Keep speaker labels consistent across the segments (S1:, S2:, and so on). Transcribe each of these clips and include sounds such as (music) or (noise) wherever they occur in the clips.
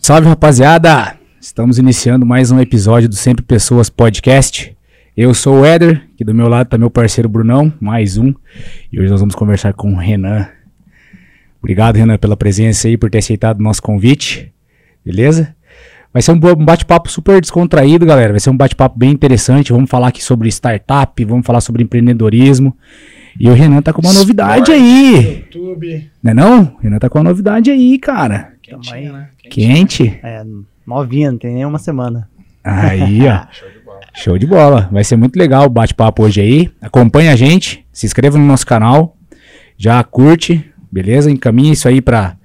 S1: Salve rapaziada! Estamos iniciando mais um episódio do Sempre Pessoas Podcast. Eu sou o Éder, aqui do meu lado tá meu parceiro Brunão, mais um. E hoje nós vamos conversar com o Renan. Obrigado, Renan, pela presença aí, por ter aceitado o nosso convite. Beleza? Vai ser um um bate-papo super descontraído, galera. Vai ser um bate-papo bem interessante. Vamos falar aqui sobre startup, vamos falar sobre empreendedorismo. E o Renan tá com uma novidade aí.
S2: YouTube.
S1: Não é não? O Renan tá com uma novidade aí, cara.
S2: Quentinha, né?
S1: Quente.
S3: É, novinha, não tem nem uma semana.
S1: Aí, ó. (laughs)
S2: Show de bola.
S1: Show de bola. Vai ser muito legal o bate-papo hoje aí. Acompanha a gente, se inscreva no nosso canal, já curte, beleza? Encaminha isso aí para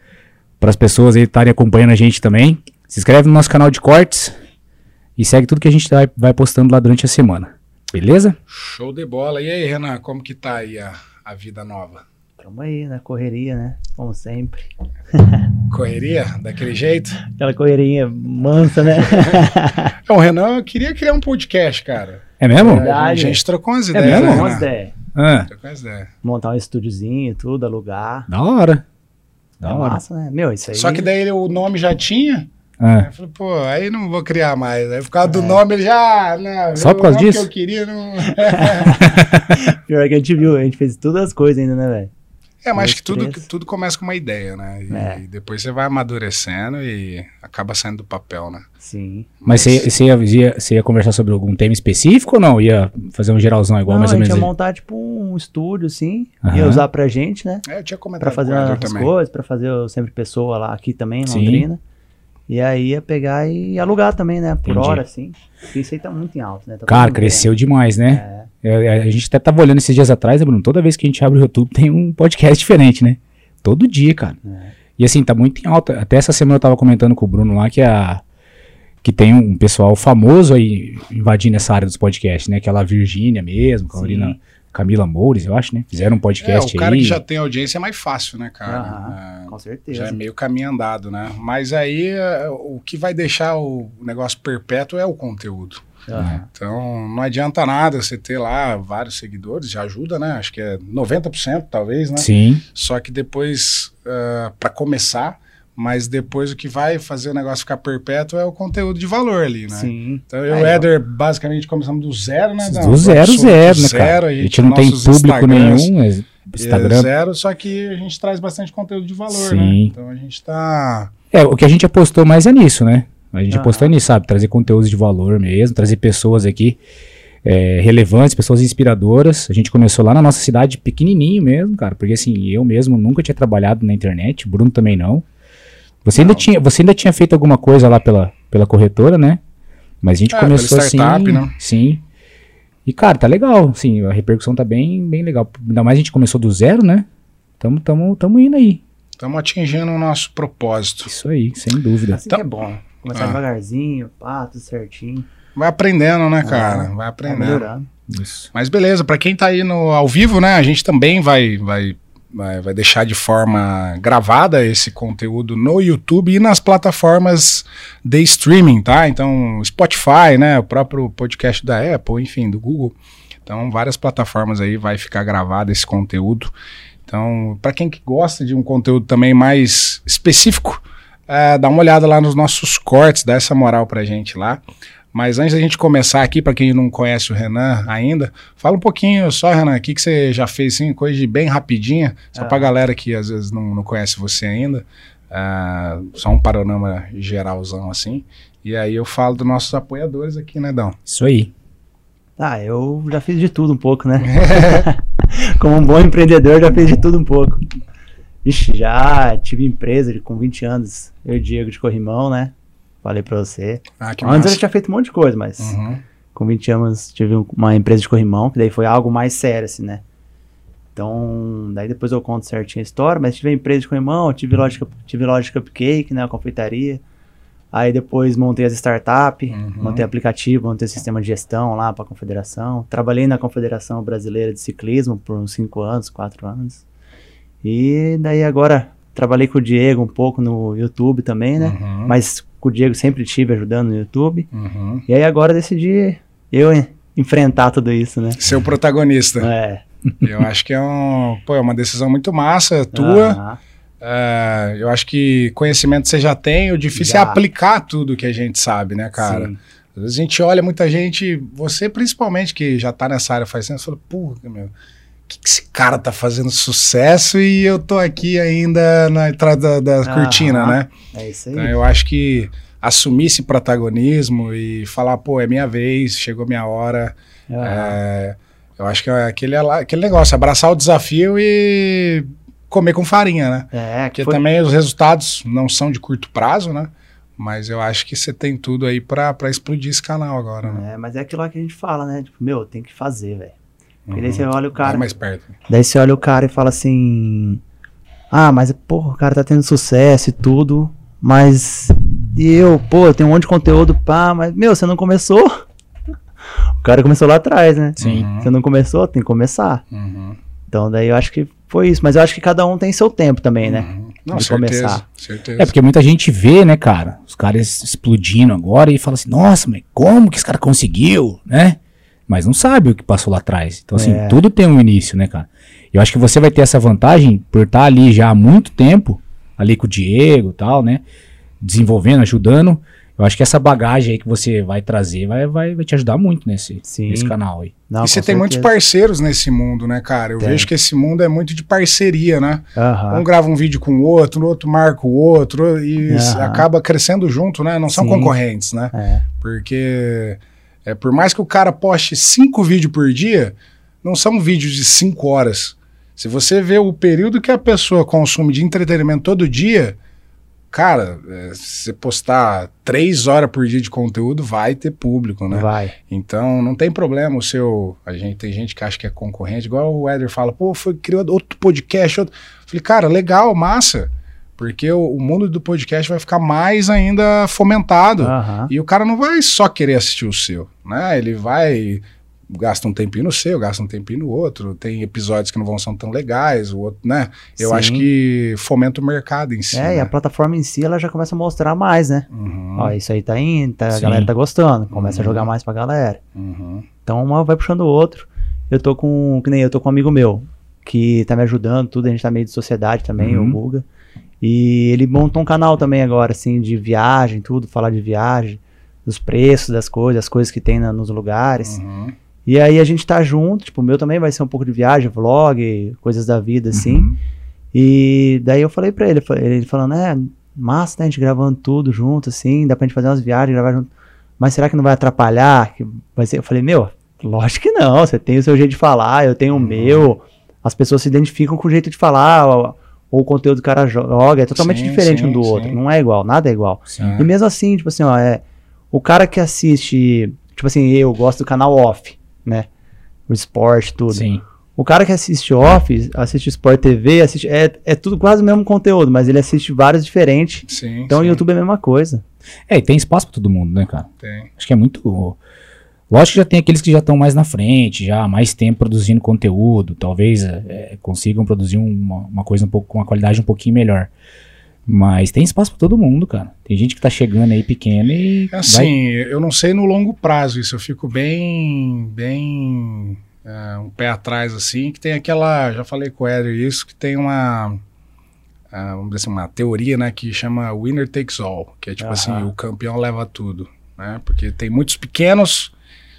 S1: as pessoas aí estarem acompanhando a gente também. Se inscreve no nosso canal de cortes e segue tudo que a gente vai, vai postando lá durante a semana. Beleza?
S2: Show de bola. E aí, Renan, como que tá aí a, a vida nova?
S3: Tamo aí, na correria, né? Como sempre.
S2: Correria? Daquele jeito?
S3: Aquela correria mansa, né? (laughs)
S2: O Renan queria criar um podcast, cara.
S1: É mesmo?
S2: A
S3: Verdade.
S2: gente trocou umas
S1: É
S2: ideias,
S1: mesmo?
S2: né,
S3: Umas ideias.
S1: Ah,
S2: Trocou umas ideias.
S3: Montar um estúdiozinho, tudo, alugar.
S1: da hora. Da
S3: É
S1: hora.
S3: massa, né? Meu, isso aí.
S2: Só que daí o nome já tinha.
S1: Ah,
S2: Eu falei, pô, aí não vou criar mais. Aí por causa do nome ele já. Não,
S1: Só por causa disso?
S2: que eu queria não. (laughs)
S3: Pior que a gente viu, a gente fez todas as coisas ainda, né, velho?
S2: É, mas acho que tudo,
S3: três.
S2: tudo começa com uma ideia, né? E
S3: É.
S2: depois você vai amadurecendo e acaba saindo do papel, né?
S3: Sim.
S1: mas você ia, ia- ia conversar sobre algum tema específico ou não? Ia fazer um geralzão igual
S3: Não,
S1: mais
S3: a
S1: ou
S3: gente
S1: menos?
S3: ia
S1: aí?
S3: montar, tipo, um estúdio, assim.
S1: Aham.
S3: Ia usar pra gente, né?
S2: É, eu tinha comentado
S3: Pra fazer as
S2: também.
S3: coisas, pra fazer o Sempre Pessoa lá, aqui também, em
S1: Sim.
S3: Londrina. E aí ia pegar e alugar também, né? Por
S1: Entendi.
S3: hora, assim. Porque isso aí tá muito em alta, né? Tá
S1: Cara, cresceu demais, né?
S3: É.
S1: É, a gente até tava olhando esses dias atrás, né, Bruno? Toda vez que a gente abre o YouTube tem um podcast (laughs) diferente, né? Todo dia, cara.
S3: É.
S1: E assim, tá muito em alta. Até essa semana eu tava comentando com o Bruno lá que a que tem um pessoal famoso aí invadindo essa área dos podcasts, né? Aquela Virgínia mesmo, Carolina, Camila Moures, eu acho, né? Fizeram um
S2: É,
S1: podcast
S2: o cara
S1: aí.
S2: que já tem audiência é mais fácil, né, cara?
S3: Aham,
S2: É,
S3: com certeza.
S2: já é meio caminho andado, né? Mas aí é, o que vai deixar o negócio perpétuo é o conteúdo.
S3: Aham.
S2: Então não adianta nada você ter lá vários seguidores, já ajuda, né? Acho que é 90% talvez, né?
S1: Sim,
S2: Só que depois, para começar, mas depois o que vai fazer o negócio ficar perpétuo é o conteúdo de valor ali, né?
S3: Sim.
S2: Então eu e o. Éder basicamente começamos do zero, né?
S1: do zero, zero, né, cara? A gente não tem público
S2: Instagrams,
S1: nenhum, é
S2: é
S1: Instagram.
S2: zero, só que a gente traz bastante conteúdo de valor,
S1: Sim.
S2: né? Então a gente tá.
S1: É, o que a gente apostou mais é nisso, né? A gente
S3: Aham.
S1: apostou nisso, sabe? Trazer conteúdos de valor mesmo, trazer pessoas aqui é, relevantes, pessoas inspiradoras. A gente começou lá na nossa cidade pequenininho mesmo, cara, porque assim, eu mesmo nunca tinha trabalhado na internet, Bruno também não. Você ainda
S2: Não.
S1: tinha, você ainda tinha feito alguma coisa lá pela, pela corretora, né? Mas a gente
S2: É,
S1: começou
S2: pela startup,
S1: assim,
S2: né?
S1: sim. E cara, tá legal, sim, a repercussão tá bem, bem legal. Ainda mais a gente começou do zero, né? Tamo, tamo, tamo indo aí.
S2: Estamos atingindo o nosso propósito.
S1: Isso aí, sem dúvida.
S3: Assim que é bom. Começar
S2: Ah.
S3: devagarzinho, pá, tudo certinho.
S2: Vai aprendendo, né, cara? Vai
S3: Vai
S2: aprendendo.
S1: Isso.
S2: Mas beleza, pra quem tá aí no ao vivo, né, a gente também vai vai vai, vai deixar de forma gravada esse conteúdo no YouTube e nas plataformas de streaming, tá? Então, Spotify, né, o próprio podcast da Apple, enfim, do Google. Então, várias plataformas aí vai ficar gravado esse conteúdo. Então, para quem que gosta de um conteúdo também mais específico, é, dá uma olhada lá nos nossos cortes, dá essa moral pra gente lá. Mas antes da gente começar aqui, para quem não conhece o Renan ainda, fala um pouquinho só, Renan, o que, que você já fez, assim, coisa de bem rapidinha, só
S3: Ah.
S2: pra galera que às vezes não, não conhece você ainda, ah, só um panorama geralzão assim. E aí eu falo dos nossos apoiadores aqui, né, Dão?
S1: Isso aí.
S3: Ah, eu já fiz de tudo um pouco, né? (laughs) (laughs) Como um bom empreendedor, já fiz de tudo um pouco. Ixi, já tive empresa de- com 20 anos, eu e Diego de Corrimão, né? Falei pra você.
S2: Ah, que
S3: Antes eu
S2: massa.
S3: já tinha feito um monte de coisa, mas
S2: Uhum.
S3: com 20 anos tive um- uma empresa de corrimão, que daí foi algo mais sério, assim, né? Então, daí depois eu conto certinho a história, mas tive a empresa de corrimão, tive loja, tive loja de cupcake, né, a confeitaria. Aí depois montei as startups,
S2: Uhum.
S3: montei aplicativo, montei sistema de gestão lá para a confederação. Trabalhei na Confederação Brasileira de Ciclismo por uns 5 anos, 4 anos. E daí agora trabalhei com o Diego um pouco no YouTube também, né?
S2: Uhum.
S3: Mas com o Diego sempre estive ajudando no YouTube.
S2: Uhum.
S3: E aí agora decidi eu en- enfrentar tudo isso, né?
S2: Ser o protagonista.
S3: É. (laughs)
S2: Eu acho que é, um, pô, é uma decisão muito massa tua. É, eu acho que conhecimento você já tem, o difícil
S3: Já.
S2: é aplicar tudo que a gente sabe, né, cara?
S3: Sim.
S2: Às vezes a gente olha muita gente, você principalmente que já tá nessa área faz tempo, você fala, porra, meu, que, que esse cara tá fazendo sucesso e eu tô aqui ainda na entrada da, da cortina, né?
S3: É isso aí.
S2: Então, eu acho que assumir esse protagonismo e falar, pô, é minha vez, chegou minha hora. É, eu acho que é aquele, aquele negócio, abraçar o desafio e comer com farinha, né?
S3: É, que
S2: Porque
S3: foi,
S2: também os resultados não são de curto prazo, né? Mas eu acho que você tem tudo aí pra, pra explodir esse canal agora, né?
S3: é, mas é aquilo lá que a gente fala, né? Tipo, meu, tem que fazer, velho. Porque daí
S2: Uhum.
S3: você olha o cara.
S2: mais perto.
S3: Daí você olha o cara e fala assim: Ah, mas porra, o cara tá tendo sucesso e tudo, mas e eu, pô, eu tenho um monte de conteúdo, pá, mas meu, você não começou? (laughs) O cara começou lá atrás, né?
S1: Sim.
S2: Uhum.
S3: Você não começou, tem que começar.
S2: Uhum.
S3: Então daí eu acho que foi isso, mas eu acho que cada um tem seu tempo também, né?
S2: Uhum. Não,
S3: De
S2: certeza.
S3: começar.
S2: Certeza.
S1: É porque muita gente vê, né, cara, os caras explodindo agora e fala assim, nossa, mas como que esse cara conseguiu, né? Mas não sabe o que passou lá atrás. Então, assim,
S3: É.
S1: tudo tem um início, né, cara? Eu acho que você vai ter essa vantagem por estar ali já há muito tempo, ali com o Diego e tal, né? Desenvolvendo, ajudando. Eu acho que essa bagagem aí que você vai trazer vai, vai, vai te ajudar muito nesse,
S3: Sim.
S1: nesse canal aí.
S3: Não,
S2: e você tem muitos parceiros nesse mundo, né, cara? Eu
S3: Tem.
S2: vejo que esse mundo é muito de parceria, né?
S3: Aham.
S2: Um grava um vídeo com o outro, o outro marca o outro e
S3: Aham.
S2: acaba crescendo junto, né? Não são
S3: Sim.
S2: concorrentes, né?
S3: É.
S2: Porque é, por mais que o cara poste cinco vídeos por dia, não são vídeos de cinco horas. Se você vê o período que a pessoa consome de entretenimento todo dia, cara, é, se você postar três horas por dia de conteúdo, vai ter público, né?
S3: Vai.
S2: Então não tem problema o seu. A gente tem gente que acha que é concorrente, igual o Éder fala, pô, foi criou outro podcast. Outro. Falei, cara, legal, massa. Porque o, o mundo do podcast vai ficar mais ainda fomentado.
S3: Aham.
S2: E o cara não vai só querer assistir o seu, né? Ele vai gasta um tempinho no seu, gasta um tempinho no outro. Tem episódios que não vão ser tão legais, o outro, né? Eu
S3: Sim.
S2: acho que fomenta o mercado em si.
S3: É,
S2: né?
S3: e a plataforma em si, ela já começa a mostrar mais, né?
S2: Uhum,
S3: Ó, isso aí tá indo, tá- a galera tá gostando, começa
S2: Uhum.
S3: a jogar mais pra galera.
S2: uhum,
S3: Então uma vai puxando o outro. Eu tô com, que nem eu tô com um amigo meu, que tá me ajudando, tudo, a gente tá meio de sociedade também,
S1: Uhum.
S3: o Guga. E ele montou um canal também agora, assim, de viagem, tudo, falar de viagem, dos preços das coisas, as coisas que tem na- nos lugares.
S2: uhum.
S3: E aí a gente tá junto, tipo, o meu também vai ser um pouco de viagem, vlog, coisas da vida, assim.
S1: Uhum.
S3: E daí eu falei pra ele, ele falando, é, massa, né, a gente gravando tudo junto, assim, dá pra gente fazer umas viagens, gravar junto. Mas será que não vai atrapalhar? Que vai ser... Eu falei, meu, lógico que não, você tem o seu jeito de falar, eu tenho o meu, as pessoas se identificam com o jeito de falar, ou, o conteúdo que o cara joga, é totalmente
S2: Sim,
S3: diferente
S2: sim,
S3: um do
S2: sim.
S3: outro, não é igual, nada é igual. E mesmo assim, tipo assim, ó, é, o cara que assiste, tipo assim, eu gosto do canal off, né, o esporte, tudo.
S1: Sim.
S3: O cara que assiste off, assiste Sport TV, assiste, é, é tudo quase o mesmo conteúdo, mas ele assiste vários diferentes.
S2: Sim.
S3: Então o YouTube é a mesma coisa.
S1: É, e tem espaço pra todo mundo, né, cara?
S2: tem.
S1: Acho que é muito. Lógico que já tem aqueles que já estão mais na frente, já há mais tempo produzindo conteúdo, talvez é, é, consigam produzir uma, uma coisa um pouco com uma qualidade um pouquinho melhor. Mas tem espaço pra todo mundo, cara. Tem gente que tá chegando aí pequena e.
S2: É Assim, eu não sei no longo prazo isso, eu fico bem, bem é, um pé atrás assim, que tem aquela, já falei com o Éder isso, que tem uma, ah, vamos dizer assim, uma teoria, né, que chama winner takes all, que é tipo assim, o campeão leva tudo, né, porque tem muitos pequenos,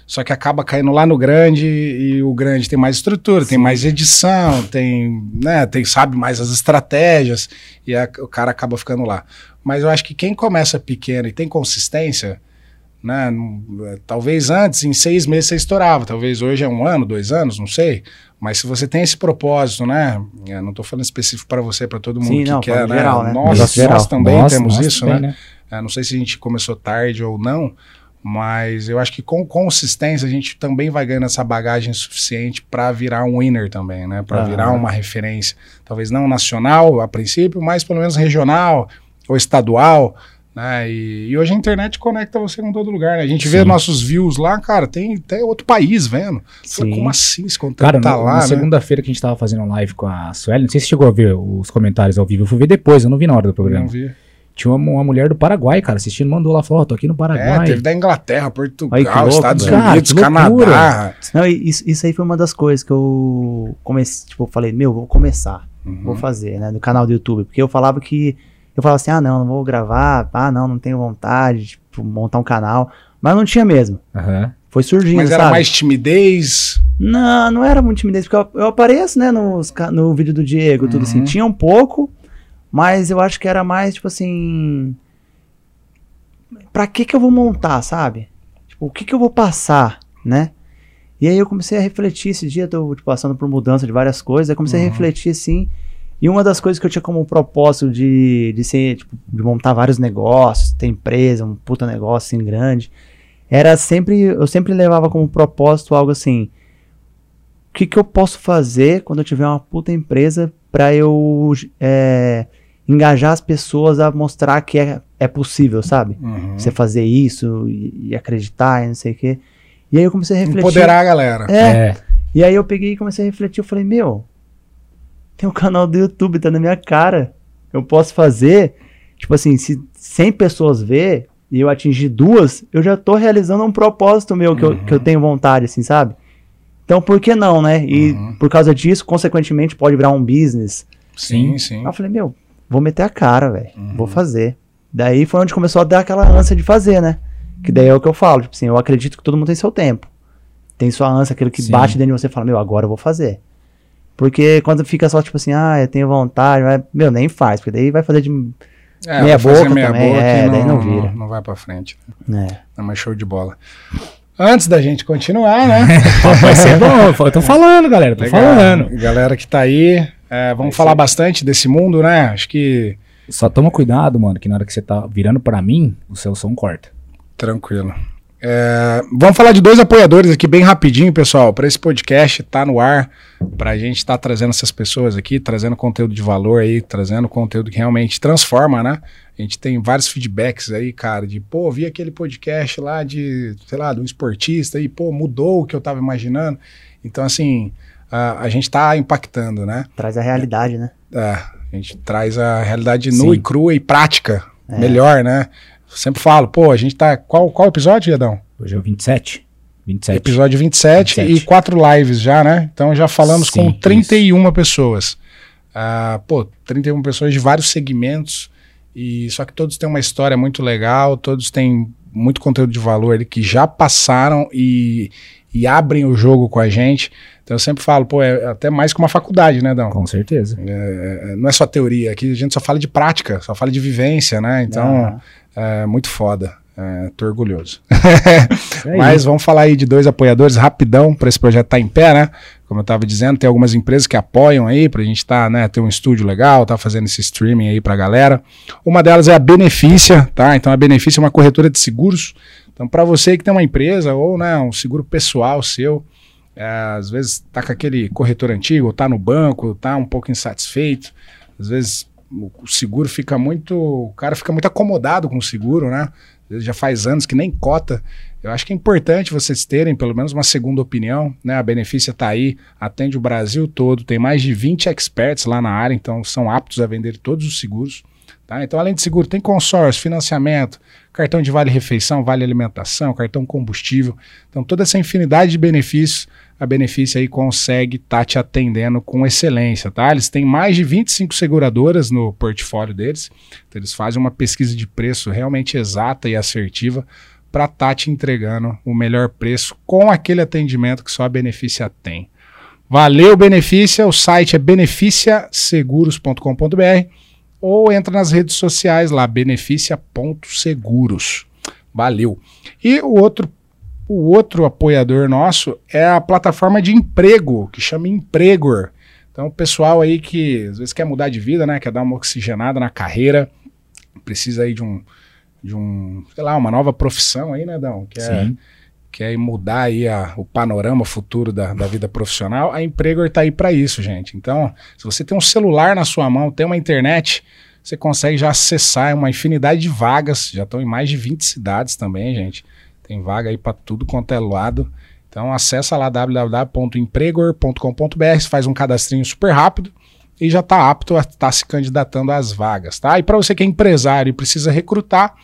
S2: só que acaba caindo lá no grande e o grande tem mais estrutura, tem mais edição, tem, né, tem sabe mais as estratégias e a- o cara acaba ficando lá. Mas eu acho que quem começa pequeno e tem consistência, né, não- é, talvez antes, em seis meses você estourava, talvez hoje é um ano, dois anos, não sei. Mas se você tem esse propósito, né, eu não estou falando específico para você, para todo mundo
S3: Sim,
S2: que
S3: não,
S2: quer, né,
S3: geral, né?
S2: nós,
S3: geral.
S2: nós também
S1: Nós-
S2: temos
S1: nós
S2: isso,
S1: também,
S2: né? É, não sei se a gente começou tarde ou não, mas eu acho que com consistência a gente também vai ganhando essa bagagem suficiente para virar um winner também, né? Para virar uma referência, talvez não nacional a princípio, mas pelo menos regional ou estadual, né? E, e hoje a internet conecta você com todo lugar, né? A gente vê
S1: Sim.
S2: nossos views lá, cara, tem até outro país vendo.
S3: Sim.
S2: Como assim esse conteúdo
S1: Cara,
S2: tá
S1: na,
S2: lá,
S1: na
S2: né?
S1: segunda-feira que a gente tava fazendo live com a Sueli, não sei se chegou a ver os comentários ao vivo, eu fui ver depois, eu não vi na hora do programa.
S2: Não vi.
S1: Tinha uma, uma mulher do Paraguai, cara, assistindo, mandou lá, falou, ó, tô aqui no
S2: É,
S1: Paraguai.
S2: teve da Inglaterra, Portugal,
S3: que louco,
S2: Estados. Unidos,
S1: Cara, que loucura.
S2: Canadá.
S3: Não, isso, isso aí foi uma das coisas que eu comecei, tipo, eu falei, meu, vou começar,
S2: Uhum.
S3: vou fazer, né, no canal do YouTube, porque eu falava que, eu falava assim, ah, não, não vou gravar, ah, não, não tenho vontade, tipo, montar um canal, mas não tinha mesmo,
S1: Aham.
S3: foi surgindo,
S2: Mas era
S3: sabe?
S2: mais timidez.
S3: Não, não era muito timidez, porque eu, eu apareço, né, nos, no vídeo do Diego, tudo assim.
S2: Uhum.
S3: Tinha um pouco, mas eu acho que era mais, tipo assim. Pra que que eu vou montar, sabe? Tipo, o que que eu vou passar, né? E aí eu comecei a refletir esse dia, tô tipo, passando por mudança de várias coisas, aí comecei
S2: Uhum.
S3: a refletir assim. E uma das coisas que eu tinha como propósito de, de ser, tipo, de montar vários negócios, ter empresa, um puta negócio assim grande, era sempre, eu sempre levava como propósito algo assim, o que, que eu posso fazer quando eu tiver uma puta empresa pra eu é, engajar as pessoas a mostrar que é, é possível, sabe?
S2: Uhum.
S3: Você fazer isso e, e acreditar e não sei o quê. E aí eu comecei a refletir.
S2: Empoderar a galera.
S3: É,
S1: É.
S3: e aí eu peguei e comecei a refletir, eu falei, meu, tem um canal do YouTube, tá na minha cara. Eu posso fazer, tipo assim, se 100 pessoas ver e eu atingir duas, eu já tô realizando um propósito meu que, eu, que eu tenho vontade, assim, sabe? Então por que não, né? E
S2: Uhum.
S3: por causa disso, consequentemente, pode virar um business.
S2: Sim, sim.
S3: Aí eu falei, meu, vou meter a cara, velho.
S2: Uhum.
S3: Vou fazer. Daí foi onde começou a dar aquela ânsia de fazer, né? Que daí é o que eu falo, tipo assim, eu acredito que todo mundo tem seu tempo. Tem sua ânsia, aquilo que
S1: Sim.
S3: bate dentro de você e fala, meu, agora eu vou fazer. Porque quando fica só, tipo assim, ah, eu tenho vontade, mas, meu, nem faz, porque daí vai fazer de.
S2: É,
S3: Meia boca
S2: meia
S3: também,
S2: boca
S3: é,
S2: e
S3: daí não vira.
S2: Não, vai pra frente.
S3: né?
S2: Não, mas show de bola. Antes da gente continuar, né? (laughs)
S1: Vai ser bom, eu tô falando, galera, tô
S2: Legal.
S1: falando.
S2: Galera que tá aí, é, vamos falar bastante desse mundo, né? Acho que
S1: Só toma cuidado, mano, que na hora que você tá virando pra mim, o seu som corta.
S2: Tranquilo. É, vamos falar de dois apoiadores aqui bem rapidinho, pessoal, para esse podcast tá no ar, para a gente estar trazendo essas pessoas aqui, trazendo conteúdo de valor aí, trazendo conteúdo que realmente transforma, né? A gente tem vários feedbacks aí, cara, de pô, vi aquele podcast lá de, sei lá, de um esportista e pô, mudou o que eu tava imaginando. Então, assim, a, a gente tá impactando, né?
S3: Traz a realidade, né?
S2: É, a gente traz a realidade nua
S1: Sim.
S2: e crua e prática,
S3: É.
S2: melhor, né? Sempre falo, pô, a gente tá. Qual, qual episódio, Edão?
S1: Hoje é o 27? 27.
S2: Episódio 27,
S1: 27.
S2: e quatro lives já, né? Então já falamos
S1: Sim,
S2: com 31 pessoas. Ah, pô, 31 pessoas de vários segmentos. E só que todos têm uma história muito legal, todos têm muito conteúdo de valor ali que já passaram e, e abrem o jogo com a gente. Então eu sempre falo, pô, é até mais que uma faculdade, né, Dão?
S1: Com certeza.
S2: É, não é só teoria, aqui a gente só fala de prática, só fala de vivência, né? Então,
S3: Ah,
S2: é muito foda. É, tô orgulhoso.
S1: Aí. (laughs)
S2: Mas vamos falar aí de dois apoiadores rapidão para esse projeto estar em pé, né? Como eu estava dizendo, tem algumas empresas que apoiam aí para a gente estar, né, ter um estúdio legal, tá fazendo esse streaming aí para a galera. Uma delas é a Benefícia, tá? Então a Benefícia é uma corretora de seguros. Então para você que tem uma empresa ou, né, um seguro pessoal seu, é, às vezes tá com aquele corretor antigo, tá no banco, tá um pouco insatisfeito, às vezes o seguro fica muito, o cara fica muito acomodado com o seguro, né? Já faz anos que nem cota. Eu acho que é importante vocês terem pelo menos uma segunda opinião, né? A Benefícia está aí, atende o Brasil todo, tem mais de 20 experts lá na área, então são aptos a vender todos os seguros. Tá? Então, além de seguro, tem consórcio, financiamento, cartão de vale refeição, vale alimentação, cartão combustível. Então, toda essa infinidade de benefícios, a Benefício aí consegue estar te atendendo com excelência, tá? Eles têm mais de 25 seguradoras no portfólio deles. Então, eles fazem uma pesquisa de preço realmente exata e assertiva para estar te entregando o melhor preço com aquele atendimento que só a Benefícia tem. Valeu, Benefícia. O site é beneficiaseguros.com.br ou entra nas redes sociais lá, beneficia.seguros. Valeu. E o outro, o outro apoiador nosso é a plataforma de emprego, que chama Empregor. Então, o pessoal aí que às vezes quer mudar de vida, né? Quer dar uma oxigenada na carreira, precisa aí de um, de um, sei lá, uma nova profissão aí, né, Dão? Quer,
S1: Sim.
S2: Quer mudar aí a- o panorama futuro da, da vida profissional, a Empregor tá aí para isso, gente. Então, se você tem um celular na sua mão, tem uma internet, você consegue já acessar uma infinidade de vagas, já estão em mais de 20 cidades também, gente. Tem vaga aí para tudo quanto é lado. Então acessa lá www.empregor.com.br, faz um cadastrinho super rápido, e já está apto a estar tá se candidatando às vagas, tá? E para você que é empresário e precisa recrutar,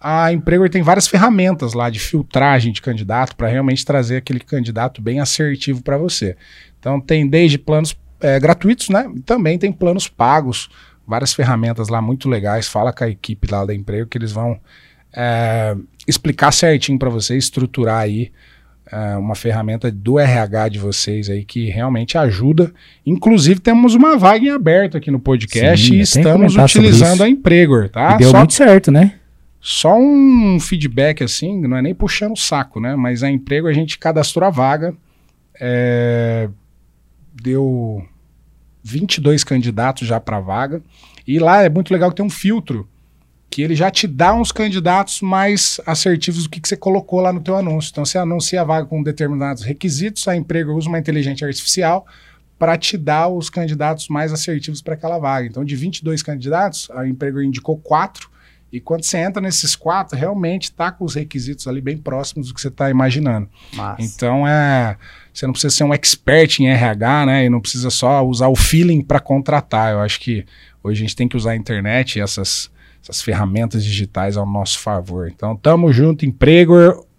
S2: a Emprego tem várias ferramentas lá de filtragem de candidato para realmente trazer aquele candidato bem assertivo para você. Então tem desde planos é, gratuitos, né? Também tem planos pagos, várias ferramentas lá muito legais. Fala com a equipe lá da Emprego que eles vão é, explicar certinho para você, estruturar aí é, uma ferramenta do RH de vocês aí que realmente ajuda. Inclusive, temos uma vaga em aberto aqui no podcast Sim, e estamos utilizando a Empregor, tá?
S1: E deu Só... muito certo, né?
S2: Só um feedback assim, não é nem puxando o saco, né? Mas a emprego a gente cadastrou a vaga, é, deu 22 candidatos já para a vaga. E lá é muito legal que tem um filtro que ele já te dá uns candidatos mais assertivos do que, que você colocou lá no teu anúncio. Então você anuncia a vaga com determinados requisitos, a emprego usa uma inteligência artificial para te dar os candidatos mais assertivos para aquela vaga. Então de 22 candidatos, a emprego indicou quatro e quando você entra nesses quatro, realmente está com os requisitos ali bem próximos do que você está imaginando. Massa. Então é. Você não precisa ser um expert em RH, né? E não precisa só usar o feeling para contratar. Eu acho que hoje a gente tem que usar a internet e essas, essas ferramentas digitais ao nosso favor. Então, tamo junto, emprego.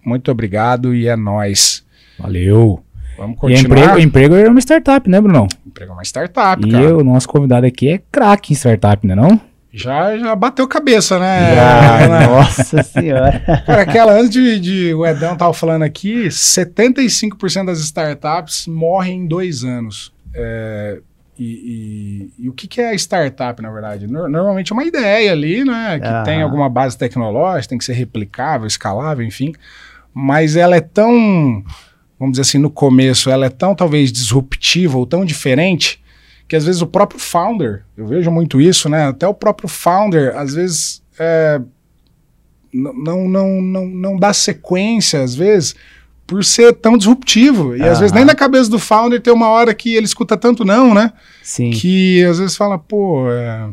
S2: Muito obrigado e é nós.
S1: Valeu.
S2: Vamos continuar. E
S1: emprego, emprego é uma startup, né, Bruno?
S2: Emprego é uma startup,
S1: e cara. o nosso convidado aqui é craque em startup, né não?
S2: Já, já bateu cabeça, né?
S3: Já, nossa (laughs) senhora.
S2: Cara, aquela, antes de, de, o Edão tava falando aqui, 75% das startups morrem em dois anos. É, e, e, e, o que, que é startup, na verdade? Normalmente é uma ideia ali, né? Que tem alguma base tecnológica, tem que ser replicável, escalável, enfim. Mas ela é tão, vamos dizer assim, no começo, ela é tão talvez disruptiva ou tão diferente que às vezes o próprio founder, eu vejo muito isso, né? Até o próprio founder, às vezes, é, não, não, não, não dá sequência, às vezes, por ser tão disruptivo. E às vezes nem na cabeça do founder tem uma hora que ele escuta tanto não, né?
S3: Sim.
S2: Que às vezes fala, pô, é,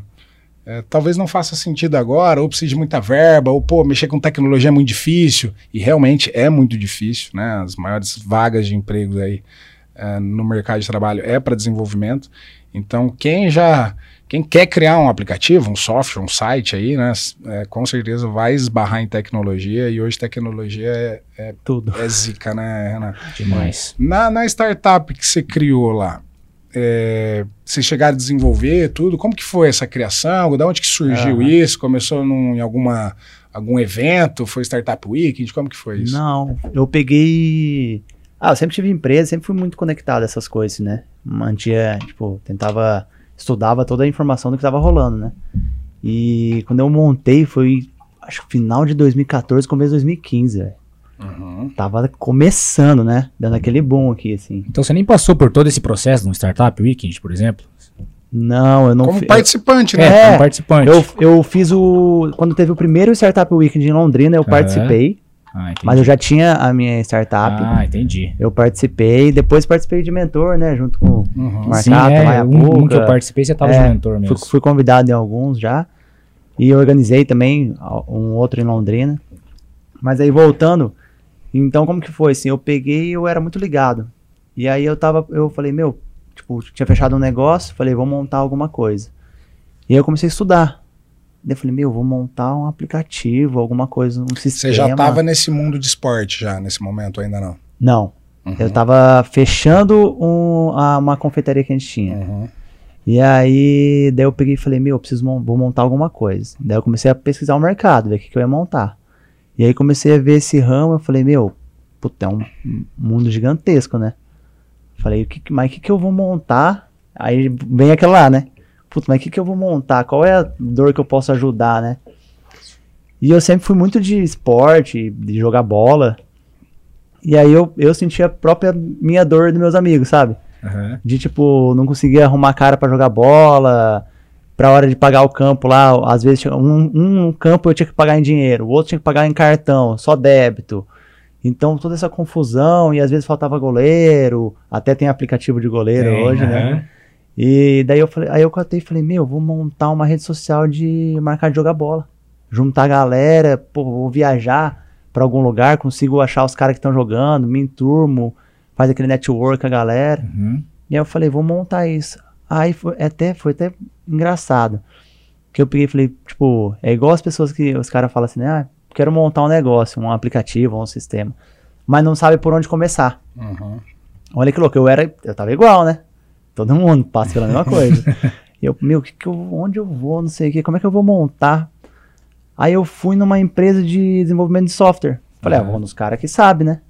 S2: é, talvez não faça sentido agora, ou precise de muita verba, ou pô, mexer com tecnologia é muito difícil. E realmente é muito difícil, né? As maiores vagas de empregos aí é, no mercado de trabalho é para desenvolvimento. Então, quem já quem quer criar um aplicativo, um software, um site aí, né, é, com certeza vai esbarrar em tecnologia e hoje tecnologia é, é
S3: tudo.
S2: É zica, né, Renan?
S1: Demais.
S2: Na, na startup que você criou lá, é, vocês chegaram a desenvolver tudo, como que foi essa criação? Da onde que surgiu uhum. isso? Começou num, em alguma, algum evento? Foi Startup Weekend? Como que foi isso?
S3: Não, eu peguei ah, eu sempre tive empresa, sempre fui muito conectado a essas coisas, né? Mantia, tipo, tentava, estudava toda a informação do que estava rolando, né? E quando eu montei foi, acho que final de 2014, começo de 2015, velho. Uhum. Tava começando, né? Dando aquele boom aqui, assim.
S1: Então você nem passou por todo esse processo no Startup Weekend, por exemplo?
S3: Não, eu não
S2: Como fi... participante, né?
S3: É, como participante. Eu, eu fiz o. Quando teve o primeiro Startup Weekend em Londrina, eu uhum. participei. Ah, Mas eu já tinha a minha startup.
S1: Ah, entendi.
S3: Eu participei, depois participei de mentor, né? Junto com
S1: uhum. o Marcato, é, um, um, que eu participei, você estava é, de mentor mesmo.
S3: Fui, fui, convidado em alguns já. E organizei também um outro em Londrina. Mas aí voltando, então como que foi? Assim, eu peguei eu era muito ligado. E aí eu tava, eu falei, meu, tipo, tinha fechado um negócio, falei, vou montar alguma coisa. E aí eu comecei a estudar. Daí eu falei, meu, vou montar um aplicativo, alguma coisa, um sistema.
S2: Você já estava nesse mundo de esporte já, nesse momento, ainda não?
S3: Não. Uhum. Eu estava fechando um, a, uma confeitaria que a gente tinha. Uhum. E aí, daí eu peguei e falei, meu, preciso vou montar alguma coisa. Daí eu comecei a pesquisar o mercado, ver o que, que eu ia montar. E aí comecei a ver esse ramo, eu falei, meu, puta, é um mundo gigantesco, né? Falei, o que, mas o que, que eu vou montar? Aí vem aquela lá, né? Putz, mas o que, que eu vou montar? Qual é a dor que eu posso ajudar, né? E eu sempre fui muito de esporte, de jogar bola. E aí eu, eu senti a própria minha dor dos meus amigos, sabe? Uhum. De tipo, não conseguia arrumar cara para jogar bola, pra hora de pagar o campo lá, às vezes um, um campo eu tinha que pagar em dinheiro, o outro tinha que pagar em cartão, só débito. Então toda essa confusão, e às vezes faltava goleiro, até tem aplicativo de goleiro hoje, uhum. né? E daí eu falei, aí eu catei e falei, meu, vou montar uma rede social de marcar de jogar bola. Juntar a galera, pô, vou viajar para algum lugar, consigo achar os caras que estão jogando, me enturmo, faz aquele network com a galera. Uhum. E aí eu falei, vou montar isso. Aí foi até, foi até engraçado. Que eu peguei e falei, tipo, é igual as pessoas que os caras falam assim, né? Ah, quero montar um negócio, um aplicativo, um sistema. Mas não sabe por onde começar.
S2: Uhum.
S3: Olha que louco, eu era, eu tava igual, né? Todo mundo passa pela mesma coisa. E (laughs) eu, meu, que que eu, onde eu vou, não sei o que, como é que eu vou montar? Aí eu fui numa empresa de desenvolvimento de software. Falei, ah,
S2: Uhum.
S3: vou nos caras que sabem, né?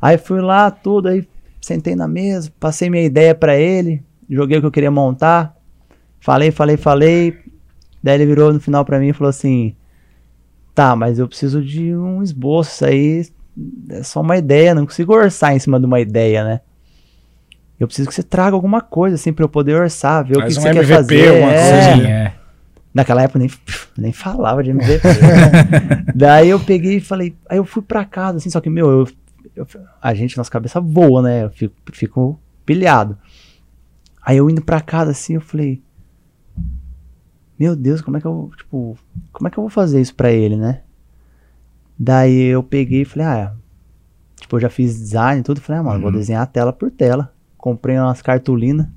S3: Aí fui lá, tudo, aí sentei na mesa, passei minha ideia pra ele, joguei o que eu queria montar, falei, falei, falei. Daí ele virou no final pra mim e falou assim: Tá, mas eu preciso de um esboço, isso aí é só uma ideia, não consigo orçar em cima de uma ideia, né? Eu preciso que você traga alguma coisa, assim, pra eu poder orçar, ver
S2: Faz
S3: o que
S2: um
S3: você quer
S2: MVP,
S3: fazer.
S2: alguma
S3: é.
S2: coisa,
S1: é.
S3: Naquela época eu nem, nem falava de MVP. (laughs) Daí eu peguei e falei, aí eu fui pra casa, assim, só que, meu, eu, eu- a gente, nossa cabeça voa, né? Eu fico, fico pilhado. Aí eu indo pra casa, assim, eu falei, meu Deus, como é que eu, tipo, como é que eu vou fazer isso pra ele, né? Daí eu peguei e falei, ah, tipo, eu já fiz design e tudo, falei, ah, mano, vou desenhar tela por tela. Comprei umas cartolinas,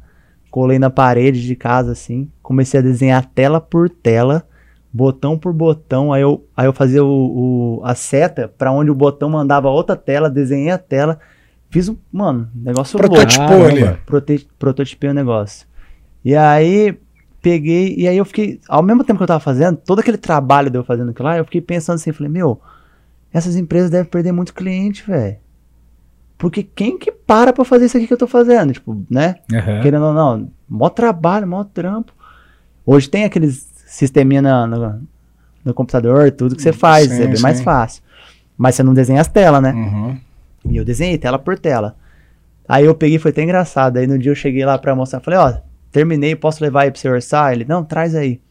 S3: colei na parede de casa, assim, comecei a desenhar tela por tela, botão por botão, aí eu, aí eu fazia o, o- a seta pra onde o botão mandava outra tela, desenhei a tela, fiz um, mano, negócio louco.
S2: Prototipou
S1: Caramba.
S2: ali.
S3: Prote prototipei o negócio. E aí, peguei, e aí eu fiquei, ao mesmo tempo que eu tava fazendo, todo aquele trabalho de eu fazendo aquilo lá, eu fiquei pensando assim, falei, meu, essas empresas devem perder muito cliente, velho. Porque quem que para pra fazer isso aqui que eu tô fazendo? Tipo, né?
S1: Aham.
S3: Querendo ou não, mó trabalho, mó trampo. Hoje tem aqueles sisteminha na- no, no computador, tudo que você faz,
S2: Sim,
S3: é bem mais
S2: sim.
S3: fácil. Mas você não desenha as telas, né?
S2: Uhum.
S3: E eu desenhei tela por tela. Aí eu peguei, foi até engraçado. Aí no dia eu cheguei lá pra mostrar, falei, ó, terminei, posso levar aí pra você orçar? Ele, não, traz aí.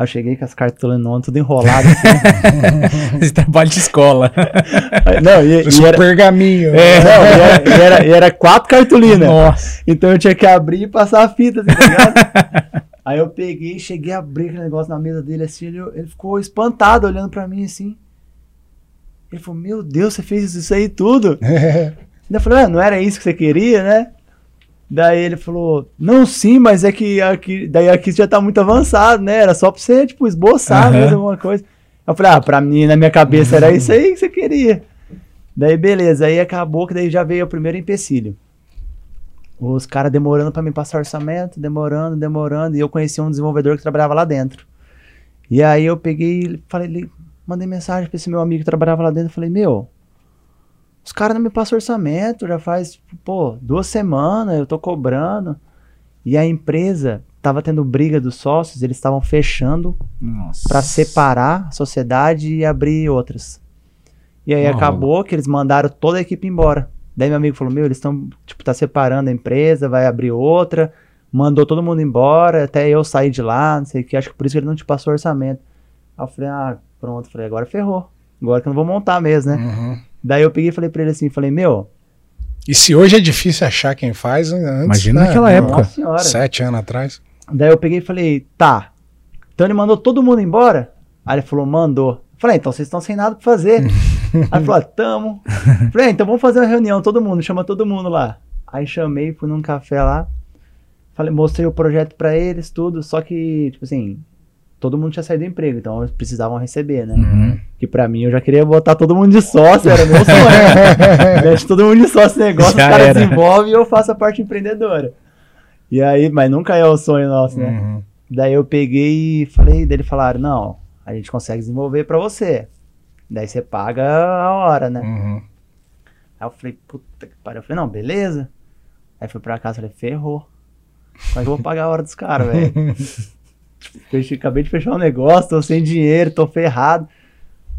S3: Aí eu cheguei com as cartolinas tudo enrolado assim. (laughs)
S1: Esse trabalho de escola.
S3: Não, e, e era,
S2: pergaminho.
S3: é, não, e era, e era, e era quatro cartolinas.
S1: Nossa.
S3: Então eu tinha que abrir e passar a fita, assim, tá ligado? (laughs) Aí eu peguei, cheguei a abrir aquele negócio na mesa dele assim, ele, ele ficou espantado olhando pra mim assim. Ele falou, meu Deus, você fez isso aí tudo? (laughs) Eu falei, ah, não era isso que você queria, né? Daí ele falou, não, sim, mas é que aqui, daí aqui já tá muito avançado, né? Era só pra você, tipo, esboçar
S1: Aham.
S3: mesmo alguma coisa. Eu falei, ah, pra mim, na minha cabeça, era isso aí que você queria. Daí, beleza, aí acabou que daí já veio o primeiro empecilho. Os caras demorando pra me passar orçamento, demorando, demorando, e eu conheci um desenvolvedor que trabalhava lá dentro. E aí eu peguei, falei, mandei mensagem pra esse meu amigo que trabalhava lá dentro, falei, meu, os caras não me passam orçamento, já faz, pô, duas semanas, eu tô cobrando. E a empresa tava tendo briga dos sócios, eles estavam fechando pra separar a sociedade e abrir outras. E aí
S1: Oh.
S3: acabou que eles mandaram toda a equipe embora. Daí meu amigo falou: Meu, eles estão, tipo, tá separando a empresa, vai abrir outra. Mandou todo mundo embora, até eu sair de lá, não sei o que. Acho que por isso que ele não te passou orçamento. Aí eu falei: Ah, pronto. Falei: Agora ferrou. Agora que eu não vou montar mesmo, né?
S2: Uhum.
S3: Daí eu peguei e falei pra ele assim: Falei, meu,
S2: E se hoje é difícil achar quem faz, antes,
S1: Imagina
S2: né?
S1: naquela época.
S3: nossa senhora.
S2: Sete anos atrás.
S3: Daí eu peguei e falei, tá. Então ele mandou todo mundo embora? Aí ele falou, mandou. Falei, então vocês estão sem nada pra fazer. (laughs) Aí ele falou, ah, tamo. Falei, ah, então vamos fazer uma reunião, todo mundo, chama todo mundo lá. Aí chamei, fui num café lá. Falei, mostrei o projeto pra eles, tudo. Só que, tipo assim, todo mundo tinha saído do emprego, então eles precisavam receber, né?
S1: Uhum.
S3: Que pra mim eu já queria botar todo mundo de sócio, era meu sonho. (laughs) Deixa todo mundo de sócio negócio,
S1: Já
S3: os caras desenvolvem e eu faço a parte empreendedora. E aí, mas nunca é o sonho nosso, né?
S2: Uhum.
S3: Daí eu peguei e falei, daí eles falaram, não, a gente consegue desenvolver pra você. Daí você paga a hora, né?
S2: Uhum.
S3: Aí eu falei, puta que pariu. Eu falei, não, beleza. Aí fui pra casa e falei, ferrou. Como é eu vou pagar a hora dos caras, velho? (laughs) Acabei de fechar um negócio, tô sem dinheiro, tô ferrado.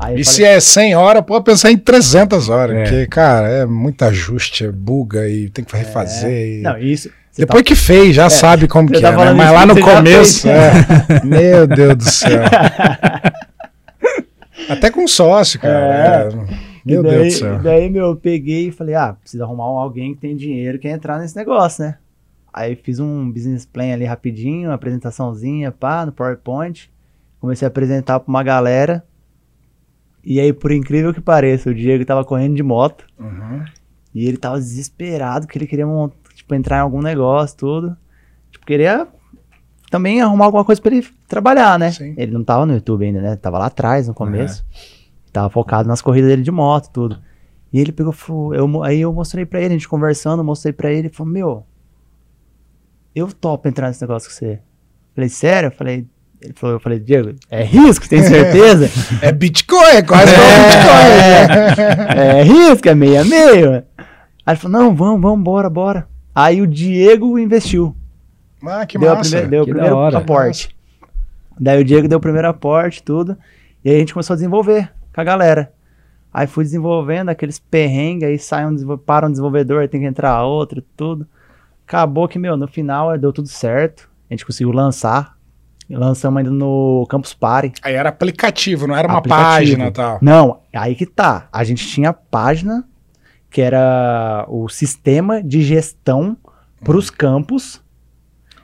S2: E
S3: falei,
S2: se é 100 horas, pode pensar em 300 horas.
S1: É.
S2: Porque, cara, é muito ajuste, é buga e tem que refazer. e-
S3: Não, isso.
S2: Depois que fez, já sabe como
S3: você
S2: que
S3: tá
S2: é, né? Mas lá no começo,
S3: fez.
S2: é. (laughs) Meu Deus do céu. (laughs) Até com sócio, cara.
S3: É.
S2: é. Meu
S3: daí,
S2: Deus do céu.
S3: Daí, meu, eu peguei e falei, ah, preciso arrumar um- alguém que tem dinheiro que quer entrar nesse negócio, né? Aí fiz um business plan ali rapidinho, uma apresentaçãozinha, pá, no PowerPoint. Comecei a apresentar pra uma galera. E aí, por incrível que pareça, o Diego tava correndo de moto.
S2: Uhum.
S3: E ele tava desesperado, que ele queria tipo, entrar em algum negócio, tudo. tipo, queria também arrumar alguma coisa pra ele trabalhar, né?
S2: Sim.
S3: Ele não tava no YouTube ainda, né? Tava lá atrás, no começo. Tava focado nas corridas dele de moto, tudo. E ele pegou, falou, eu, aí eu mostrei pra ele, a gente conversando, mostrei pra ele, ele falou, meu, eu topo entrar nesse negócio com você. Falei, sério? Falei, ele falou, eu falei, Diego, é risco, tem certeza?
S2: É Bitcoin, é quase igual Bitcoin. né?
S3: é risco, é meio a meio. Aí ele falou, não, vamos, vamos, bora, bora. Aí o Diego investiu.
S2: Ah, que
S3: deu,
S2: massa.
S3: primeira- deu o
S1: Que da
S3: primeiro aporte. Daí o Diego deu o primeiro aporte, tudo. E aí a gente começou a desenvolver com a galera. Aí fui desenvolvendo aqueles perrengues, aí sai um, para um desenvolvedor, aí tem que entrar outro, tudo. Acabou que, meu, no final deu tudo certo. A gente conseguiu lançar. Lançamos ainda no Campus Party.
S2: Aí era aplicativo, não era uma
S3: Aplicativo.
S2: página e tal.
S3: Não, aí que tá. A gente tinha a página, que era o sistema de gestão para os campos.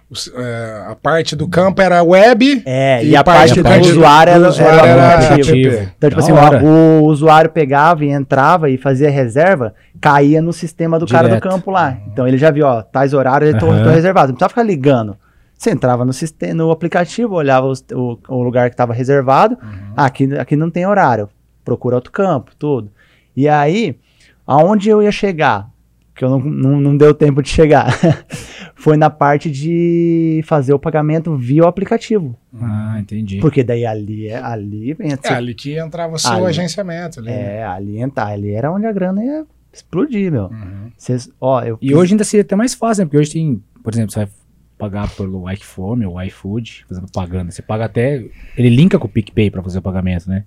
S2: Os- é, a parte do campo era web.
S3: É,
S2: E
S3: e, a
S2: parte
S3: parte
S1: do
S3: do usuário era, era
S2: era
S3: aplicativo.
S2: app.
S3: Então, tipo
S1: Da
S3: assim, o, o usuário pegava e entrava e fazia reserva, caía no sistema do cara do
S1: Direto.
S3: campo lá. Então ele já viu, ó, tais horários eu tô,
S1: Aham.
S3: tô reservado. Não precisava ficar ligando. Você entrava no, sistema, no aplicativo, olhava os- o, o lugar que estava reservado. Ah, aqui, aqui não tem horário. Procura outro campo, tudo. E aí, aonde eu ia chegar, que eu não, não, não deu tempo de chegar, (laughs) foi na parte de fazer o pagamento via o aplicativo.
S1: Ah, entendi.
S3: Porque daí ali, é- ali vem
S2: É ali que entrava o seu
S3: Ali.
S2: agenciamento. Ali, né?
S3: é, ali, entra- ali era onde a grana ia explodir, meu.
S2: Uhum.
S3: Cês, ó, eu
S1: E hoje ainda seria até mais fácil, né? Porque hoje tem, por exemplo, você vai pagar pelo iFome ou iFood, fazendo pagando. Você paga até. Ele linka com o PicPay pra fazer o pagamento, né?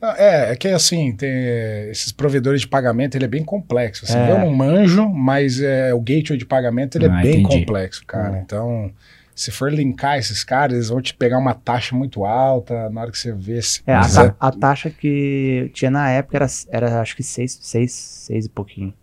S2: Não, É, é que assim, tem esses provedores de pagamento, ele é bem complexo. Assim,
S3: É.
S2: Eu não manjo, mas é, o gateway de pagamento ele
S1: Ah,
S2: é bem
S1: entendi.
S2: complexo, cara.
S3: É.
S2: Então, se for linkar esses caras, eles vão te pegar uma taxa muito alta na hora que você vê se.
S3: é, a, ta- a taxa que tinha na época era, era acho que 6 seis, seis e pouquinho.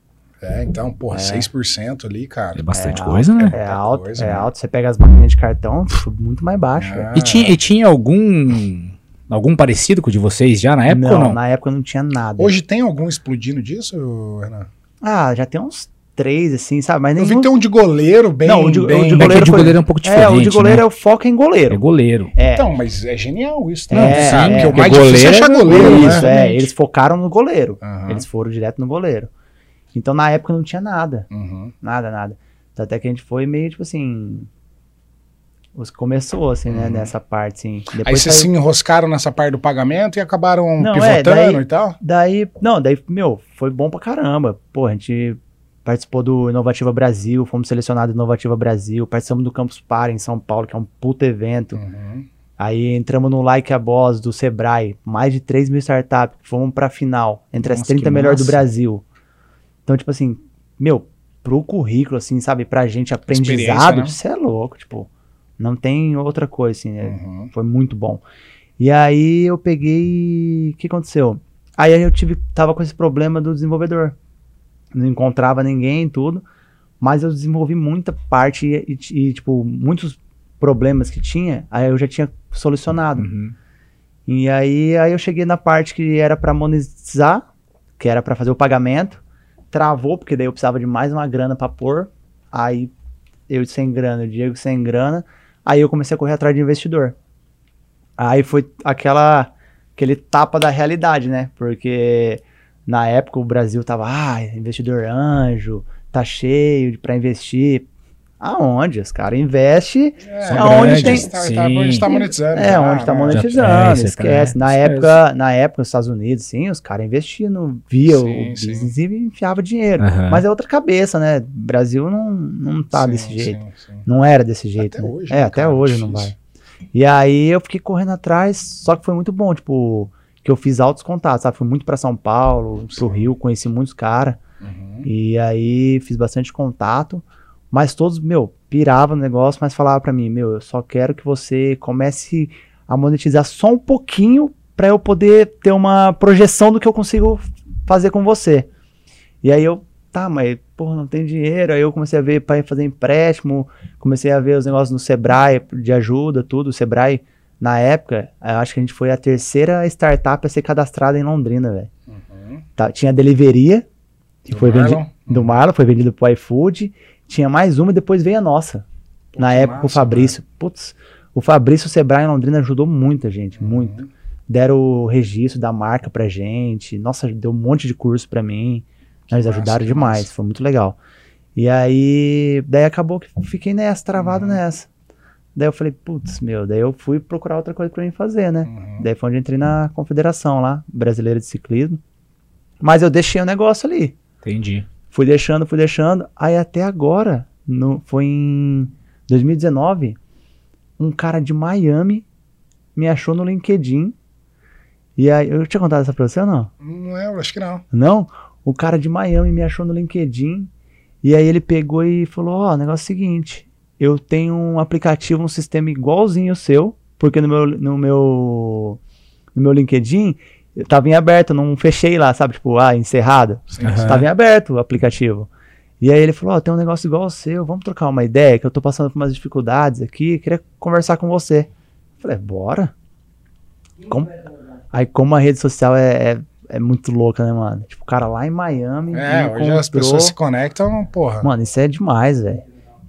S2: É, então, porra, 6% ali, cara.
S1: É bastante
S3: É
S1: coisa, né?
S3: É alto,
S2: coisa,
S3: é
S2: né?
S3: alto. Você pega as máquinas de cartão, muito mais baixo.
S2: Ah,
S1: E, tinha, e tinha algum. Algum parecido com o de vocês já na época
S3: não,
S1: ou não?
S3: na época não tinha nada.
S2: Hoje tem algum explodindo disso, Renan?
S3: Ah, já tem uns três, assim, sabe? Mas
S2: Eu
S3: nem
S2: vi que tem um de goleiro bem.
S3: Não, o de- o
S2: bem...
S3: de
S1: É que
S3: goleiro
S1: o de
S3: foi-
S1: goleiro é um pouco diferente.
S3: É, o de goleiro
S1: né?
S3: é o foco em goleiro.
S1: É goleiro.
S3: É,
S2: Então, mas é genial isso,
S3: É,
S2: né?
S3: é,
S2: Porque o mais difícil é
S1: goleiro
S2: achar
S1: é
S2: goleiro,
S3: isso,
S2: né?
S3: é. Eles focaram no goleiro.
S2: Aham.
S3: Eles foram direto no goleiro. Então na época não tinha nada.
S2: Uhum.
S3: Nada, nada. Então, Até que a gente foi meio, tipo assim. os- Começou, assim, né? Nessa parte, assim.
S2: Aí
S3: Depois
S2: vocês
S3: saiu-
S2: se enroscaram nessa parte do pagamento e acabaram
S3: Não, é,
S2: pivotando
S3: daí-
S2: e tal?
S3: Daí, não, daí, meu, foi bom pra caramba. Pô, a gente participou do Inovativa Brasil, fomos selecionados do Inovativa Brasil, participamos do Campus Party em São Paulo, que é um puta evento.
S2: Uhum.
S3: Aí entramos no Like a Boss do Sebrae, mais de 3 mil startups, fomos pra final, entre as
S2: Nossa,
S3: 30
S2: que
S3: melhores do. Brasil. Então, tipo assim, meu, pro currículo, assim, sabe, pra gente aprendizado,
S2: né?
S3: você é louco, tipo, não tem outra coisa, assim, é-
S2: Uhum.
S3: foi muito bom. E aí eu peguei. e- O que aconteceu? Aí eu tive, tava com esse problema do desenvolvedor. Não encontrava ninguém e tudo. Mas eu desenvolvi muita parte e, e, tipo, muitos problemas que tinha, aí eu já tinha solucionado.
S1: Uhum.
S3: E aí, aí eu cheguei na parte que era pra monetizar, que era pra fazer o pagamento. Travou, porque daí eu precisava de mais uma grana pra pôr. Aí eu sem grana, o Diego sem grana. Aí eu comecei a correr atrás de investidor. Aí foi aquela aquele tapa da realidade, né? Porque na época o Brasil tava, ah, investidor anjo, tá cheio pra investir. Aonde? Os caras investem
S2: É,
S3: aonde
S1: grandes,
S3: tem-
S2: Tá,
S1: sim.
S2: tá, onde tá monetizando.
S3: é,
S2: já,
S3: onde tá
S2: né?
S3: monetizando,
S1: Já- é, você tá-
S3: esquece. na,
S1: esquece.
S3: época, na época, nos Estados Unidos, sim, os caras investiam no via
S2: Sim,
S3: o
S2: sim.
S3: business e enfiava dinheiro. Mas é outra cabeça, né? Brasil não, não tá
S2: Sim,
S3: desse jeito.
S2: sim, sim.
S3: Não era desse jeito.
S2: Até
S3: né?
S2: hoje,
S3: É,
S2: né,
S3: até
S2: cara?
S3: hoje não vai. E aí eu fiquei correndo atrás, só que foi muito bom, tipo, que eu fiz altos contatos, sabe? Fui muito pra São Paulo, pro
S2: Sim.
S3: Rio, conheci muitos caras.
S2: Uhum.
S3: E aí fiz bastante contato, mas todos, meu, piravam no negócio, mas falavam pra mim, meu, eu só quero que você comece a monetizar só um pouquinho pra eu poder ter uma projeção do que eu consigo fazer com você. E aí eu, tá, mas porra, não tem dinheiro. Aí eu comecei a ver para fazer empréstimo, comecei a ver os negócios no Sebrae de ajuda, tudo. O Sebrae, na época, eu acho que a gente foi a terceira startup a ser cadastrada em Londrina, velho.
S2: Uhum.
S3: Tá, tinha a Deliveria, que
S2: Do
S3: foi vendido do Marlon, foi vendido pro iFood. Tinha mais uma e depois veio a nossa.
S2: Pô,
S3: Na época, o
S2: massa,
S3: Fabrício. Putz, o Fabrício Sebrae em Londrina ajudou muita gente,
S2: Uhum.
S3: muito. Deram o registro da marca pra gente. Nossa, deu um monte de curso pra mim.
S2: Que
S3: Eles
S2: massa,
S3: ajudaram demais,
S2: massa.
S3: foi muito legal. E aí, daí acabou que fiquei nessa, travado
S2: Uhum.
S3: nessa. Daí eu falei, putz, meu, daí eu fui procurar outra coisa pra mim fazer, né?
S2: Uhum.
S3: Daí foi onde eu entrei na confederação lá, brasileira de ciclismo. Mas eu deixei o negócio ali.
S1: Entendi.
S3: Fui deixando, fui deixando. Aí até agora, no, foi em 2019, um cara de Miami me achou no LinkedIn. E aí, eu tinha contado essa pra você ou não?
S2: Não lembro, acho que não.
S3: Não? O cara de Miami me achou no LinkedIn. E aí ele pegou e falou: Ó, o negócio é o seguinte, eu tenho um aplicativo, um sistema igualzinho ao seu, porque no meu, no meu, no meu LinkedIn eu tava em aberto, eu não fechei lá, sabe? Tipo, ah, encerrado.
S2: Sim.
S3: Tava em aberto o aplicativo. E aí ele falou, ó, tem um negócio igual ao seu, vamos trocar uma ideia, que eu tô passando por umas dificuldades aqui, queria conversar com você. Eu falei, bora. Como- Aí como a rede social é, é, é muito louca, né, mano? Tipo, o cara lá em Miami
S2: É, hoje as pessoas se conectam, porra.
S3: Mano, isso é demais, velho.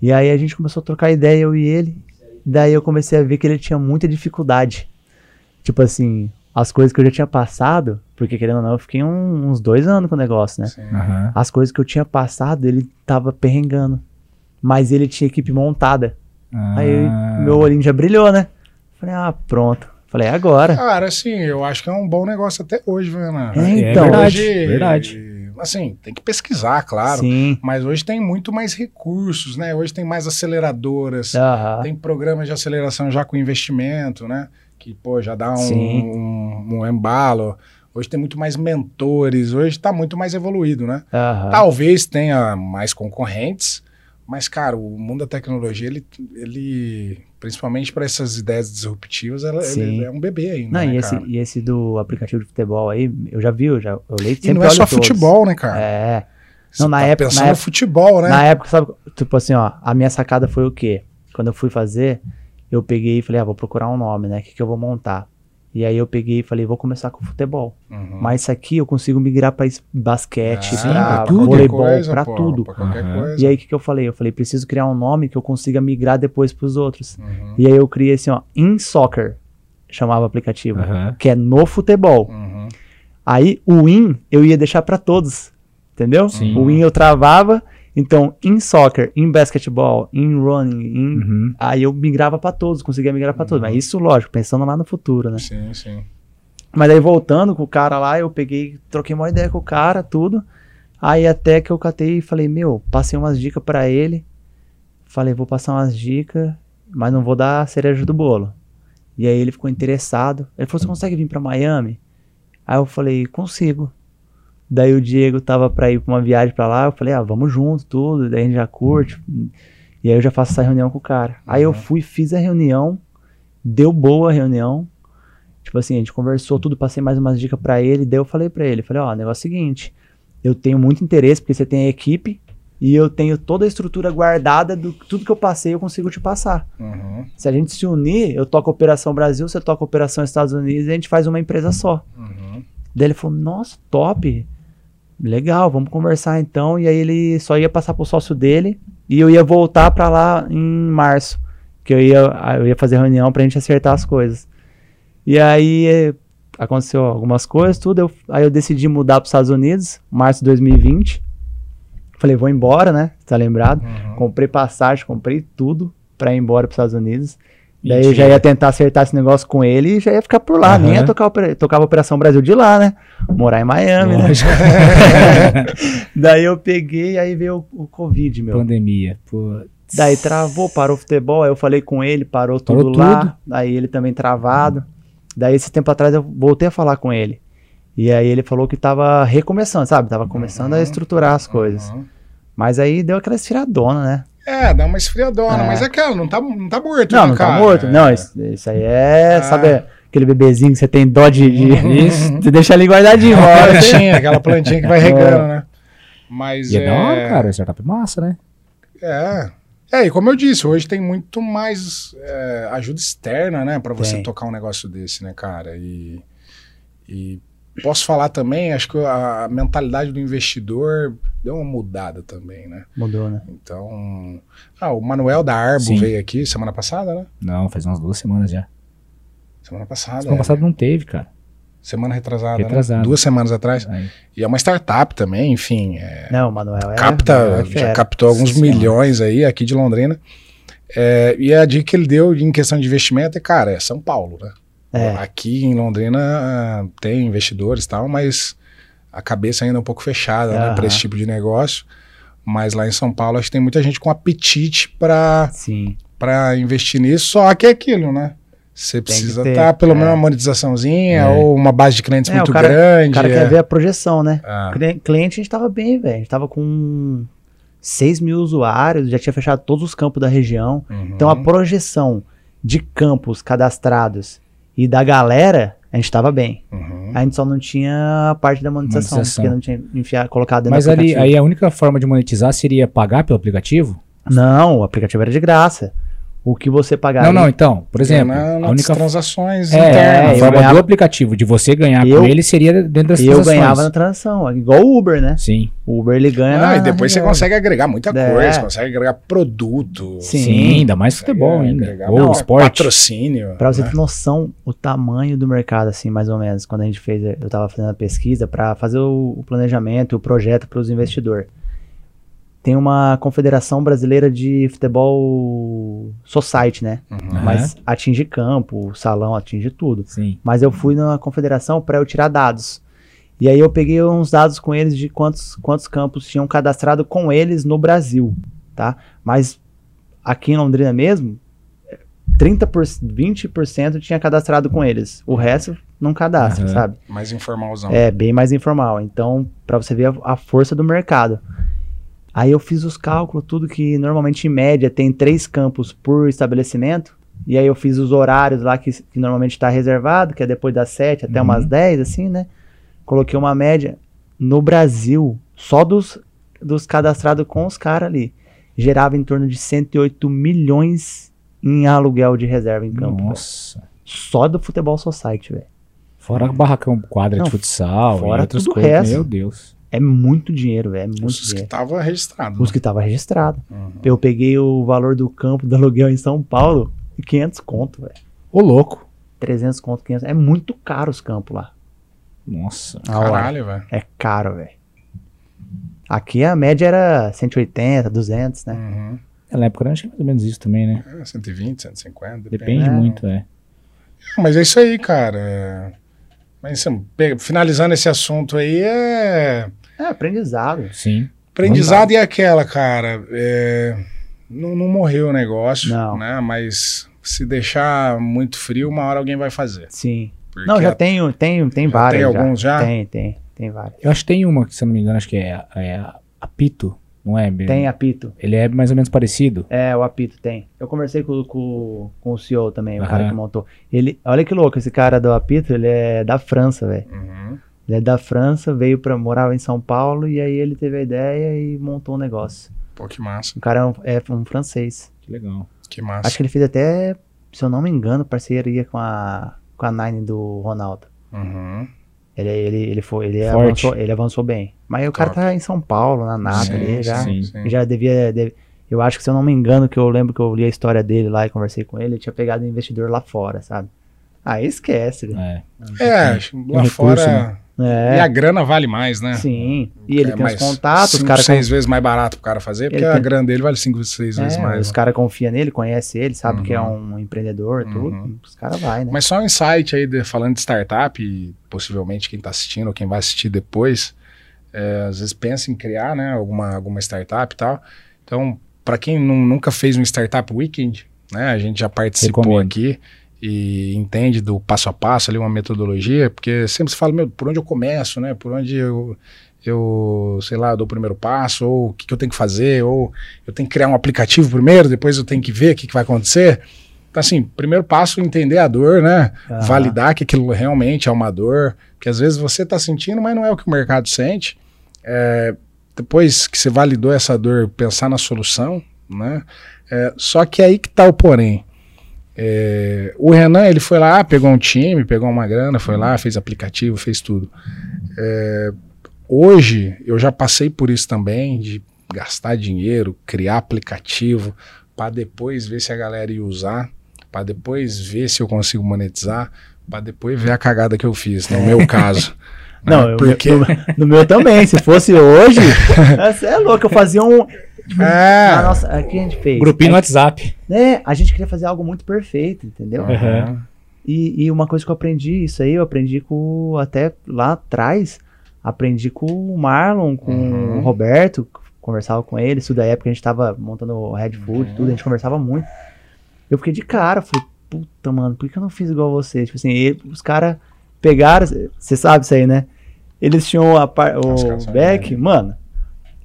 S3: E aí a gente começou a trocar ideia, eu e ele. Daí eu comecei a ver que ele tinha muita dificuldade. Tipo assim, as coisas que eu já tinha passado, porque querendo ou não, eu fiquei um- uns dois anos com o negócio, né?
S2: Sim.
S1: Aham.
S3: As coisas que eu tinha passado, ele tava perrengando. Mas ele tinha equipe montada. Aí
S1: Ah.
S3: meu olhinho já brilhou, né? Falei, ah, pronto. Falei, é agora.
S2: Cara, assim, eu acho que é um bom negócio até hoje, viu?
S3: É,
S1: É
S3: então.
S1: verdade,
S2: Hoje,
S1: verdade.
S2: Assim, tem que pesquisar, claro.
S3: Sim.
S2: Mas hoje tem muito mais recursos, né? Hoje tem mais aceleradoras,
S3: Aham.
S2: tem programas de aceleração já com investimento, né? Que, pô, já dá um, um, um embalo. Hoje tem muito mais mentores, hoje tá muito mais evoluído, né?
S3: Aham.
S2: Talvez tenha mais concorrentes, mas, cara, o mundo da tecnologia, ele, ele principalmente para essas ideias disruptivas, ela, ele é um bebê ainda,
S3: Não,
S2: né,
S3: e, esse,
S2: cara?
S3: e esse do aplicativo de futebol aí, eu já vi, eu já eu leio
S2: E
S3: sempre
S2: não é só
S3: todos.
S2: futebol, né, cara?
S3: É.
S2: Você
S3: Não, na
S2: tá
S3: época-
S2: pensando
S3: na
S2: no
S3: época-
S2: futebol, né?
S3: Na época, sabe, tipo assim, ó, a minha sacada foi o quê? Quando eu fui fazer, eu peguei e falei, ah, vou procurar um nome, né? O que, que eu vou montar? E aí eu peguei e falei, vou começar com futebol.
S2: Uhum.
S3: Mas isso aqui eu consigo migrar pra es- basquete,
S2: Ah,
S1: tudo.
S3: voleibol,
S2: pô,
S3: tudo.
S2: pra coisa.
S3: E aí o que, que eu falei? Eu falei, preciso criar um nome que eu consiga migrar depois pros outros.
S2: Uhum.
S3: E aí eu criei assim, ó, In Soccer, chamava o aplicativo, que é no futebol.
S2: Uhum.
S3: Aí o in eu ia deixar pra todos, entendeu?
S1: Sim.
S3: O in eu travava, então in soccer, in basketball, in running, in...
S1: Uhum.
S3: aí eu migrava pra todos, conseguia migrar pra todos.
S2: Uhum.
S3: Mas isso, lógico, pensando lá no futuro, né?
S2: Sim, sim.
S3: Mas aí voltando com o cara lá, eu peguei, troquei uma ideia com o cara, tudo. Aí até que eu catei e falei, meu, passei umas dicas pra ele. Falei, vou passar umas dicas, mas não vou dar a cereja do bolo. E aí ele ficou interessado. Ele falou, você consegue vir pra Miami? Aí eu falei, consigo. Daí o Diego tava pra ir pra uma viagem pra lá, eu falei, ah, vamos junto, tudo, daí a gente já curte. E aí eu já faço essa reunião com o cara. Aí eu
S2: Uhum.
S3: fui, fiz a reunião, deu boa a reunião. Tipo assim, a gente conversou tudo, passei mais umas dicas pra ele, daí eu falei pra ele, falei, ó, o negócio é o seguinte, eu tenho muito interesse, porque você tem a equipe, e eu tenho toda a estrutura guardada do tudo que eu passei, eu consigo te passar.
S2: Uhum.
S3: Se a gente se unir, eu toco a Operação Brasil, você toca a Operação Estados Unidos, e a gente faz uma empresa só.
S2: Uhum.
S3: Daí ele falou, nossa, top, legal, vamos conversar então, e aí ele só ia passar pro sócio dele, e eu ia voltar pra lá em março, que eu ia, eu ia fazer reunião pra gente acertar as coisas. E aí eh, aconteceu algumas coisas, tudo, eu- aí eu decidi mudar pros Estados Unidos, março de 2020, falei, vou embora, né, tá lembrado?
S2: Uhum.
S3: Comprei passagem, comprei tudo pra ir embora pros Estados Unidos. Daí eu já ia tentar acertar esse negócio com ele e já ia ficar por lá. Nem ia tocar, tocava a Operação Brasil de lá, né? Morar em Miami, né? (laughs) Daí eu peguei, aí veio o, o Covid, meu.
S1: Pandemia. Pô.
S3: Daí travou, parou o futebol. Aí eu falei com ele, parou tudo
S1: Parou
S3: lá.
S1: tudo.
S3: Aí ele também travado. Daí esse tempo atrás eu voltei a falar com ele. E aí ele falou que tava recomeçando, sabe? Tava começando a
S2: Uhum.
S3: estruturar as coisas.
S2: Uhum.
S3: Mas aí deu aquela esfriadona, né?
S2: É, dá uma esfriadona,
S3: É.
S2: mas é aquela, não tá, não tá morto,
S3: Não,
S2: né,
S3: não tá
S2: cara?
S3: morto.
S2: É.
S3: Não, isso, isso aí é,
S2: Ah.
S3: sabe, aquele bebezinho que você tem dó de. de-
S2: Isso.
S3: você deixa ali guardadinho, uma você-
S2: plantinha, aquela plantinha que vai (laughs) regando, né? Mas
S1: E é
S2: é...
S1: da hora, cara. Startup massa, né?
S2: É. É, e como eu disse, hoje tem muito mais é, ajuda externa, né, Pra você
S3: Tem.
S2: tocar um negócio desse, né, cara? E, e posso falar também, acho que a mentalidade do investidor deu uma mudada também, né?
S3: Mudou, né?
S2: Então. Ah, o Manuel da Arbo
S1: Sim.
S2: veio aqui semana passada, né?
S1: Não, faz umas duas semanas já.
S2: Semana passada.
S1: Semana
S2: é.
S1: passada não teve, cara.
S2: Semana retrasada,
S1: Retrasada.
S2: né? Duas semanas atrás.
S1: Aí.
S2: E é uma startup também, enfim. é,
S3: Não, o Manuel é.
S2: capta,
S3: é
S2: já captou alguns
S1: Sim.
S2: milhões aí aqui de Londrina. É, e a dica que ele deu em questão de investimento é, cara, é São Paulo, né?
S3: É.
S2: Aqui em Londrina ah, tem investidores e tal, mas a cabeça ainda é um pouco fechada né,
S3: Aham.
S2: para esse tipo de negócio. Mas lá em São Paulo acho que tem muita gente com apetite para investir nisso, só que é aquilo, né? Você precisa estar pelo
S3: é.
S2: menos uma monetizaçãozinha
S1: É.
S2: ou uma base de clientes
S3: É,
S2: muito
S3: o cara-
S2: grande.
S3: O cara
S2: é.
S3: quer ver a projeção, né?
S2: Ah,
S3: Cli- Cliente a gente tava bem, velho. A gente tava com 6 mil usuários, já tinha fechado todos os campos da região.
S2: uhum.
S3: Então a projeção de campos cadastrados e da galera, a gente tava bem.
S2: Uhum.
S3: A gente só não tinha a parte da monetização,
S1: Monetização.
S3: porque não tinha enfiado, colocado dentro
S1: Mas
S3: do
S1: ali, aí a única forma de monetizar seria pagar pelo aplicativo?
S3: Não, o aplicativo era de graça. O que você pagar
S1: Não, não, então, por exemplo, a
S2: nas
S1: única
S2: transações
S1: é,
S2: internas.
S1: a
S3: eu
S1: forma
S3: ganhava-
S1: do aplicativo de você ganhar
S3: Eu-
S1: com ele seria dentro das
S3: eu
S1: transações.
S3: ganhava na transação, igual o Uber, né?
S1: Sim.
S3: O Uber ele ganha
S2: Ah,
S3: na
S2: e depois você consegue agregar muita
S3: É.
S2: coisa, consegue agregar produto,
S3: Sim.
S1: Sim, ainda mais futebol
S2: é,
S1: ainda. Ou
S2: não,
S1: esporte.
S2: patrocínio.
S3: Pra você
S2: né?
S3: ter noção o tamanho do mercado, assim, mais ou menos, quando a gente fez, eu tava fazendo a pesquisa pra fazer o, o planejamento, o projeto para os investidores. Tem uma confederação brasileira de futebol society, né?
S2: Uhum.
S3: Mas atinge campo, salão, atinge tudo.
S1: Sim.
S3: Mas eu fui na confederação para eu tirar dados. E aí eu peguei uns dados com eles de quantos, quantos campos tinham cadastrado com eles no Brasil, tá? Mas aqui em Londrina mesmo, 30%, 20% tinha cadastrado com eles. O resto não cadastra,
S1: Aham.
S3: sabe?
S2: Mais informalzão.
S3: É bem mais informal. Então, para você ver a, a força do mercado. Aí eu fiz os cálculos, tudo que normalmente em média tem três campos por estabelecimento. E aí eu fiz os horários lá que, que normalmente está reservado, que é depois das 7 até
S1: Uhum.
S3: umas 10, assim, né? Coloquei uma média no Brasil, só dos, dos cadastrados com os caras ali. Gerava em torno de 108 milhões em aluguel de reserva em campo.
S1: Nossa.
S3: Só do Futebol Society, velho.
S1: Fora barracão, quadra
S3: Não,
S1: de futsal
S3: fora
S1: outras
S3: tudo o
S1: coisas.
S3: resto.
S1: Meu Deus.
S3: É muito dinheiro, velho. É muito
S2: Os que
S3: dinheiro.
S2: estavam registrados.
S3: Os que tava registrado.
S2: Uhum.
S3: Eu peguei o valor do campo do aluguel em São Paulo e 500 conto, velho.
S1: Ô, louco.
S3: 300 conto, 500. É muito caro os campos lá.
S1: Nossa.
S3: A.
S2: Caralho, velho.
S3: É caro, velho. Aqui a média era 180, 200, né?
S2: Uhum.
S1: Na época que é mais ou menos isso também, né?
S2: É, 120, 150, depende.
S1: Depende
S3: É.
S1: muito, é.
S2: Mas é isso aí, cara. É... Mas assim, finalizando esse assunto aí, é.
S3: É aprendizado.
S1: Sim.
S2: Aprendizado e aquela, cara. é, Não, não morreu o negócio,
S3: Não.
S2: né? Mas se deixar muito frio, uma hora alguém vai fazer.
S3: Sim.
S2: Porque
S3: Não, já
S2: a-
S3: tenho, tem, tem
S2: Já
S3: várias.
S2: tem alguns já?
S3: Tem, tem, tem várias.
S1: Eu acho que tem uma, que, se eu não me engano, acho que é, é apito, não é?
S3: Tem apito.
S1: Ele é mais ou menos parecido.
S3: É, o apito tem. Eu conversei com, com, com o CEO também, o cara que montou. Ele, olha que louco, esse cara do apito, ele é da França, velho.
S2: Uhum.
S3: Ele é da França, veio pra morava em São Paulo e aí ele teve a ideia e montou um negócio.
S2: Pô, que massa.
S3: O cara é um, é um francês.
S1: Que legal.
S2: Que massa.
S3: Acho que ele fez até, se eu não me engano, parceria com a com a Nine do Ronaldo.
S2: Uhum.
S3: Ele ele ele foi, ele
S1: Forte.
S3: avançou, ele avançou bem. Mas o cara
S2: Top.
S3: tá em São Paulo, na nata ali já.
S1: sim.
S2: sim.
S3: Já devia, deve- eu acho que se eu não me engano, que eu lembro que eu li a história dele lá e conversei com ele, ele tinha pegado um investidor lá fora, sabe? Aí esquece, velho.
S1: É.
S2: É, lá
S1: um recurso,
S2: fora. E
S3: É,
S2: a grana vale mais, né?
S3: sim. E ele
S2: É
S3: tem os contatos, os
S2: cinco,
S3: caras
S2: seis vezes mais barato pro cara fazer, porque
S3: Ele
S2: a grana dele vale cinco, seis vezes
S3: É,
S2: mais.
S3: os
S2: né?
S3: caras confiam nele, conhecem ele, sabe que é
S2: Uhum.
S3: um empreendedor, tudo.
S2: Uhum.
S3: Os caras vai, né?
S2: Mas só um insight aí, de- falando de startup, e possivelmente quem está assistindo ou quem vai assistir depois, é, às vezes pensa em criar né, alguma, alguma startup e tal. Então, para quem nu- nunca fez um Startup Weekend, né, a gente já participou
S1: Recomendo.
S2: aqui e entende do passo a passo ali uma metodologia, porque sempre se fala, meu, por onde eu começo, né? Por onde eu, eu sei lá, dou o primeiro passo, ou o que, que eu tenho que fazer, ou eu tenho que criar um aplicativo primeiro, depois eu tenho que ver o que, que vai acontecer. Então, assim, primeiro passo, entender a dor, né? Validar que aquilo realmente é uma dor, que às vezes você está sentindo, mas não é o que o mercado sente. É, depois que você validou essa dor, pensar na solução, né? É, só que aí que tá o porém. É, o Renan, ele foi lá, pegou um time, pegou uma grana, foi lá, fez aplicativo, fez tudo. É, hoje eu já passei por isso também, de gastar dinheiro, criar aplicativo, para depois ver se a galera ia usar, para depois ver se eu consigo monetizar, para depois ver a cagada que eu fiz, no meu (laughs) caso.
S3: Não, eu-
S2: porque
S3: no, no meu também. Se fosse hoje, (laughs) você é louco. Eu fazia um. Tipo,
S2: É.
S3: a nossa, o que a gente fez?
S1: Grupinho no
S3: a,
S1: WhatsApp.
S3: né, a gente queria fazer algo muito perfeito, entendeu?
S1: Uhum.
S3: E, e uma coisa que eu aprendi, isso aí eu aprendi com. Até lá atrás, aprendi com o Marlon, com
S2: Uhum.
S3: o Roberto, conversava com eles, isso da época a gente tava montando o Red
S2: Uhum.
S3: Food, tudo, a gente conversava muito. Eu fiquei de cara, falei, puta, mano, por que eu não fiz igual você? Tipo assim, ele- os caras pegaram, você sabe isso aí, né? Eles tinham a par, o back, mano,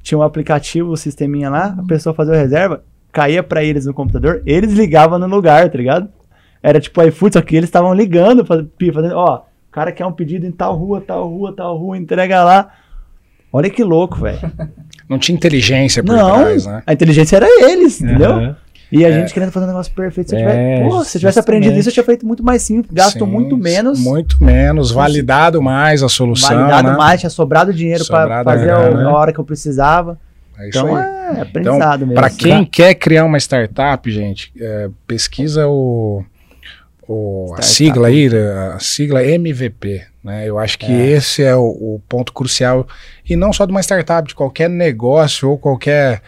S3: tinha um aplicativo, o sisteminha lá, a pessoa fazia a reserva, caía pra eles no computador, eles ligavam no lugar, tá ligado? Era tipo iFood, só que eles estavam ligando, faz- fazendo, ó, o cara quer um pedido em tal rua, tal rua, tal rua, entrega lá. Olha que louco, velho. (laughs)
S2: não tinha inteligência por
S3: Não,
S2: trás, né?
S3: a inteligência era eles, entendeu?
S1: Uhum.
S3: E a gente querendo fazer um negócio perfeito. Se eu tivesse,
S1: É,
S3: pô, se eu tivesse aprendido isso, eu tinha feito muito mais simples, gasto
S2: Sim,
S3: muito menos,
S2: Muito menos, validado mais a solução.
S3: validado
S2: né?
S3: mais, tinha sobrado dinheiro
S2: Sobrado
S3: fazer a, a hora que eu precisava.
S2: É
S3: Então
S2: aí.
S3: é aprendizado mesmo.
S2: Para quem quer criar uma startup, gente, é, pesquisa o, o- a sigla aí, a sigla MVP. Né? Eu acho que
S3: É.
S2: esse é o, o ponto crucial. E não só de uma startup, de qualquer negócio ou qualquer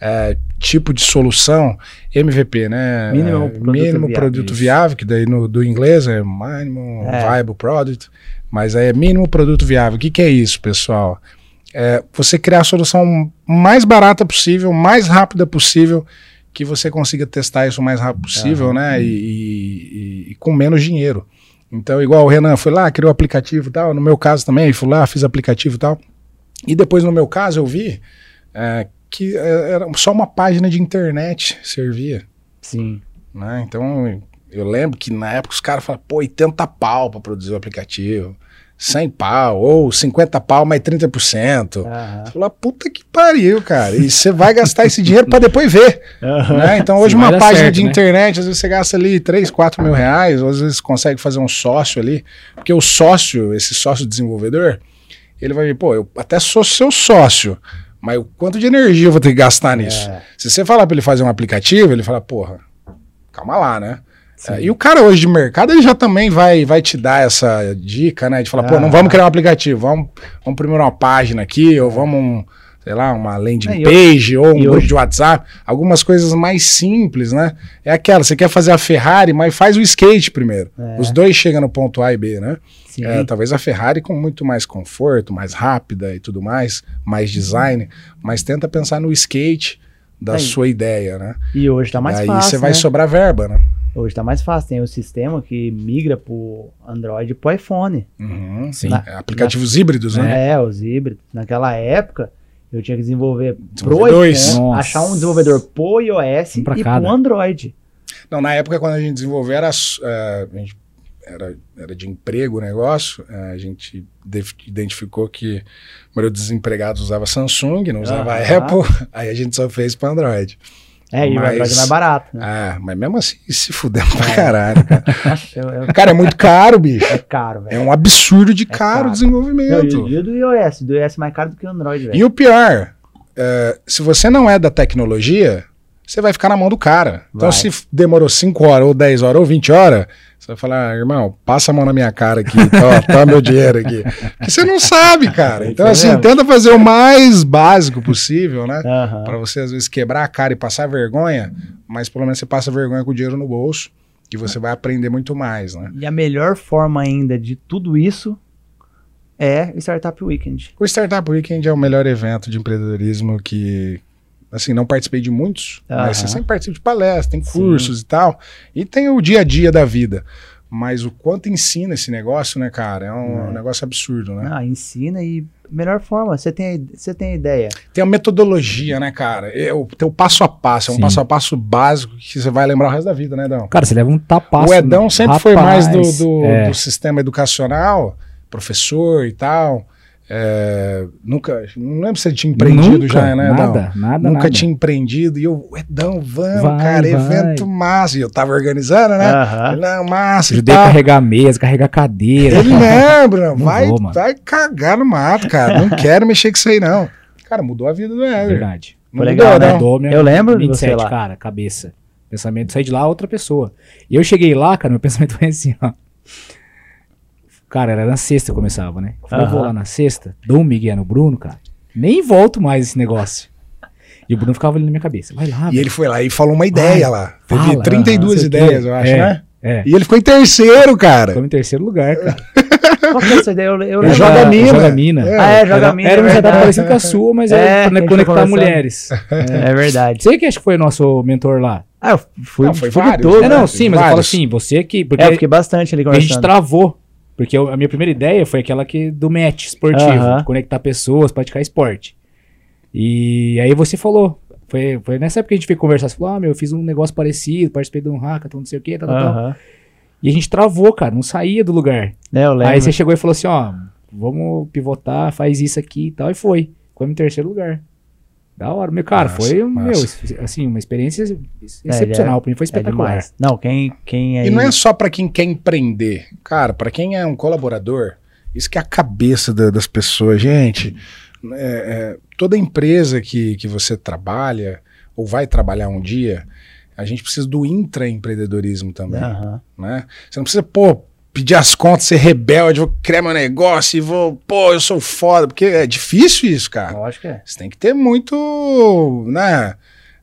S2: é, tipo de solução. MVP, né?
S3: Mínimo
S2: É,
S3: produto
S2: mínimo
S3: viável,
S2: produto viável, que daí no, do inglês é minimum
S3: É.
S2: viable product. Mas aí é mínimo produto viável. O que, que é isso, pessoal? É você criar a solução mais barata possível, mais rápida possível, que você consiga testar isso o mais rápido possível, né? E, e- e com menos dinheiro. Então, igual o Renan foi lá, criou aplicativo e tal. No meu caso também, fui lá, fiz aplicativo e tal. E depois, no meu caso, eu vi é, que é, era só uma página de internet servia.
S3: Sim.
S2: Né? Então, eu lembro que na época os caras falavam, pô, 80 pau para produzir o aplicativo. 100 pau, ou 50 pau, mais 30%.
S3: Aham.
S2: Você fala, puta que pariu, cara. E você vai gastar esse dinheiro para depois ver. Né? Então, hoje, uma página
S1: certo,
S2: de
S1: né?
S2: internet, às vezes você gasta ali 3, 4 mil reais, ou às vezes consegue fazer um sócio ali. Porque o sócio, esse sócio desenvolvedor, ele vai ver, pô, eu até sou seu sócio, mas o quanto de energia eu vou ter que gastar nisso?
S3: É,
S2: Se você falar para ele fazer um aplicativo, ele fala, porra, calma lá, né? É, e o cara hoje de mercado, ele já também vai, vai te dar essa dica, né? De falar, pô,
S3: Ah.
S2: não vamos criar um aplicativo, vamos, vamos primeiro uma página aqui, ou vamos, um, sei lá, uma landing
S3: É,
S2: page, ou um grupo
S3: hoje-
S2: de WhatsApp, algumas coisas mais simples, né? É aquela, você quer fazer a Ferrari, mas faz o skate primeiro.
S3: É.
S2: Os dois chegam no ponto A e B, né? É, talvez a Ferrari com muito mais conforto, mais rápida e tudo mais, mais design, mas tenta pensar no skate da
S3: Aí.
S2: sua ideia, né?
S3: E hoje tá mais
S2: Aí
S3: fácil.
S2: você vai
S3: né?
S2: sobrar verba, né?
S3: Hoje tá mais fácil. Tem o sistema que migra pro Android e pro iPhone.
S2: Uhum.
S1: Sim.
S3: Na-
S2: É, aplicativos híbridos, né?
S3: É, os híbridos. Naquela época, eu tinha que desenvolver pro
S2: Desenvolver dois.
S3: iPhone, achar um desenvolvedor pro iOS
S1: Um
S3: e
S1: cada.
S3: pro Android.
S2: Não, na época quando a gente desenvolveu era, é, a gente- era, era de emprego o negócio, é, a gente identificou que a maioria dos empregados usava Samsung, não usava. Apple, (laughs) aí a gente só fez para Android.
S3: É, e o
S2: Mas-
S3: Android é mais barato, né?
S2: Ah, mas mesmo assim se fudemos pra caralho, cara.
S3: Nossa, (laughs) eu- eu-
S2: Cara, é muito caro, bicho.
S3: é caro,
S2: É
S3: velho.
S2: um absurdo de caro,
S3: caro.
S2: o
S3: Não,
S2: desenvolvimento.
S3: e, e o do iOS? Do iOS é mais caro do que o Android, velho.
S2: E o pior, é, se você não é da tecnologia, você vai ficar na mão do cara. Então,
S3: Vai.
S2: se f- demorou 5 horas, ou 10 horas, ou 20 horas, você vai falar, irmão, passa a mão na minha cara aqui, toma, toma meu dinheiro aqui. Porque você não sabe, cara. Então,
S3: Isso
S2: assim, tenta fazer o mais básico possível, né?
S3: Aham.
S2: Pra você, às vezes, quebrar a cara e passar vergonha, mas pelo menos você passa vergonha com o dinheiro no bolso e você vai aprender muito mais, né?
S3: E a melhor forma ainda de tudo isso é o Startup Weekend.
S2: O Startup Weekend é o melhor evento de empreendedorismo que, assim, não participei de muitos, mas você sempre participa de palestras, tem
S3: Sim.
S2: cursos e tal, e tem o dia a dia da vida. Mas o quanto ensina esse negócio, né, cara? É um
S3: É.
S2: negócio absurdo, né?
S3: Ah, ensina e melhor forma. Você tem, você tem ideia.
S2: Tem a metodologia, né, cara? É o teu passo a passo, é um
S1: Sim.
S2: passo a passo básico que você vai lembrar o resto da vida, né, Dão?
S1: Cara, você leva um tapaço.
S2: o Edão sempre foi mais do,
S1: rapaz.
S2: do,
S1: É.
S2: do sistema educacional, professor e tal. É, nunca, não lembro se você tinha empreendido
S1: Nunca,
S2: já, né?
S1: Nada,
S2: Edão?
S1: nada,
S2: Nunca
S1: nada.
S2: tinha empreendido. E eu, Edão, vamos,
S1: Vai,
S2: cara,
S1: vai.
S2: evento massa. E eu tava organizando, né?
S3: Aham.
S2: Ele, Não, massa.
S1: Ajudei a carregar a mesa, carregar a cadeira.
S2: Ele lembra,
S1: Não
S2: vai,
S1: vou, mano.
S2: vai cagar no mato, cara. Não quero mexer com isso aí, não. Cara, mudou a vida do Éder.
S1: Verdade.
S2: Não
S3: Foi
S2: mudou,
S3: legal, né?
S2: não.
S1: Mudou
S3: Eu lembro de
S1: 27,
S3: você lá.
S1: cara, cabeça. Pensamento, saí de lá outra pessoa. E eu cheguei lá, cara, meu (laughs) pensamento foi assim, ó. Cara, era na sexta que eu começava, né? Eu falei, eu vou lá na sexta, dou um Miguel no Bruno, cara. Nem volto mais esse negócio. E o Bruno ficava ali na minha cabeça. Vai lá,
S2: E ele foi lá e falou uma ideia
S1: Ai,
S2: lá. Teve
S1: fala,
S2: 32
S1: não sei o quê.
S2: ideias, eu acho,
S1: É,
S2: né?
S1: É.
S2: E ele ficou em terceiro, cara.
S1: Ficou em terceiro lugar, cara. (laughs)
S3: Qual que é essa ideia? Eu, eu lembro.
S2: joga mina.
S1: Joga mina.
S2: É.
S3: Ah, é, joga
S1: Era,
S3: mina.
S1: era
S3: é
S1: uma setup
S3: verdade.
S1: parecida com a sua, mas
S3: É,
S1: era pra conectar
S3: conversando.
S1: mulheres.
S3: É verdade.
S1: Você que acho que foi nosso mentor lá.
S3: Ah, eu fui,
S2: Não, foi
S3: fui
S2: vários,
S3: todo,
S1: É,
S2: né?
S1: não, sim, mas eu falo assim, você que. Porque
S3: É, eu fiquei bastante ali
S1: a gente
S3: conversando.
S1: travou. Porque eu- a minha primeira ideia foi aquela que do match esportivo,
S3: Aham.
S1: de conectar pessoas, praticar esporte. E aí você falou. Foi, foi nessa época que a gente veio conversar. Você falou, ah, meu, eu fiz um negócio parecido, participei de um hackathon, não sei o quê, tal, tal, tal.
S3: Aham.
S1: E a gente travou, cara, não saía do lugar.
S3: É, eu lembro.
S1: Aí você chegou e falou assim, ó, vamos pivotar, faz isso aqui e tal, e foi. Ficou em terceiro lugar. Da hora, meu cara,
S2: Massa,
S1: foi,
S2: massa.
S1: meu, assim, uma experiência ex-
S3: É,
S1: excepcional,
S3: é-
S1: pra mim foi
S3: É
S1: espetacular.
S3: demais. Não, quem, quem aí...
S2: E não é só pra quem quer empreender. Cara, pra quem é um colaborador, isso que é a cabeça da- das pessoas. Gente, é, é, toda empresa que, que você trabalha ou vai trabalhar um dia, a gente precisa do intraempreendedorismo também.
S3: Aham.
S2: né? Você não precisa, pô, pedir as contas, ser rebelde, vou criar meu negócio e vou, pô, eu sou foda, porque é difícil isso, cara.
S3: Lógico que é.
S2: Você tem que ter muito, né?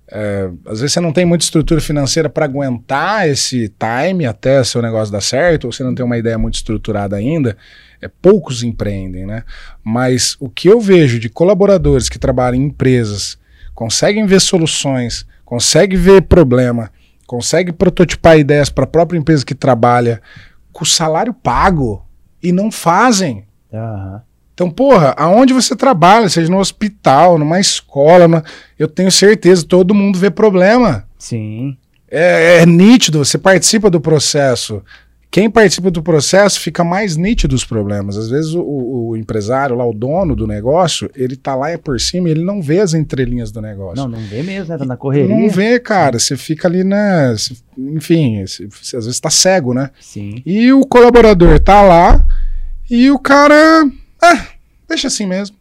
S2: é, às vezes você não tem muita estrutura financeira para aguentar esse time até seu negócio dar certo, ou você não tem uma ideia muito estruturada ainda. É, poucos empreendem, né? Mas o que eu vejo de colaboradores que trabalham em empresas, conseguem ver soluções, conseguem ver problema, conseguem prototipar ideias para a própria empresa que trabalha com salário pago e não fazem.
S3: Aham.
S2: Então, porra, aonde você trabalha, seja no hospital, numa escola, numa- eu tenho certeza, todo mundo vê problema.
S3: Sim.
S2: É, é nítido, você participa do processo. Quem participa do processo fica mais nítido os problemas. Às vezes o, o- empresário, lá, o dono do negócio, ele tá lá é por cima e ele não vê as entrelinhas do negócio.
S3: Não, não vê mesmo, né? Tá na correria.
S2: Não vê, cara. Você fica ali na. Enfim, você- você às vezes tá cego, né?
S3: Sim.
S2: E o colaborador tá lá e o cara. Ah, deixa assim mesmo.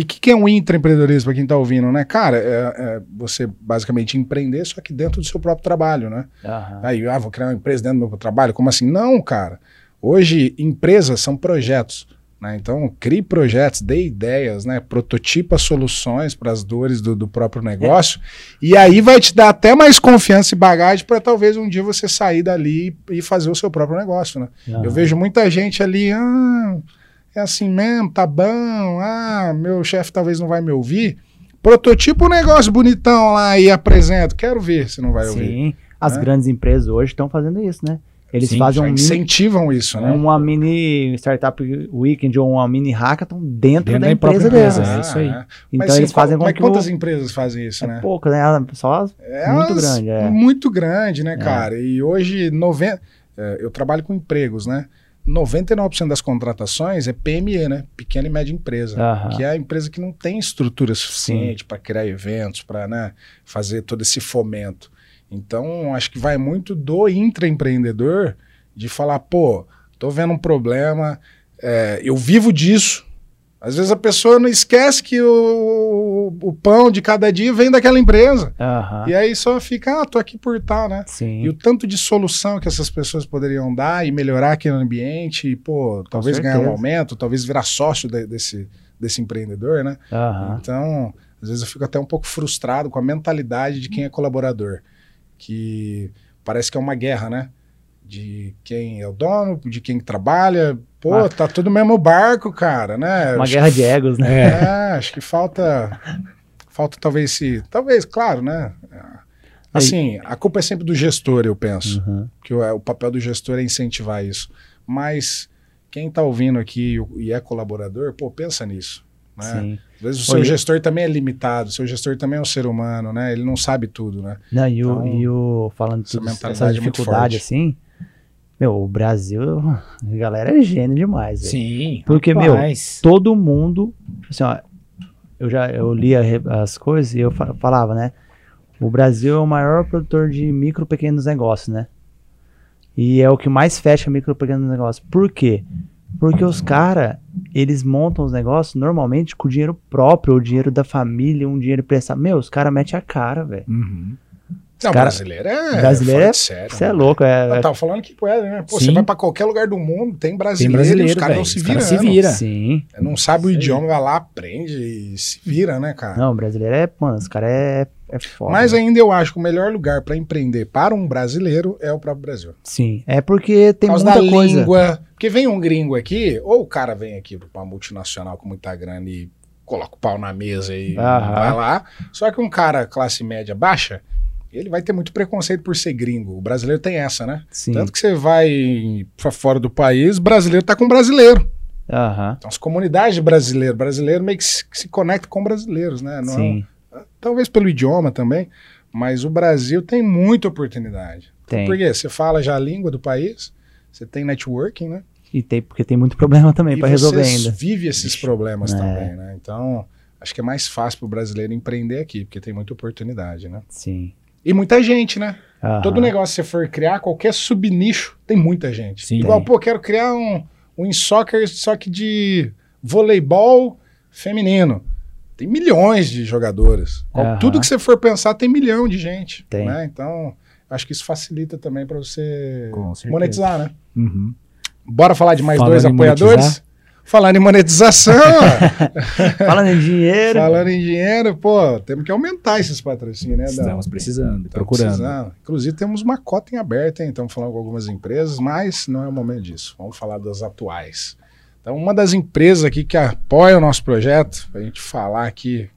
S2: E o que, que é um intraempreendedorismo para quem tá ouvindo, né? Cara, é, é você basicamente empreender, só que dentro do seu próprio trabalho, né?
S3: Aham.
S2: Aí, ah, vou criar uma empresa dentro do meu trabalho? Como assim? Não, cara. Hoje, empresas são projetos. Né? Então, crie projetos, dê ideias, né? prototipa soluções para as dores do, do próprio negócio. E aí vai te dar até mais confiança e bagagem para talvez um dia você sair dali e fazer o seu próprio negócio. Né?
S3: Aham.
S2: Eu vejo muita gente ali, ah, é assim mesmo, tá bom, ah, meu chefe talvez não vai me ouvir. Prototipa um negócio bonitão lá e apresenta. Quero ver se não vai ouvir.
S3: Sim. As
S2: né?
S3: grandes empresas hoje estão fazendo isso, né? Eles
S1: Sim,
S3: fazem um mini,
S2: incentivam isso, né?
S3: uma mini startup weekend ou uma mini hackathon dentro,
S1: Dentro
S3: da
S1: da
S3: empresa
S1: própria
S3: deles.
S1: empresa. é isso aí.
S3: Então
S2: Mas,
S3: eles fazem
S2: qual-
S3: com
S2: mas
S3: que
S2: quantas
S3: o...
S2: empresas fazem isso, né?
S3: É pouco, né? Só
S2: É
S3: muito grande, é.
S2: Muito grande, né,
S3: É.
S2: cara? E hoje, noven... é, eu trabalho com empregos, né? 99% das contratações é PME, né? Pequena e média empresa. Que é a empresa que não tem estrutura suficiente para criar eventos, para né, fazer todo esse fomento. Então, acho que vai muito do intraempreendedor de falar, pô, tô vendo um problema, é, eu vivo disso. Às vezes a pessoa não esquece que o, o pão de cada dia vem daquela empresa.
S3: Aham.
S2: E aí só fica, ah, tô aqui por tal, né?
S3: Sim.
S2: E o tanto de solução que essas pessoas poderiam dar e melhorar aquele ambiente, e, pô, talvez ganhar um aumento, talvez virar sócio de- desse, desse empreendedor, né?
S3: Aham.
S2: Então, às vezes eu fico até um pouco frustrado com a mentalidade de quem é colaborador, que parece que é uma guerra, né? De quem é o dono, de quem trabalha. Pô, tá tudo no mesmo barco, cara, né?
S3: Uma
S2: Acho
S3: guerra de egos, né?
S1: É.
S2: é, acho que falta. Falta talvez se. Talvez, claro, né? Assim, a culpa é sempre do gestor, eu penso.
S3: Uhum.
S2: Que o, o papel do gestor é incentivar isso. Mas quem está ouvindo aqui e é colaborador, pô, pensa nisso. Né?
S3: Sim.
S2: Às vezes o seu gestor também é limitado, o seu gestor também é um ser humano, né? Ele não sabe tudo, né?
S3: Não, e, o,
S2: Então,
S3: e o falando
S2: essa
S3: tudo, essa
S2: é
S3: dificuldade assim, Meu, o Brasil, a galera é gênio demais, velho.
S1: Sim.
S3: Porque, meu, todo mundo, assim, ó, eu já eu lia re- as coisas e eu fa- falava, né? O Brasil é o maior produtor de micro e pequenos negócios, né? E é o que mais fecha micro e pequenos negócios. Por quê? Porque os caras, eles montam os negócios normalmente com dinheiro próprio, ou dinheiro da família, um dinheiro emprestado. Meu, os caras metem a cara, velho.
S1: Uhum.
S2: Não,
S3: cara-
S2: brasileiro é.
S3: brasileiro é-
S2: de série,
S3: Você é
S2: né?
S3: louco, é.
S2: Eu tava falando que pode, né? Pô, você vai pra qualquer lugar do mundo, tem brasileiro,
S1: Tem brasileiro,
S2: os caras não se viram.
S1: se vira.
S3: Sim.
S2: Não sabe o idioma, vai lá, aprende e se vira, né, cara?
S3: Não, o brasileiro é, mano, os caras é, é foda.
S2: Mas
S3: velho.
S2: ainda eu acho que o melhor lugar pra empreender para um brasileiro é o próprio Brasil.
S3: Sim. É porque tem
S2: Por
S3: muita
S2: da
S3: coisa.
S2: língua. Porque vem um gringo aqui, ou o cara vem aqui pra uma multinacional com muita grana e coloca o pau na mesa e
S3: Aham.
S2: vai lá. Só que um cara classe média baixa, ele vai ter muito preconceito por ser gringo. O brasileiro tem essa, né?
S3: Sim.
S2: Tanto que você vai pra fora do país, brasileiro tá com brasileiro.
S3: Aham.
S2: Então, as comunidades de brasileiro, brasileiro meio que se, que se conecta com brasileiros, né? Não é
S3: Sim.
S2: talvez pelo idioma também, mas o Brasil tem muita oportunidade.
S3: Tem.
S2: Porque você fala já a língua do país, você tem networking, né?
S3: E tem, porque tem muito problema também
S2: você
S3: resolver ainda.
S2: vive esses problemas
S3: É.
S2: também, né? Então, acho que é mais fácil pro brasileiro empreender aqui, porque tem muita oportunidade, né?
S3: Sim.
S2: E muita gente, né?
S3: Aham.
S2: Todo negócio que você for criar, qualquer subnicho, tem muita gente.
S1: Sim,
S2: Igual,
S1: tem.
S2: pô, quero criar um, um soccer, só que de voleibol feminino. Tem milhões de
S3: Aham.
S2: Tudo que você for pensar tem milhão de gente.
S3: Tem.
S2: Né? Então, acho que isso facilita também para você monetizar, né?
S1: Uhum.
S2: Bora falar de mais
S1: Falando
S2: dois apoiadores?
S1: monetizar?
S2: Falando em monetização. (laughs)
S3: Falando em dinheiro.
S2: falando em dinheiro, pô, temos que aumentar esses patrocínios, né?
S1: Estamos precisando,
S2: Estamos
S1: procurando.
S2: precisando. Inclusive, temos uma cota em aberto, hein? Estamos falando com algumas empresas, mas não é o momento disso. Vamos falar das atuais. Então, uma das empresas aqui que apoia o nosso projeto, para a gente falar aqui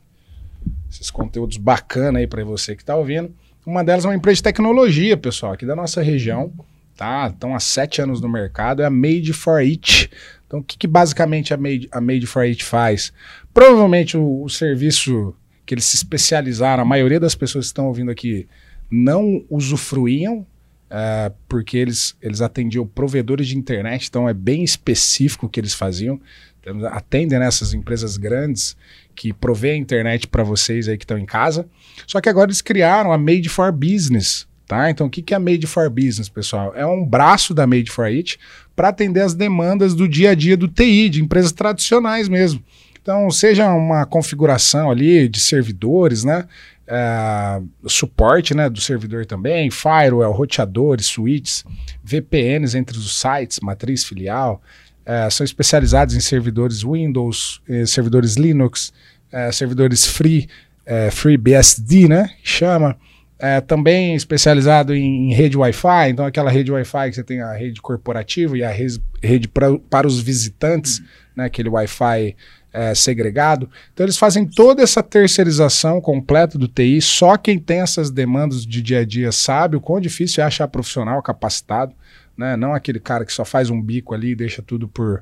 S2: esses conteúdos bacanas aí para você que está ouvindo. Uma delas é uma empresa de tecnologia, pessoal, aqui da nossa região. Tá? Estão há sete anos no mercado, é a Made for It. Então, o que, que basicamente a Made, a Made for It faz? Provavelmente o, o serviço que eles se especializaram, a maioria das pessoas que estão ouvindo aqui não usufruíam, eh, porque eles, eles atendiam provedores de internet, então é bem específico o que eles faziam. Então, atendem nessas empresas grandes que provêem a internet para vocês aí que estão em casa. Só que agora eles criaram a Made for Business. Tá? Então, o que que é a Made for Business, pessoal? É um braço da Made for It para atender as demandas do dia a dia do TI, de empresas tradicionais mesmo. Então, seja uma configuração ali de servidores, né? É, suporte né, do servidor também, firewall, roteadores, switches, VPNs entre os sites, matriz filial, é, são especializados em servidores Windows, eh, servidores Linux, eh, servidores Free, eh, FreeBSD, né? Chama. É, também especializado em, em rede Wi-Fi, então aquela rede Wi-Fi que você tem a rede corporativa e a res- rede pra, para os visitantes, né, aquele Wi-Fi é, segregado. Então eles fazem toda essa terceirização completa do TI, só quem tem essas demandas de dia a dia sabe o quão difícil é achar profissional capacitado, né, não aquele cara que só faz um bico ali e deixa tudo por,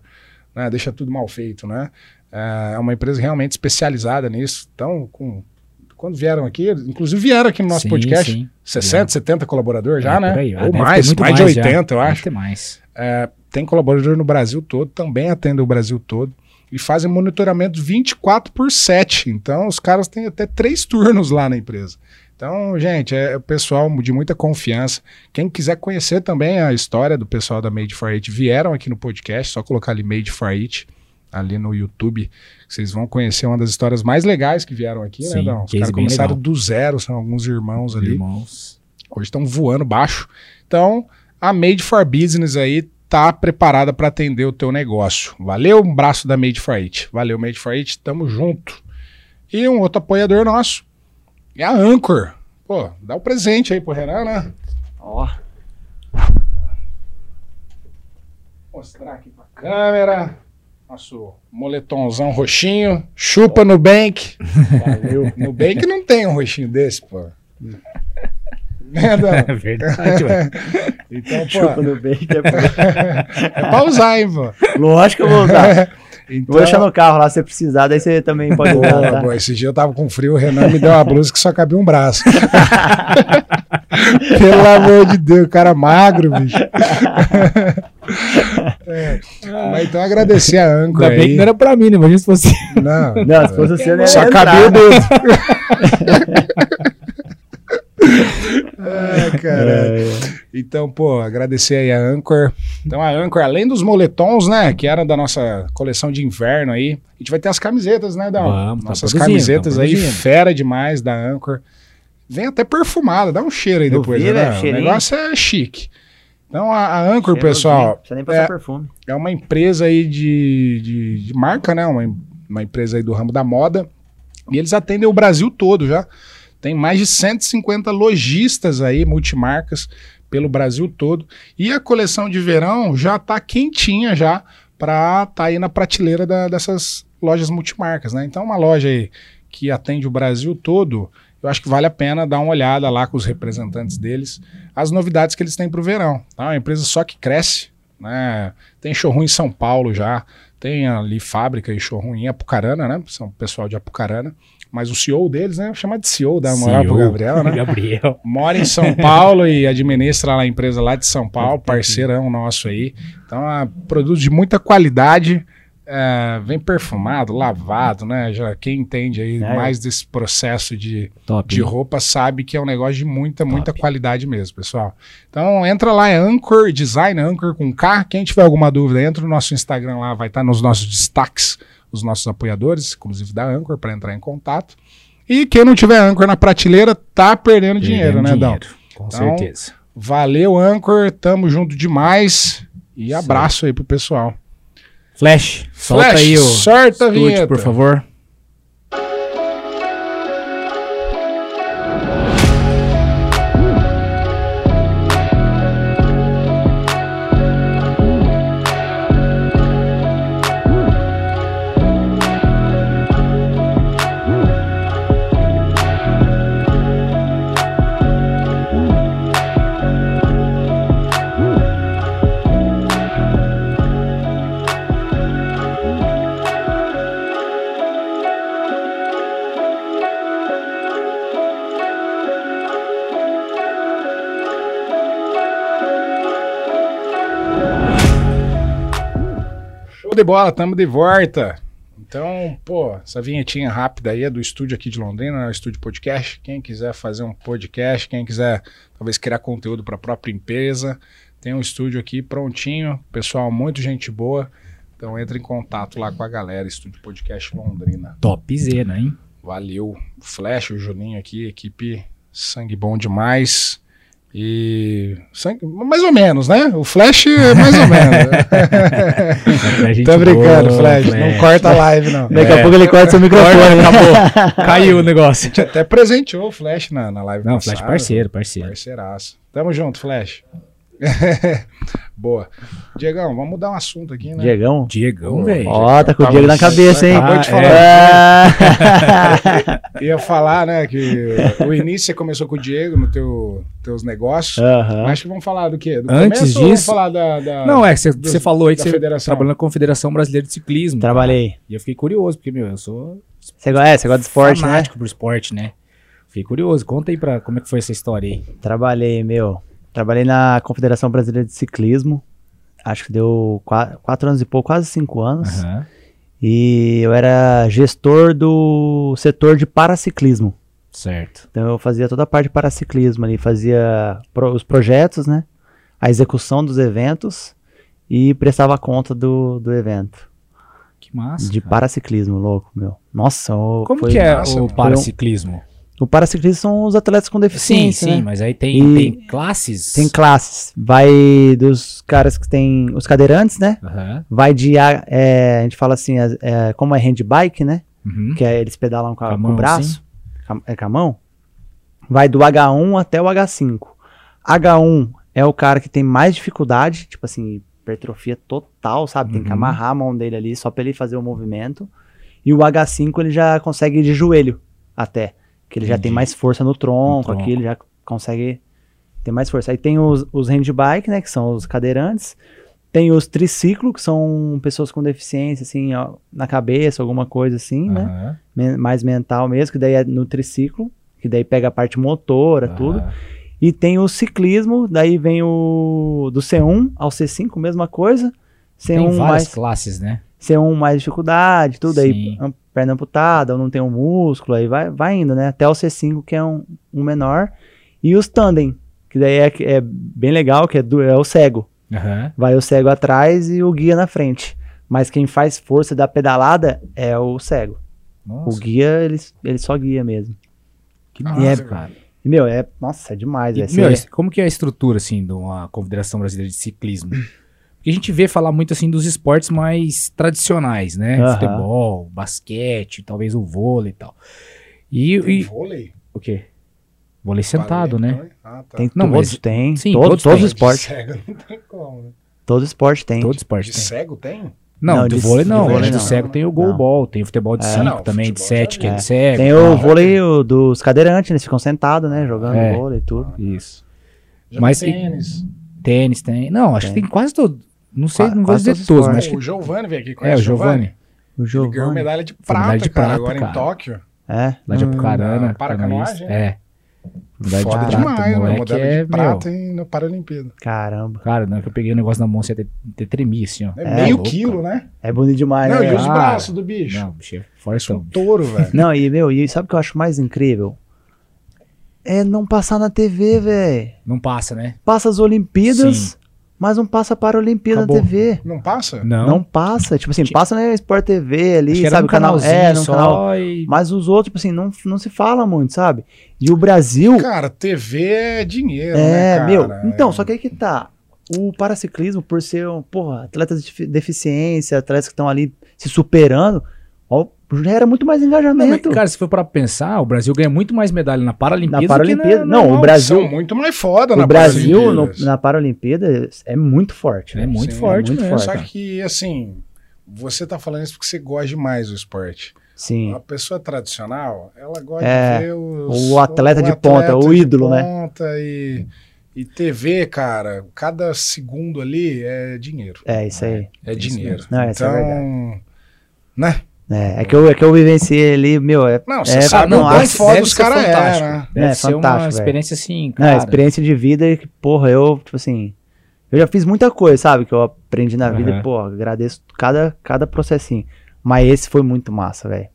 S2: né, deixa tudo mal feito, né. É uma empresa realmente especializada nisso, então com quando vieram aqui, inclusive vieram aqui no nosso
S1: Sim,
S2: podcast,
S1: sim.
S2: 60, 70 colaboradores já,
S1: É,
S2: né? Ou mais,
S1: muito
S2: mais de
S1: já.
S2: 80, eu
S1: Deve
S2: acho.
S1: mais.
S2: É, tem colaborador no Brasil todo, também atendem o Brasil todo. E fazem monitoramento 24 por 7. Então, os caras têm até três turnos lá na empresa. Então, gente, é o pessoal de muita confiança. Quem quiser conhecer também a história do pessoal da Made for It, vieram aqui no podcast, só colocar ali Made for It, ali no YouTube. Vocês vão conhecer uma das histórias mais legais que vieram aqui, né,
S1: Sim,
S2: Dão? Os caras começaram
S1: legal.
S2: do zero, são alguns irmãos ali.
S1: Irmãos.
S2: Hoje estão voando baixo. Então, a Made for Business aí tá preparada para atender o teu negócio. Valeu, um braço da Made for It. Valeu, Made for It, tamo junto. E um outro apoiador nosso é a Anchor. Pô, dá o presente aí pro Renan, né?
S3: Ó,
S2: Mostrar aqui pra câmera. Nosso moletomzão roxinho. Chupa Nubank. Valeu. (laughs) Nubank não tem um roxinho desse, pô. Né? (laughs)
S1: É verdade, ué.
S2: Então,
S3: chupa
S2: pô,
S3: no bacon. É (laughs)
S2: é pra usar, hein, pô.
S3: Lógico que eu vou usar.
S2: Então,
S3: Vou deixar no carro lá se você precisar, daí você também pode usar,
S2: Boa,
S3: tá?
S2: boa. Esse dia eu tava com frio, o Renan me deu uma blusa que só cabia um braço. (laughs) Pelo amor de Deus, cara magro, bicho. É, Mas então agradecer a Anchor
S1: Ainda bem
S2: aí.
S1: que não era pra mim, né? Imagina se fosse.
S2: Não,
S3: Não, se fosse você, não ia
S2: Só cabia o (laughs)
S3: né?
S2: dedo. Ai, cara. Então, pô, agradecer aí a Anchor. Então, a Anchor, além dos moletons, né, que era da nossa coleção de inverno aí, a gente vai ter as camisetas, né, Dal?
S1: Vamos, tá
S2: Nossas
S1: produzindo,
S2: camisetas
S1: tá
S2: aí, fera demais da Anchor. Vem até perfumada, dá um cheiro aí
S3: Eu
S2: depois,
S3: vi,
S2: né?
S3: velho,
S2: O negócio é chique. Então, a, a Anchor,
S3: Cheirosinho,
S2: pessoal,
S3: Não precisa nem passar
S2: é-
S3: perfume.
S2: é uma empresa aí de, de, de marca, né? Uma, uma empresa aí do ramo da moda. E eles atendem o Brasil todo já. Tem mais de 150 lojistas aí, multimarcas, pelo Brasil todo. E a coleção de verão já tá quentinha já para tá aí na prateleira da- dessas lojas multimarcas, né? Então, uma loja aí que atende o Brasil todo, eu acho que vale a pena dar uma olhada lá com os representantes deles, as novidades que eles têm para o verão. Tá? Uma empresa só que cresce, né? Tem showroom em São Paulo já, tem ali fábrica e showroom em Apucarana, né? São pessoal de Apucarana. Mas o CEO deles, né? Chama de CEO, dá uma moral pro
S1: CEO.
S2: Gabriel, né? (laughs)
S1: Gabriel.
S2: Mora em São Paulo e administra lá a empresa lá de São Paulo, parceirão nosso aí. Então, é produto de muita qualidade, é, vem perfumado, lavado, né? Já quem entende aí
S3: É.
S2: mais desse processo de,
S1: Top.
S2: de roupa sabe que é um negócio de muita, muita qualidade mesmo, pessoal. Então, entra lá, é Anchor Design, Anchor com K. Quem tiver alguma dúvida, entra no nosso Instagram lá, vai estar nos nossos destaques, os nossos apoiadores, inclusive da Anchor, para entrar em contato. E quem não tiver Anchor na prateleira, tá perdendo dinheiro, né, Dão?
S1: Com
S2: Então,
S1: certeza.
S2: Valeu, Anchor. Tamo junto demais. E abraço aí pro pessoal.
S1: Flash, solta
S2: Flash,
S1: aí o
S2: sorta a vinheta.
S1: por favor.
S2: De bola, tamo de volta. Então, pô, essa vinhetinha rápida aí é do estúdio aqui de Londrina, né, o estúdio podcast. Quem quiser fazer um podcast, quem quiser talvez criar conteúdo para a própria empresa, tem um estúdio aqui prontinho. Pessoal, muito gente boa. Então, entra em contato lá com a galera, Estúdio Podcast Londrina.
S1: Topzera, hein?
S2: Valeu. Flash, o Juninho aqui, equipe sangue bom demais. E. Mais ou menos, né? O Flash é mais ou menos. (laughs)
S1: Gente
S2: Tô brincando,
S1: boa,
S2: Flash. Não corta a live, não.
S3: Daqui
S1: É.
S3: a pouco ele corta seu microfone.
S1: acabou. (laughs) Caiu o negócio.
S2: A gente até presenteou o Flash na, na live
S1: Não,
S2: passada.
S1: Flash parceiro, parceiro.
S2: Parceiraço. Tamo junto, Flash. (laughs) Boa. Diegão, vamos mudar um assunto aqui, né?
S3: Diegão.
S1: Diegão, velho.
S3: Ó, tá com o Diego na cabeça, hein?
S2: Acabou de
S1: Ah,
S2: falar.
S3: É. (laughs)
S2: Ia falar, né, que o início você começou com o Diego no teu teus negócios. Mas acho que vamos falar do quê? Do
S1: Antes
S2: começo
S1: disso-
S2: falar da... da-
S1: Não, é que você, falou aí que você trabalhou na Confederação Brasileira de Ciclismo. cara.
S3: Trabalhei.
S1: E eu fiquei curioso, porque, meu, eu sou
S3: Você gosta, é, você gosta de esporte, né?
S1: fanático por esporte, né? Fiquei curioso. Conta aí pra como é que foi essa história aí.
S3: Trabalhei, meu. Trabalhei na Confederação Brasileira de Ciclismo. Acho que deu qua- quatro anos e pouco, quase cinco anos.
S1: Aham.
S3: E eu era gestor do setor de paraciclismo.
S1: Certo.
S3: Então eu fazia toda a parte de paraciclismo ali, fazia pro- os projetos, né? A execução dos eventos e prestava conta do, do evento.
S1: Que massa.
S3: de
S1: cara.
S3: paraciclismo, louco, meu. Nossa, o,
S1: Como
S3: foi-
S1: que é
S2: massa,
S1: o paraciclismo?
S3: O paraciclismo são os atletas com
S1: Sim,
S3: deficiência,
S1: sim,
S3: né?
S1: mas aí tem, tem classes?
S3: Tem classes. Vai dos caras que têm os cadeirantes, né?
S1: Aham.
S3: Vai de. a- é, a gente fala assim, as- é, como é handbike, né?
S1: Uhum.
S3: Que é eles pedalam com, a-
S1: Com
S3: o braço. A- é com a mão. Vai do H1 até o H5. H1 é o cara que tem mais dificuldade, tipo assim, hipertrofia total, sabe? Tem que
S1: Uhum.
S3: amarrar a mão dele ali só pra ele fazer o movimento. E o H5 ele já consegue ir de joelho até. Que ele já
S1: Entendi.
S3: tem mais força no tronco,
S1: tronco.
S3: aqui ele já consegue ter mais força. Aí tem os, os handbike, né? Que são os cadeirantes. Tem os triciclo, que são pessoas com deficiência, assim, ó, na cabeça, alguma coisa assim, né?
S1: Aham.
S3: men- mais mental mesmo, que daí é no triciclo, que daí pega a parte motora, tudo.
S1: Aham.
S3: E tem o ciclismo, daí vem o do C1 ao C5, mesma coisa.
S1: Tem
S3: C1
S1: várias
S3: mais,
S1: classes, né?
S3: C1 mais dificuldade, tudo aí,
S1: Sim.
S3: am- perna amputada, ou não tem um músculo, aí vai, vai indo, né? Até o C5, que é um, um menor. E os tandem, que daí é, é bem legal, que é, do, é o cego.
S1: Aham.
S3: Vai o cego atrás e o guia na frente. Mas quem faz força da pedalada é o cego. O
S1: Nossa,
S3: guia, ele, ele só guia mesmo.
S1: que massa,
S2: é,
S1: cara.
S3: Meu, é. Nossa, é demais.
S1: E,
S3: é,
S1: meu,
S3: cê-
S1: como que é a estrutura, assim, de uma Confederação Brasileira de Ciclismo? Porque a gente vê falar muito, assim, dos esportes mais tradicionais, né? Futebol, basquete, talvez o vôlei e tal. E, e-
S2: vôlei?
S1: o quê? Vôlei sentado,
S2: Vôlei,
S1: né?
S2: então, Ah, tá.
S3: tem
S1: Não,
S3: todos,
S1: mas-
S3: tem.
S1: sim,
S3: todos,
S1: todos
S3: todos os esportes.
S2: De cego não tem como, né?
S3: Todos os esportes tem.
S1: Todo esporte
S2: De
S1: tem.
S2: cego tem?
S1: Não,
S3: Não,
S1: do
S3: de-
S1: vôlei
S3: de
S1: não.
S3: vôlei
S1: Mas do
S3: não.
S1: cego tem o goalball, tem o futebol de
S3: É.
S1: 5
S2: Não,
S1: também, de
S2: futebol
S1: 7,
S2: já
S1: que é
S3: é.
S1: de cego.
S3: Tem
S1: tal.
S3: o vôlei o dos cadeirantes, eles ficam sentados, né? Jogando
S1: É.
S3: vôlei e tudo.
S1: Isso.
S2: Já
S1: Mas
S2: tem tênis.
S1: Tênis tem. Não, acho que
S3: Tem.
S1: tem quase todo. Não sei,
S3: Qua-
S1: não vou dizer
S3: todos os
S1: todos, mas que.
S2: O Giovanni veio aqui,
S1: É,
S2: conhece
S1: o Giovanni.
S3: O
S2: Ele ganhou
S3: Giovanni.
S2: medalha de prata,
S1: medalha de
S2: cara,
S1: prata,
S2: agora
S1: cara.
S2: em Tóquio.
S3: É.
S1: Lá de Apucarana.
S2: na Paracanoagem,
S1: canoísta. É. Medalha
S2: Foda
S1: de prata.
S2: demais, né?
S1: moleque
S2: Modelo
S1: é,
S2: de prata
S1: meu,
S2: em, na Paralimpíada.
S3: Caramba.
S1: Cara, na hora que eu peguei o negócio na mão, você até, até tremia assim, ó.
S2: É,
S3: É,
S2: meio
S1: louco,
S2: quilo,
S1: cara.
S2: né?
S3: É bonito demais,
S2: Não,
S3: né?
S2: e os
S1: Cara.
S2: braços do bicho?
S1: Não, bicho, é
S2: Parece um
S1: fortão.
S2: touro, velho. (laughs)
S3: Não, e meu, e sabe o que eu acho mais incrível? É não passar na TV, velho.
S1: Não passa, né?
S3: Passa as Olimpíadas,
S1: Sim.
S3: Mas não passa para a Olimpíada
S1: Acabou.
S3: na TV.
S2: Não passa?
S1: Não.
S3: Não passa. Tipo assim, passa na Sport TV ali, sabe?
S1: um
S3: canal.
S1: canalzinho
S3: É,
S1: só
S3: canal.
S1: e...
S3: Mas os outros, tipo assim, não, não se fala muito, sabe? E o Brasil.
S2: Cara, TV é dinheiro, né,
S3: É,
S2: cara?
S3: meu. Então,
S2: É.
S3: só que aí que tá. O paraciclismo, por ser, um, porra, atletas de defi- deficiência, atletas que estão ali se superando, ó, gera muito mais
S1: Não, mas,
S3: engajamento.
S1: cara, se for para pensar, o Brasil ganha muito mais medalha na Paralimpíada
S3: Na
S1: do que
S3: Paralimpíada.
S1: na,
S3: Não, o
S1: normal.
S3: Brasil-
S2: São muito mais foda
S3: o
S2: na
S3: Brasil no- na Paralimpíada é muito forte.
S1: É
S3: né?
S1: muito
S2: Sim,
S1: forte
S3: é muito
S1: mesmo.
S3: forte.
S2: Só que, assim, você tá falando isso porque você gosta demais do esporte.
S3: Sim.
S2: A pessoa tradicional, ela gosta
S3: É,
S2: de ver os,
S3: o atleta de ponta, o
S2: de
S3: ídolo, né?
S2: ponta E, e TV, cara, cada segundo ali é dinheiro.
S3: É, isso aí.
S2: É
S1: Isso
S2: dinheiro.
S3: Não, é
S2: então, né?
S3: É, é que eu, é que eu vivenciei ali, meu, é,
S2: Não, você
S3: É,
S2: sabe
S3: não,
S2: o quão foda os caras é,
S1: fantástico.
S2: né?
S1: Deve
S3: É,
S1: ser uma
S3: fantástico, velho.
S1: experiência assim,
S3: né,
S1: cara.
S3: experiência de vida que, porra, eu, tipo assim, eu já fiz muita coisa, sabe, que eu aprendi na vida, e, porra, agradeço cada, cada processinho. Mas esse foi muito massa, velho.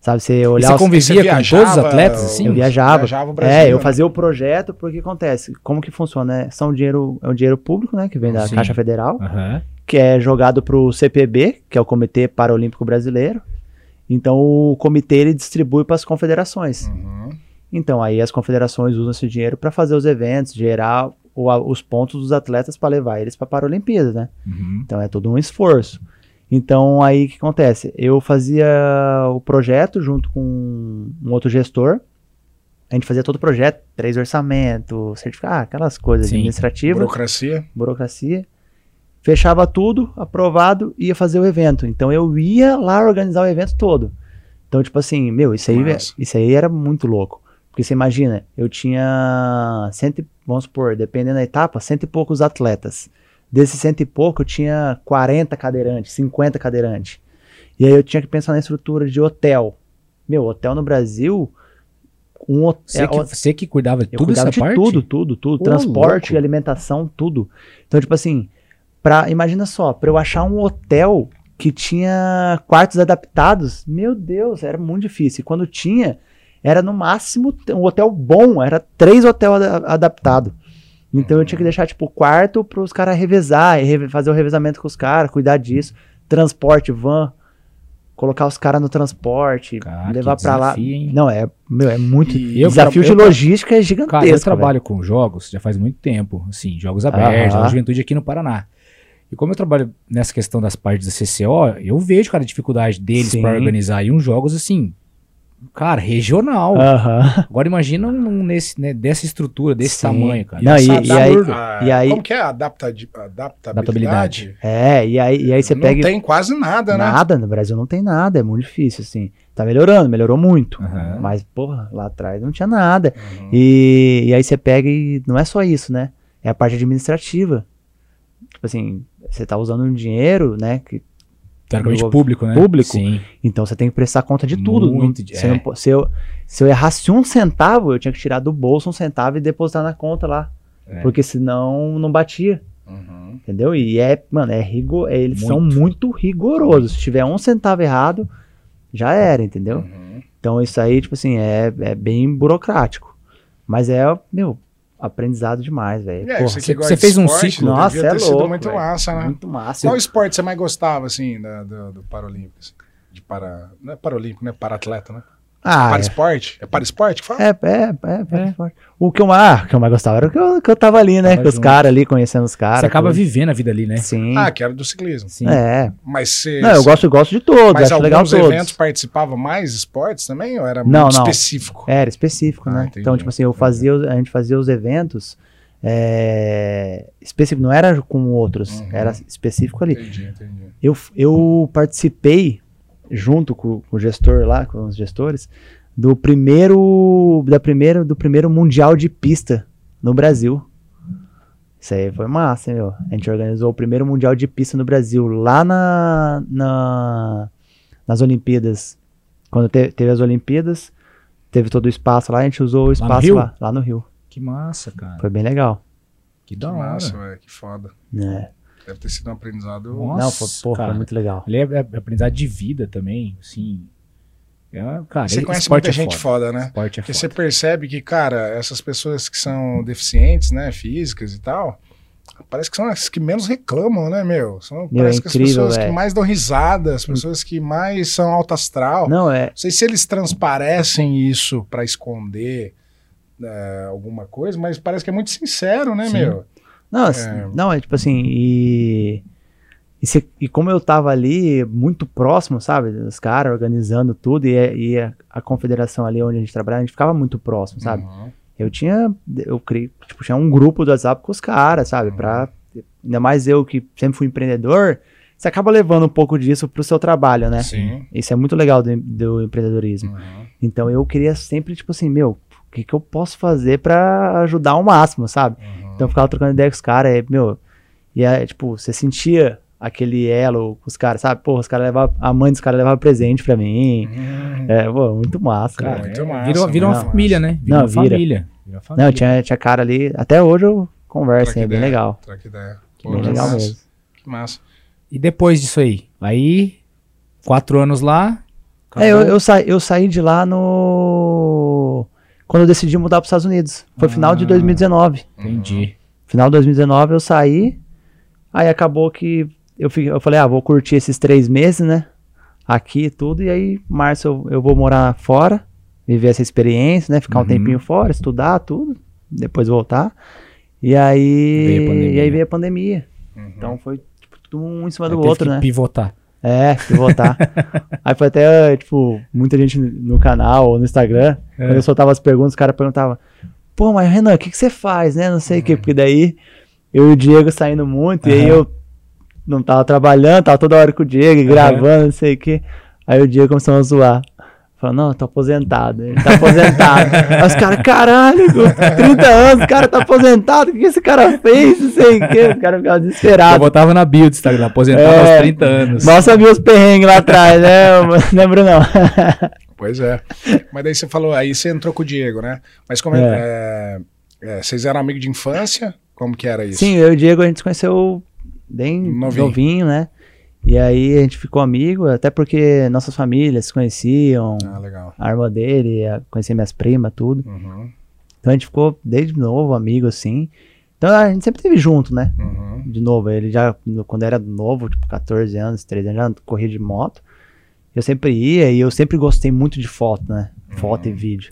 S3: Sabe, você
S1: E
S3: olhar
S1: você
S3: os-
S1: convivia
S2: Você
S1: com todos os
S2: viajava,
S1: atletas, assim?
S3: Eu viajava.
S2: Viajava o Brasil,
S3: É, eu
S2: né?
S3: fazia o projeto, porque acontece, como que funciona, né? São dinheiro, é um dinheiro público, né, que vem da
S1: Sim.
S3: Caixa Federal,
S1: Aham.
S3: Que é jogado pro CPB, que é o Comitê Paralímpico Brasileiro. Então o comitê ele distribui para as confederações.
S2: Uhum.
S3: Então aí as confederações usam esse dinheiro para fazer os eventos, gerar o- a- os pontos dos atletas para levar eles para a Paralimpíada, né?
S1: Uhum.
S3: Então é todo um esforço. Então aí o que acontece? Eu fazia o projeto junto com um outro gestor. A gente fazia todo o projeto, três orçamentos, certificado, ah, aquelas coisas
S1: Sim.
S3: administrativas,
S2: Burocracia.
S3: burocracia. Fechava tudo, aprovado, ia fazer o evento. Então eu ia lá organizar o evento todo. Então, tipo assim, meu, isso aí, isso aí era muito louco. Porque você imagina, eu tinha cento, e- vamos supor, dependendo da etapa, cento e poucos atletas. Desses cento e pouco, eu tinha 40 cadeirantes, 50 cadeirantes. E aí eu tinha que pensar na estrutura de hotel. Meu, hotel no Brasil, um
S1: Você,
S3: hotel.
S1: que, você que cuidava de tudo
S3: cuidava
S1: essa
S3: de
S1: parte?
S3: tudo, tudo, tudo.
S1: Ô,
S3: Transporte,
S1: louco.
S3: alimentação, tudo. Então, tipo assim, pra, imagina só, pra eu achar um hotel que tinha quartos adaptados, meu Deus, era muito difícil. E quando tinha, era no máximo um hotel bom, era três hotéis adaptados. Então eu tinha que deixar, tipo, quarto pros caras revezar, reve- fazer o revezamento com os caras, cuidar disso. Transporte, van, colocar os caras no transporte,
S1: Cara,
S3: levar pra lá.
S1: hein?
S3: Não, é, meu, é muito.
S1: Eu
S3: desafio de
S1: eu tra-
S3: logística é gigantesco.
S1: Cara, eu
S3: velho.
S1: trabalho com jogos já faz muito tempo, assim, jogos abertos,
S3: Aham.
S1: na juventude aqui no Paraná. E como eu trabalho nessa questão das partes da CCO, eu vejo, cara, a dificuldade deles para organizar e uns jogos assim, cara, regional. Agora imagina um nesse, né, dessa estrutura, desse
S3: Sim.
S1: tamanho, cara.
S3: Não, e- e aí-
S1: absurdo.
S2: Ah,
S3: e aí-
S2: Como que é a adaptadi- adaptabilidade?
S1: Adaptabilidade.
S3: É, e aí, e aí você
S2: Não
S3: pega.
S2: tem quase nada, né?
S3: Nada, no Brasil não tem nada, é muito difícil, assim. Tá melhorando, melhorou muito. Mas, porra, lá atrás não tinha nada.
S2: Uhum.
S3: E, e aí você pega e não é só isso, né? É a parte administrativa. Tipo assim, você tá usando um dinheiro, né? Que
S1: Teoricamente público, né?
S3: público.
S1: Sim.
S3: Então você tem que prestar conta de tudo.
S1: Muito
S3: Não-
S1: é.
S3: não se, eu, se eu errasse um centavo, eu tinha que tirar do bolso um centavo e depositar na conta lá.
S1: É.
S3: Porque senão não batia.
S2: Uhum.
S3: Entendeu? E é, mano, é rigor, é- eles são
S1: Muito.
S3: muito rigorosos. Se tiver um centavo errado, já era, entendeu?
S2: Uhum.
S3: Então isso aí, tipo assim, é, é bem burocrático. Mas é, meu, aprendizado demais, velho.
S2: É, você,
S1: você- fez um ciclo.
S2: devia
S3: Nossa, é louco,
S2: muito
S3: velho.
S2: massa, né?
S3: muito massa.
S2: Qual esporte você mais gostava, assim, da- do, do Paralímpico? assim? De para... Não é Paralímpico, né? Para-atleta, né?
S3: Ah,
S2: para
S3: é.
S2: esporte? É para esporte que fala?
S3: É, é, é, é, esporte. O que eu, mais- ah, o que eu mais gostava era o que eu, que eu tava ali, né?
S1: Tava
S3: com os
S1: junto.
S3: caras ali, conhecendo os caras.
S1: Você acaba
S3: tudo.
S1: vivendo a vida ali, né?
S3: Sim.
S2: Ah, que era do ciclismo.
S1: Sim.
S3: é.
S2: Mas você...
S3: Não, eu gosto, eu gosto de todos,
S2: Mas
S3: acho legal
S2: alguns
S3: todos.
S2: eventos participavam mais esportes também? Ou era
S3: Não,
S2: muito
S3: não.
S2: específico?
S3: Era específico,
S2: Ah,
S3: né?
S2: entendi,
S3: Então, tipo assim, eu fazia, os- a gente fazia os eventos é, específico, não era com outros,
S2: Uhum.
S3: era específico ali.
S2: Entendi, entendi.
S3: Eu, eu participei, junto com, com o gestor lá, com os gestores, do primeiro, da primeiro, do primeiro Mundial de Pista no Brasil. Isso aí foi massa, hein, meu? A gente organizou o primeiro Mundial de Pista no Brasil, lá na, na- nas Olimpíadas. Quando te- teve as Olimpíadas, teve todo o espaço lá, a gente usou o espaço
S1: Rio?
S3: lá, lá no Rio.
S1: Que massa, cara.
S3: Foi bem legal.
S1: Que
S2: Que
S1: da hora.
S2: massa, velho. Que foda.
S3: né?
S2: Deve ter sido um aprendizado...
S1: Nossa,
S3: Não, foi, porra,
S1: cara.
S3: foi muito legal.
S1: Ali é, é aprendizado de vida também, assim. É, cara,
S2: Você
S1: ele-
S2: conhece muita
S1: é
S2: gente foda, né?
S1: Esporte é
S2: Porque
S1: foda.
S2: você percebe que, cara, essas pessoas que são deficientes, né, físicas e tal, parece que são as que menos reclamam, né, meu? São,
S3: Meu,
S2: parece
S3: é
S2: que as
S3: incrível,
S2: pessoas que
S3: velho.
S2: mais dão risada, as pessoas que mais são alto astral. Não,
S3: Não, é,
S2: sei se eles transparecem isso pra esconder é, alguma coisa, mas parece que é muito sincero, né,
S1: Sim.
S2: meu?
S3: Não, assim, não, é tipo assim, e, e, se- e como eu tava ali muito próximo, sabe, dos caras organizando tudo, e, e a, a confederação ali onde a gente trabalhava, a gente ficava muito próximo, sabe?
S2: Uhum.
S3: Eu tinha, eu criei, tipo, tinha um grupo do WhatsApp com os caras, sabe,
S2: Uhum.
S3: pra, ainda mais eu que sempre fui empreendedor, você acaba levando um pouco disso pro seu trabalho, né?
S2: Sim.
S3: Isso é muito legal do, do empreendedorismo.
S2: Uhum.
S3: Então eu queria sempre, tipo assim, meu, o que, que eu posso fazer pra ajudar ao máximo, sabe?
S2: Uhum.
S3: Então eu ficava trocando ideia com os caras, e, meu, e é, tipo, você sentia aquele elo com os caras, sabe? Porra, os caras levavam, a mãe dos caras levava presente pra mim.
S2: Uhum.
S3: É, pô, muito massa,
S1: Cara,
S3: cara.
S2: muito massa,
S1: virou, virou uma família, né? Virou
S3: Não,
S1: uma
S3: vira.
S1: família. Virou uma família.
S3: Não, tinha, tinha cara ali, até hoje eu converso,
S2: Troca
S3: é bem legal.
S2: Troca ideia. Pô,
S3: Bem
S2: que
S3: legal
S2: massa,
S3: mesmo.
S2: Que massa.
S1: E depois disso aí? Aí, quatro anos lá.
S3: É, eu, eu, sa, eu saí de lá no. Quando eu decidi mudar para os Estados Unidos. Foi final de
S1: Ah.
S3: 2019.
S1: Entendi.
S3: Final de 2019 eu saí. Aí acabou que eu, fiquei, eu falei, ah, vou curtir esses três meses, né? Aqui e tudo. E aí, março eu, eu vou morar fora, viver essa experiência, né? Ficar
S1: Uhum.
S3: um tempinho fora, estudar tudo, depois voltar. E aí.
S1: Veio a pandemia.
S3: E aí veio a pandemia.
S2: Uhum.
S3: Então foi tipo, tudo um em cima
S1: Aí
S3: do outro,
S1: que
S3: né?
S1: pivotar.
S3: É, que voltar. (laughs) aí foi até, tipo, muita gente no canal ou no Instagram,
S1: É.
S3: quando eu soltava as perguntas, os caras perguntavam, pô, mas Renan, o que, que você faz, né? Não sei o
S1: Uhum.
S3: que, porque daí eu e o Diego saindo muito, e aí eu não tava trabalhando, tava toda hora com o Diego,
S1: Aham.
S3: gravando, não sei o que. Aí o Diego começou a zoar. Falou, não, eu tô aposentado. Ele tá aposentado. (laughs) Aí os caras, caralho, com 30 anos, o cara tá aposentado, o que esse cara fez? Não sei o que. O cara ficava
S1: Eu
S3: desesperado.
S1: botava na bio do Instagram, aposentado
S3: É.
S1: aos 30 anos.
S3: Mal sabia os perrengues lá atrás, né? Lembro não. (laughs)
S2: Pois é. Mas daí você falou, aí você entrou com o Diego, né? Mas como é, é, é, vocês eram amigos de infância? Como que era isso?
S3: Sim, eu e o Diego a gente se conheceu bem
S2: Novinho.
S3: novinho. né? E aí a gente ficou amigo, até porque nossas famílias se conheciam,
S2: Ah, legal.
S3: a irmã dele, conhecia minhas primas, tudo.
S2: Uhum,
S3: Então a gente ficou desde novo amigo, assim. Então a gente sempre teve junto, né?
S2: uhum.
S3: De novo, ele já, quando era novo, tipo 14 anos, 13 anos, já corria de moto. Eu sempre ia e eu sempre gostei muito de foto, né? Foto e vídeo.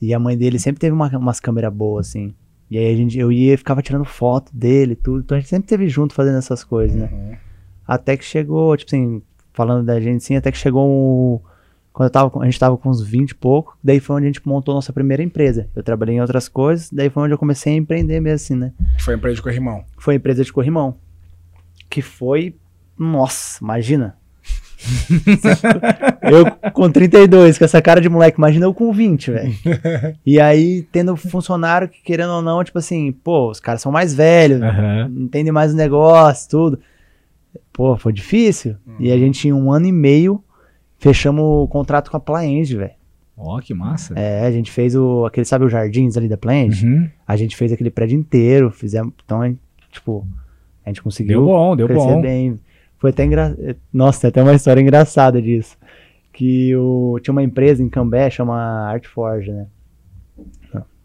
S3: E a mãe dele sempre teve uma- umas câmeras boas, assim. E aí a gente, eu ia e ficava tirando foto dele e tudo. Então a gente sempre teve junto fazendo essas coisas, né?
S2: Uhum.
S3: Até que chegou, tipo assim, falando da gente assim, até que chegou um. Quando eu tava, a gente tava com uns 20 e pouco, daí foi onde a gente montou nossa primeira empresa. Eu trabalhei em outras coisas, daí foi onde eu comecei a empreender mesmo, assim, né?
S2: Que foi a empresa de corrimão.
S3: Foi a empresa de corrimão. Que foi. Nossa, imagina. (laughs) eu com 32, com essa cara de moleque, imagina eu com 20, velho. (laughs) E aí, tendo funcionário que, querendo ou não, tipo assim, pô, os caras são mais velhos,
S1: Aham.
S3: entendem mais o negócio, tudo. Pô, foi difícil. E a gente, em um ano e meio, fechamos o contrato com a Plaend, velho.
S1: Ó, que massa.
S3: É, a gente fez o, aquele, sabe, os jardins ali da Plaend?
S1: Uhum.
S3: A gente fez aquele prédio inteiro, fizemos, então, gente, tipo, a gente conseguiu
S1: Deu bom, deu
S3: crescer
S1: bom.
S3: bem. Foi até engraçado, nossa, tem até uma história engraçada disso. Que o, tinha uma empresa em Cambé, chama Artforge, né?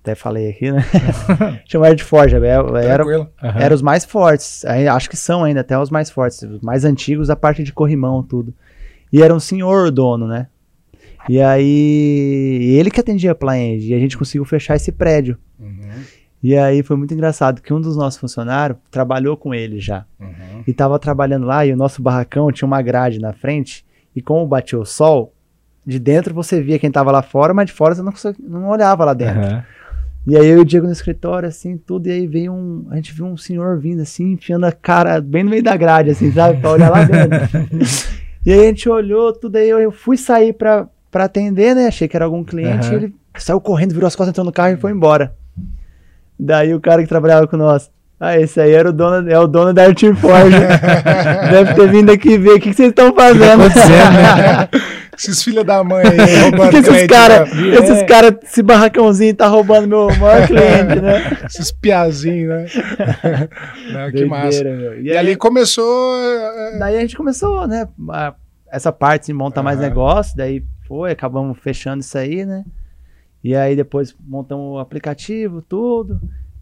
S3: Até falei aqui, né? (laughs) chama Artforge, é, era,
S2: Tranquilo.
S1: Aham.
S3: eram os mais fortes. Acho que são ainda até os mais fortes. Os mais antigos, a parte de corrimão, tudo. E era um senhor dono, né? E aí, ele que atendia a Plaend. E a gente conseguiu fechar esse prédio.
S2: Uhum,
S3: E aí foi muito engraçado que um dos nossos funcionários trabalhou com ele já.
S2: uhum.
S3: E tava trabalhando lá e o nosso barracão tinha uma grade na frente. E como batia o sol, de dentro você via quem tava lá fora, mas de fora você não, não olhava lá dentro.
S1: Aham.
S3: E aí eu e o Diego no escritório, assim, tudo, e aí veio um. A gente viu um senhor vindo assim, enfiando a cara bem no meio da grade, assim, sabe? Pra olhar lá dentro. (laughs) e aí a gente olhou, tudo, aí eu, eu fui sair pra, pra atender, né? Achei que era algum cliente, e ele saiu correndo, virou as costas, entrou no carro e foi embora. Daí o cara que trabalhava com nós. Ah, esse aí era o dono, é o dono da Art Forge. (laughs) Deve ter vindo aqui ver o que, que vocês estão fazendo. (laughs)
S2: Esses filhos da mãe aí, (laughs) roubando
S3: que esses caras,
S2: né?
S3: esses cara, esse barracãozinho tá roubando meu maior (laughs) cliente, né?
S2: Esses piazinhos, né? (laughs) Não, que massa.
S3: Meu.
S2: E, ali começou. é,
S3: Daí a gente começou, né? a- essa parte de montar mais
S2: Aham.
S3: negócio, daí foi, acabamos fechando isso aí, né? E aí depois montamos o aplicativo, tudo.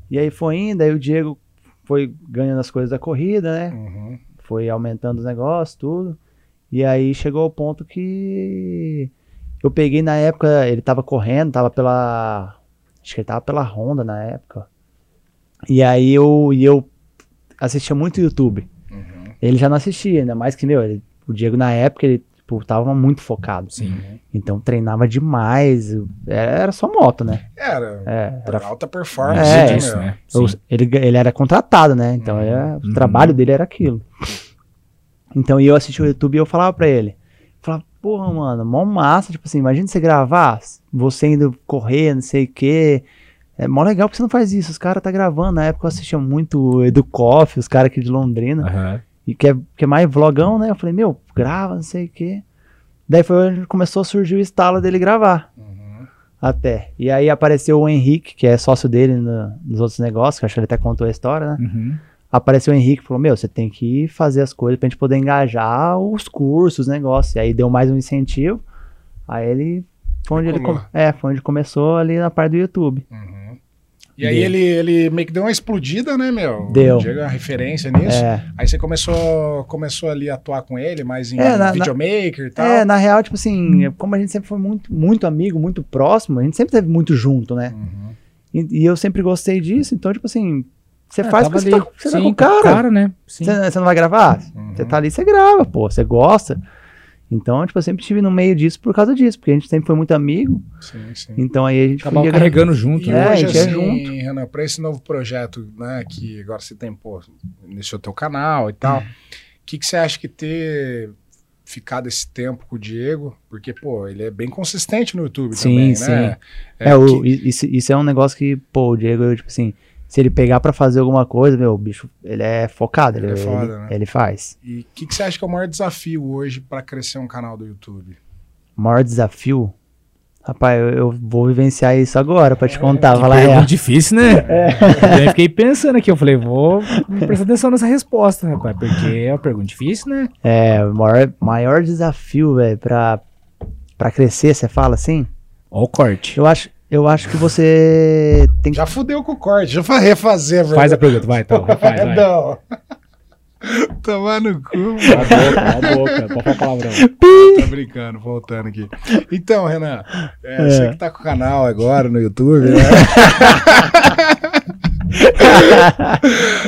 S3: E aí foi indo, aí o Diego foi ganhando as coisas da corrida, né?
S2: Uhum.
S3: Foi aumentando os negócios, tudo. E aí chegou ao ponto que eu peguei na época, ele tava correndo, tava pela. Acho que ele tava pela Honda na época. E aí eu, e eu assistia muito YouTube.
S2: Uhum.
S3: Ele já não assistia, ainda mais que, meu, ele- o Diego na época, ele tipo, tava muito focado.
S1: Sim.
S3: Então treinava demais. Era, só moto, né?
S2: Era.
S3: É, era,
S2: alta performance.
S3: É,
S1: disso, né?
S3: eu- ele, ele era contratado, né? Então era- o
S1: Uhum.
S3: trabalho dele era aquilo. Então e eu assistia o YouTube e eu falava pra ele. Falava, porra, mano, mó massa. Tipo assim, imagina você gravar, você indo correr, não sei o quê. É mó legal porque você não faz isso. Os caras tá gravando. Na época eu assistia muito Edu Koff, os caras aqui de Londrina.
S1: Aham.
S3: E que é, que é mais vlogão, né? Eu falei, meu, grava, não sei o quê. Daí foi onde começou a surgir o estalo dele gravar.
S2: Uhum.
S3: Até. E aí apareceu o Henrique, que é sócio dele no- nos outros negócios, que acho que ele até contou a história, né?
S1: Uhum.
S3: Apareceu o Henrique e falou: Meu, você tem que fazer as coisas pra gente poder engajar os cursos, os negócios. E aí deu mais um incentivo. Aí ele. Foi onde ele, é, foi onde começou ali na parte do YouTube.
S2: Uhum. E aí ele, ele meio que deu uma explodida, né, meu?
S3: Deu.
S2: Diego é uma referência nisso.
S3: É.
S2: Aí você começou, começou ali a atuar com ele, mais em
S3: É, na- na-
S2: videomaker e tal.
S3: É, na real, tipo assim, como a gente sempre foi muito, muito amigo, muito próximo, a gente sempre teve muito junto, né?
S2: Uhum.
S3: E, e eu sempre gostei disso, então, tipo assim, você
S1: É,
S3: faz porque você tá, você tá com o cara.
S1: cara, né?
S3: Você, você não vai gravar?
S2: Uhum.
S3: Você tá ali, você grava, pô, você gosta. Então, tipo, eu sempre estive no meio disso por causa disso, porque a gente sempre foi muito amigo.
S2: Sim, sim.
S3: Então aí a gente
S1: Acabava
S3: podia
S1: carregando junto,
S2: E
S1: né?
S3: É, a
S2: hoje,
S3: gente é
S2: assim,
S3: junto.
S2: Renan, pra esse novo projeto, né, que agora você tem, pô, iniciou teu canal e tal, o que, que você acha que ter ficado esse tempo com o Diego? Porque, pô, ele é bem consistente no YouTube
S3: Sim,
S2: também,
S3: sim.
S2: né?
S3: É, o,
S2: que-
S3: i- isso, isso é um negócio que, pô, o Diego, eu, tipo assim, se ele pegar pra fazer alguma coisa, meu, o bicho, ele é focado, ele,
S2: Ele é foda,
S3: ele,
S2: né?
S3: ele faz.
S2: E o que, que você acha que é o maior desafio hoje pra crescer um canal do YouTube?
S3: O maior desafio, rapaz, eu, eu vou vivenciar isso agora pra te contar,
S1: Que
S3: falar
S1: pergunta
S3: real.
S1: difícil, né? (laughs) Eu fiquei pensando aqui, eu falei, vou prestar atenção nessa resposta, rapaz, porque é uma pergunta difícil, né?
S3: É, o maior, maior desafio, velho, pra, pra crescer, você fala assim?
S1: Ó o corte.
S3: Eu acho, eu acho que você tem que
S2: Já fudeu com o corte, já vai refazer,
S1: Faz a pergunta, vai, então, faz, (laughs) vai.
S2: Não. (laughs) Tomar no cu, mano.
S1: Cala a boca, cala a boca, pode falar palavrão.
S2: Tô brincando, voltando aqui. Então, Renan, é, você que tá com o canal agora no YouTube, né?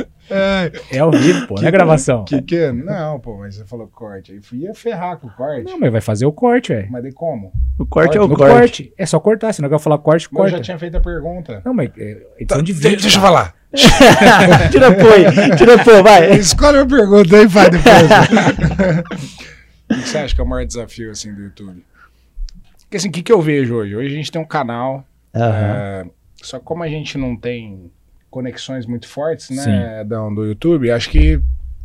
S2: (laughs) É,
S1: É ao vivo, pô, não é gravação.
S2: que que? Não, pô, mas você falou corte. Aí ia ferrar com o corte.
S1: Não, mas vai fazer o corte, velho.
S2: Mas daí como?
S3: O corte é o
S1: No
S3: corte.
S1: corte. É só cortar, senão eu quero falar corte,
S2: Mas eu
S1: corta.
S2: já tinha feito a pergunta.
S1: Não, mas é edição
S2: Tá,
S1: de
S2: de-
S1: vídeo.
S2: deixa eu falar. (laughs)
S3: tira pô aí, tira pô, vai.
S2: Escolhe a pergunta aí, vai depois. (laughs) o que você acha que é o maior desafio assim, do YouTube? Porque assim, o que, que eu vejo hoje? Hoje a gente tem um canal,
S3: Aham.
S2: é, só que como a gente não tem conexões muito fortes, né, Dão, do YouTube, acho que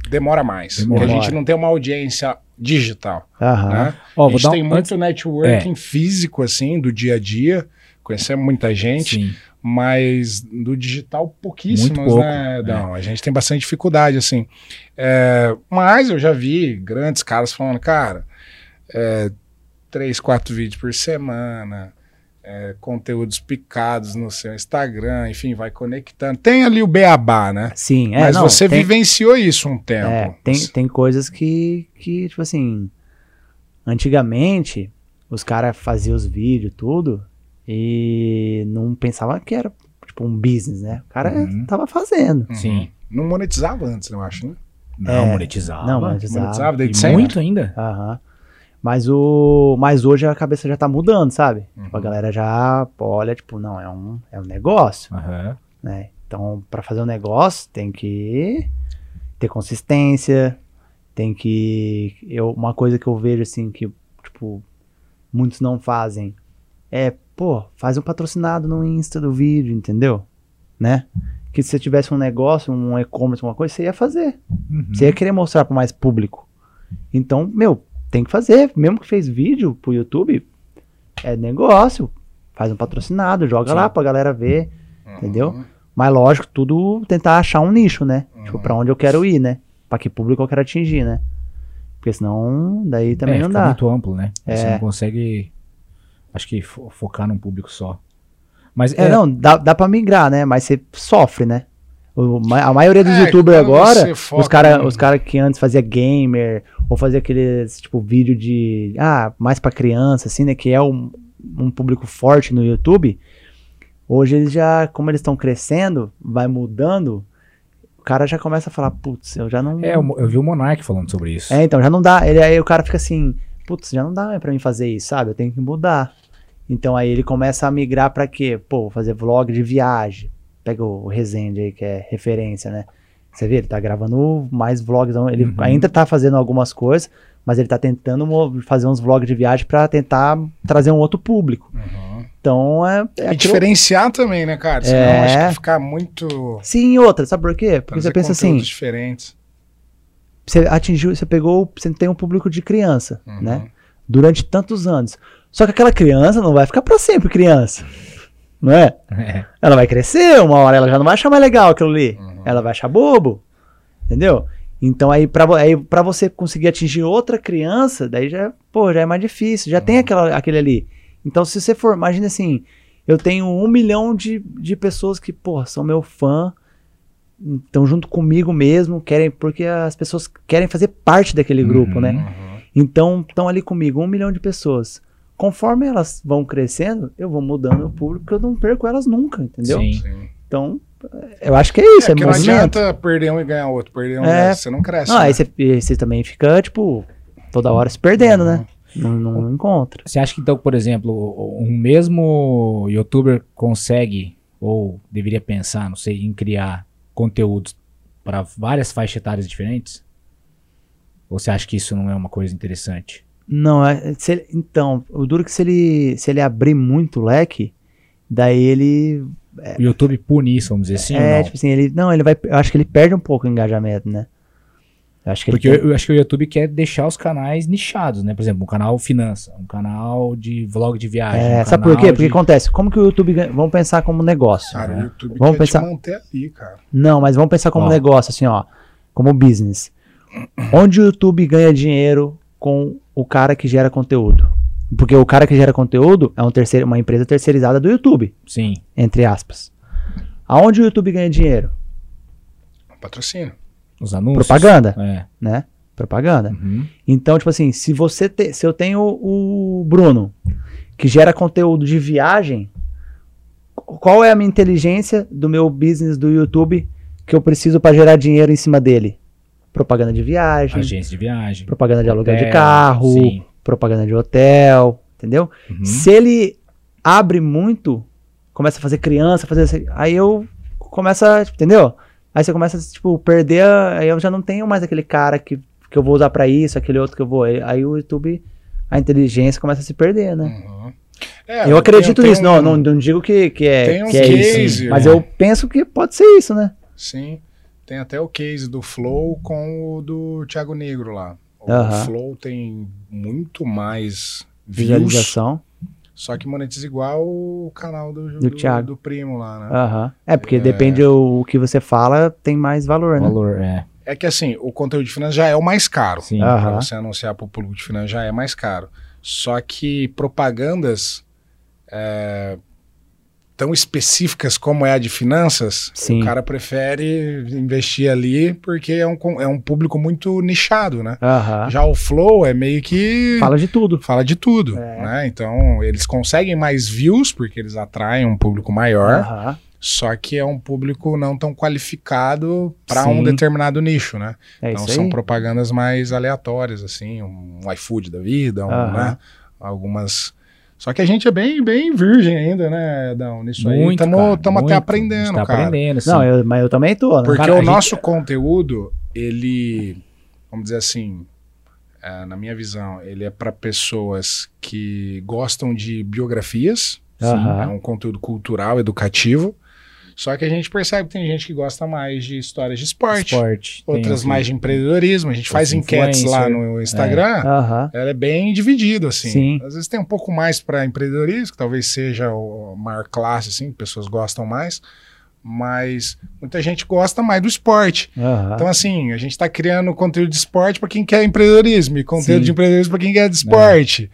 S2: demora mais.
S1: Demora.
S2: Porque a gente não tem uma audiência digital.
S3: Aham.
S2: Né?
S1: Ó,
S2: a gente
S1: dar um-
S2: tem muito networking físico, assim, do dia a dia. Conhecemos muita gente,
S1: Sim.
S2: mas do digital pouquíssimos, né?
S1: é.
S2: Não, a gente tem bastante dificuldade, assim. É, mas eu já vi grandes caras falando, cara, é, três, quatro vídeos por semana, é, conteúdos picados no seu Instagram, enfim, vai conectando. Tem ali o beabá, né?
S3: Sim, é,
S2: mas
S3: não,
S2: você
S3: tem,
S2: vivenciou isso um tempo.
S3: é, tem, tem coisas que, que, tipo assim, antigamente os caras faziam os vídeos, tudo, e não pensava que era, tipo, um business, né? O cara
S1: Uhum.
S3: tava fazendo.
S2: Uhum.
S1: Sim.
S2: Não monetizava antes, eu acho, né?
S1: Não,
S3: É,
S1: monetizava.
S3: Não, monetizava.
S2: Monetizava
S1: E
S2: desde sempre.
S1: muito ainda.
S3: Aham. Mas o. Mas hoje a cabeça já tá mudando, sabe? Tipo, a
S2: Uhum.
S3: galera já olha, tipo, não, é um, é um negócio,
S1: Aham.
S3: né? Então, pra fazer um negócio, tem que ter consistência, tem que. Eu, uma coisa que eu vejo assim que, tipo, muitos não fazem é, pô, faz um patrocinado no Insta do vídeo, entendeu? Né? Que se você tivesse um negócio, um e-commerce, uma coisa, você ia fazer.
S1: Uhum.
S3: Você ia querer mostrar para mais público. Então, meu, tem que fazer. Mesmo que fez vídeo pro YouTube, é negócio. Faz um patrocinado, joga
S1: Sim.
S3: lá pra galera ver. Entendeu?
S2: Uhum.
S3: Mas lógico, tudo tentar achar um nicho, né? Tipo,
S2: Uhum.
S3: pra onde eu quero ir, né? Pra que público eu quero atingir, né? Porque senão, daí também
S1: É,
S3: não dá.
S1: muito amplo, né? Você
S3: É.
S1: não consegue, acho que, fo- focar num público só. Mas
S3: É, não, dá, dá pra migrar, né? Mas você sofre, né? O- a maioria dos
S2: É,
S3: youtubers agora,
S2: foca
S3: os caras os cara que antes fazia gamer, ou fazia aqueles, tipo, vídeo de, ah, mais pra criança, assim, né? Que é um, um público forte no YouTube. Hoje eles já, como eles estão crescendo, vai mudando, o cara já começa a falar, putz, eu já não...
S1: É, eu, eu vi o Monark falando sobre isso.
S3: É, então, já não dá. Ele, aí o cara fica assim, putz, já não dá pra mim fazer isso, sabe? Eu tenho que mudar. Então aí ele começa a migrar pra quê? Pô, fazer vlog de viagem. Pega o Resende aí, que é referência, né? Você vê, ele tá gravando mais vlogs. então Ele
S1: Uhum.
S3: ainda tá fazendo algumas coisas, mas ele tá tentando fazer uns vlogs de viagem pra tentar trazer um outro público.
S2: Uhum.
S3: Então é. é
S2: E
S3: aquilo-
S2: diferenciar também, né, cara? Senão
S3: É.
S2: acho que ficar muito.
S3: Sim, outra, sabe por quê? Porque
S2: trazer
S3: você pensa assim,
S2: diferentes.
S3: você atingiu, você pegou, você tem um público de criança,
S2: Uhum.
S3: né? Durante tantos anos. Só que aquela criança não vai ficar pra sempre criança. Não é?
S1: É.
S3: Ela vai crescer, uma hora ela já não vai achar mais legal aquilo ali.
S2: Uhum.
S3: Ela vai achar bobo. Entendeu? Então aí pra, aí pra você conseguir atingir outra criança, daí já, pô, já é mais difícil. Já
S2: Uhum.
S3: tem aquela, aquele ali. Então se você for, imagina assim, eu tenho um milhão de, de pessoas que, pô, são meu fã, estão junto comigo mesmo, querem, porque as pessoas querem fazer parte daquele grupo,
S1: Uhum.
S3: né?
S2: Uhum.
S3: Então, estão ali comigo, um milhão de pessoas. Conforme elas vão crescendo, eu vou mudando o público, eu não perco elas nunca, entendeu?
S1: Sim.
S2: Sim.
S3: Então, eu acho que é isso,
S2: É
S3: é,
S2: porque não
S3: movimento.
S2: adianta perder um e ganhar outro, perder um e
S3: É.
S2: você não cresce.
S3: Não,
S2: né?
S3: aí você, você também fica, tipo, toda hora se perdendo, né? Não, não encontra.
S1: Você acha que então, por exemplo, um mesmo youtuber consegue ou deveria pensar, não sei, em criar conteúdos para várias faixas etárias diferentes? Ou você acha que isso não é uma coisa interessante?
S3: Não, é, se ele- então, o duro é que se ele, se ele abrir muito o leque, daí ele.
S1: O YouTube pune isso, vamos dizer assim, ou
S3: é,
S1: não?
S3: tipo assim, ele. Não, ele vai. Eu acho que ele perde um pouco o engajamento, né? Eu acho que ele
S1: Porque
S3: tem-
S1: eu, eu acho que o YouTube quer deixar os canais nichados, né? Por exemplo, um canal finança, um canal de vlog de viagem.
S3: É,
S1: um
S3: sabe por quê? Porque
S1: de-
S3: acontece, como que o YouTube ganha? Vamos pensar como negócio.
S2: Cara, o YouTube
S3: Vamos
S2: quer
S3: pensar-
S2: te manter ali, cara.
S3: Não, mas vamos pensar como
S1: Ó.
S3: negócio, assim, ó. Como business. Onde o YouTube ganha dinheiro com o cara que gera conteúdo? Porque o cara que gera conteúdo é um terceiro, uma empresa terceirizada do YouTube,
S1: Sim.
S3: entre aspas. Aonde o YouTube ganha dinheiro?
S2: Patrocínio.
S1: Os anúncios.
S3: Propaganda,
S1: É.
S3: né? Propaganda.
S1: Uhum.
S3: Então, tipo assim, se você te, se eu tenho o Bruno que gera conteúdo de viagem, qual é a minha inteligência do meu business do YouTube que eu preciso para gerar dinheiro em cima dele? Propaganda de viagem,
S1: Agência de viagem.
S3: propaganda de aluguel de carro,
S1: Sim.
S3: propaganda de hotel, entendeu?
S1: Uhum.
S3: Se ele abre muito, começa a fazer criança, fazer aí eu começo a, entendeu? Aí você começa tipo, perder, aí eu já não tenho mais aquele cara que, que eu vou usar pra isso, aquele outro que eu vou. Aí, o YouTube, a inteligência começa a se perder, né?
S2: Uhum. É,
S3: eu acredito nisso,
S2: tenho
S3: não,
S2: um-
S3: não, não digo que, que é,
S2: tem uns
S3: que é
S2: case,
S3: isso, mas
S2: né?
S3: eu penso que pode ser isso, né?
S2: Sim. Tem até o case do Flow com o do Thiago Negro lá. O. Flow tem muito mais views,
S3: Visualização.
S2: só que monetiza igual o canal do,
S3: Do Thiago.
S2: do primo lá, né?
S3: É, porque depende o, que você fala, tem mais valor, né?
S1: Valor, é.
S2: É que assim, o conteúdo de finanças já é o mais caro.
S1: Sim.
S3: Aham.
S2: você anunciar para o público de finanças já é mais caro. Só que propagandas é, tão específicas como é a de finanças,
S3: Sim.
S2: o cara prefere investir ali porque é um, é um público muito nichado, né?
S3: Aham.
S2: Já o Flow é meio que
S3: Fala de tudo.
S2: fala de tudo,
S3: É.
S2: né? Então eles conseguem mais views porque eles atraem um público maior,
S3: Aham.
S2: só que é um público não tão qualificado para um determinado nicho, né?
S3: É
S2: então são propagandas mais aleatórias, assim, um iFood da vida, um,
S3: Aham.
S2: né? Algumas. Só que a gente é bem, bem virgem ainda, né, Edão? Nisso aí.
S1: Muito, cara,
S2: Estamos até aprendendo,
S1: A gente tá
S2: cara.
S1: aprendendo, assim.
S3: Não, eu, mas eu também tô, né?
S2: Porque
S1: Cara,
S2: o
S1: gente-
S2: nosso conteúdo, ele, vamos dizer assim, é, na minha visão, ele é para pessoas que gostam de biografias,
S3: Aham.
S2: é um conteúdo cultural, educativo. Só que a gente percebe que tem gente que gosta mais de histórias de esporte,
S1: Esporte.
S2: outras mais de empreendedorismo. A gente faz enquetes lá no Instagram.
S3: Aham.
S2: Ela é bem dividido, assim.
S3: Sim.
S2: Às vezes tem um pouco mais para empreendedorismo, que talvez seja a maior classe, assim, que pessoas gostam mais. Mas muita gente gosta mais do esporte.
S3: Aham.
S2: Então, assim, a gente está criando conteúdo de esporte para quem quer empreendedorismo e conteúdo
S1: Sim.
S2: de empreendedorismo para quem quer de esporte.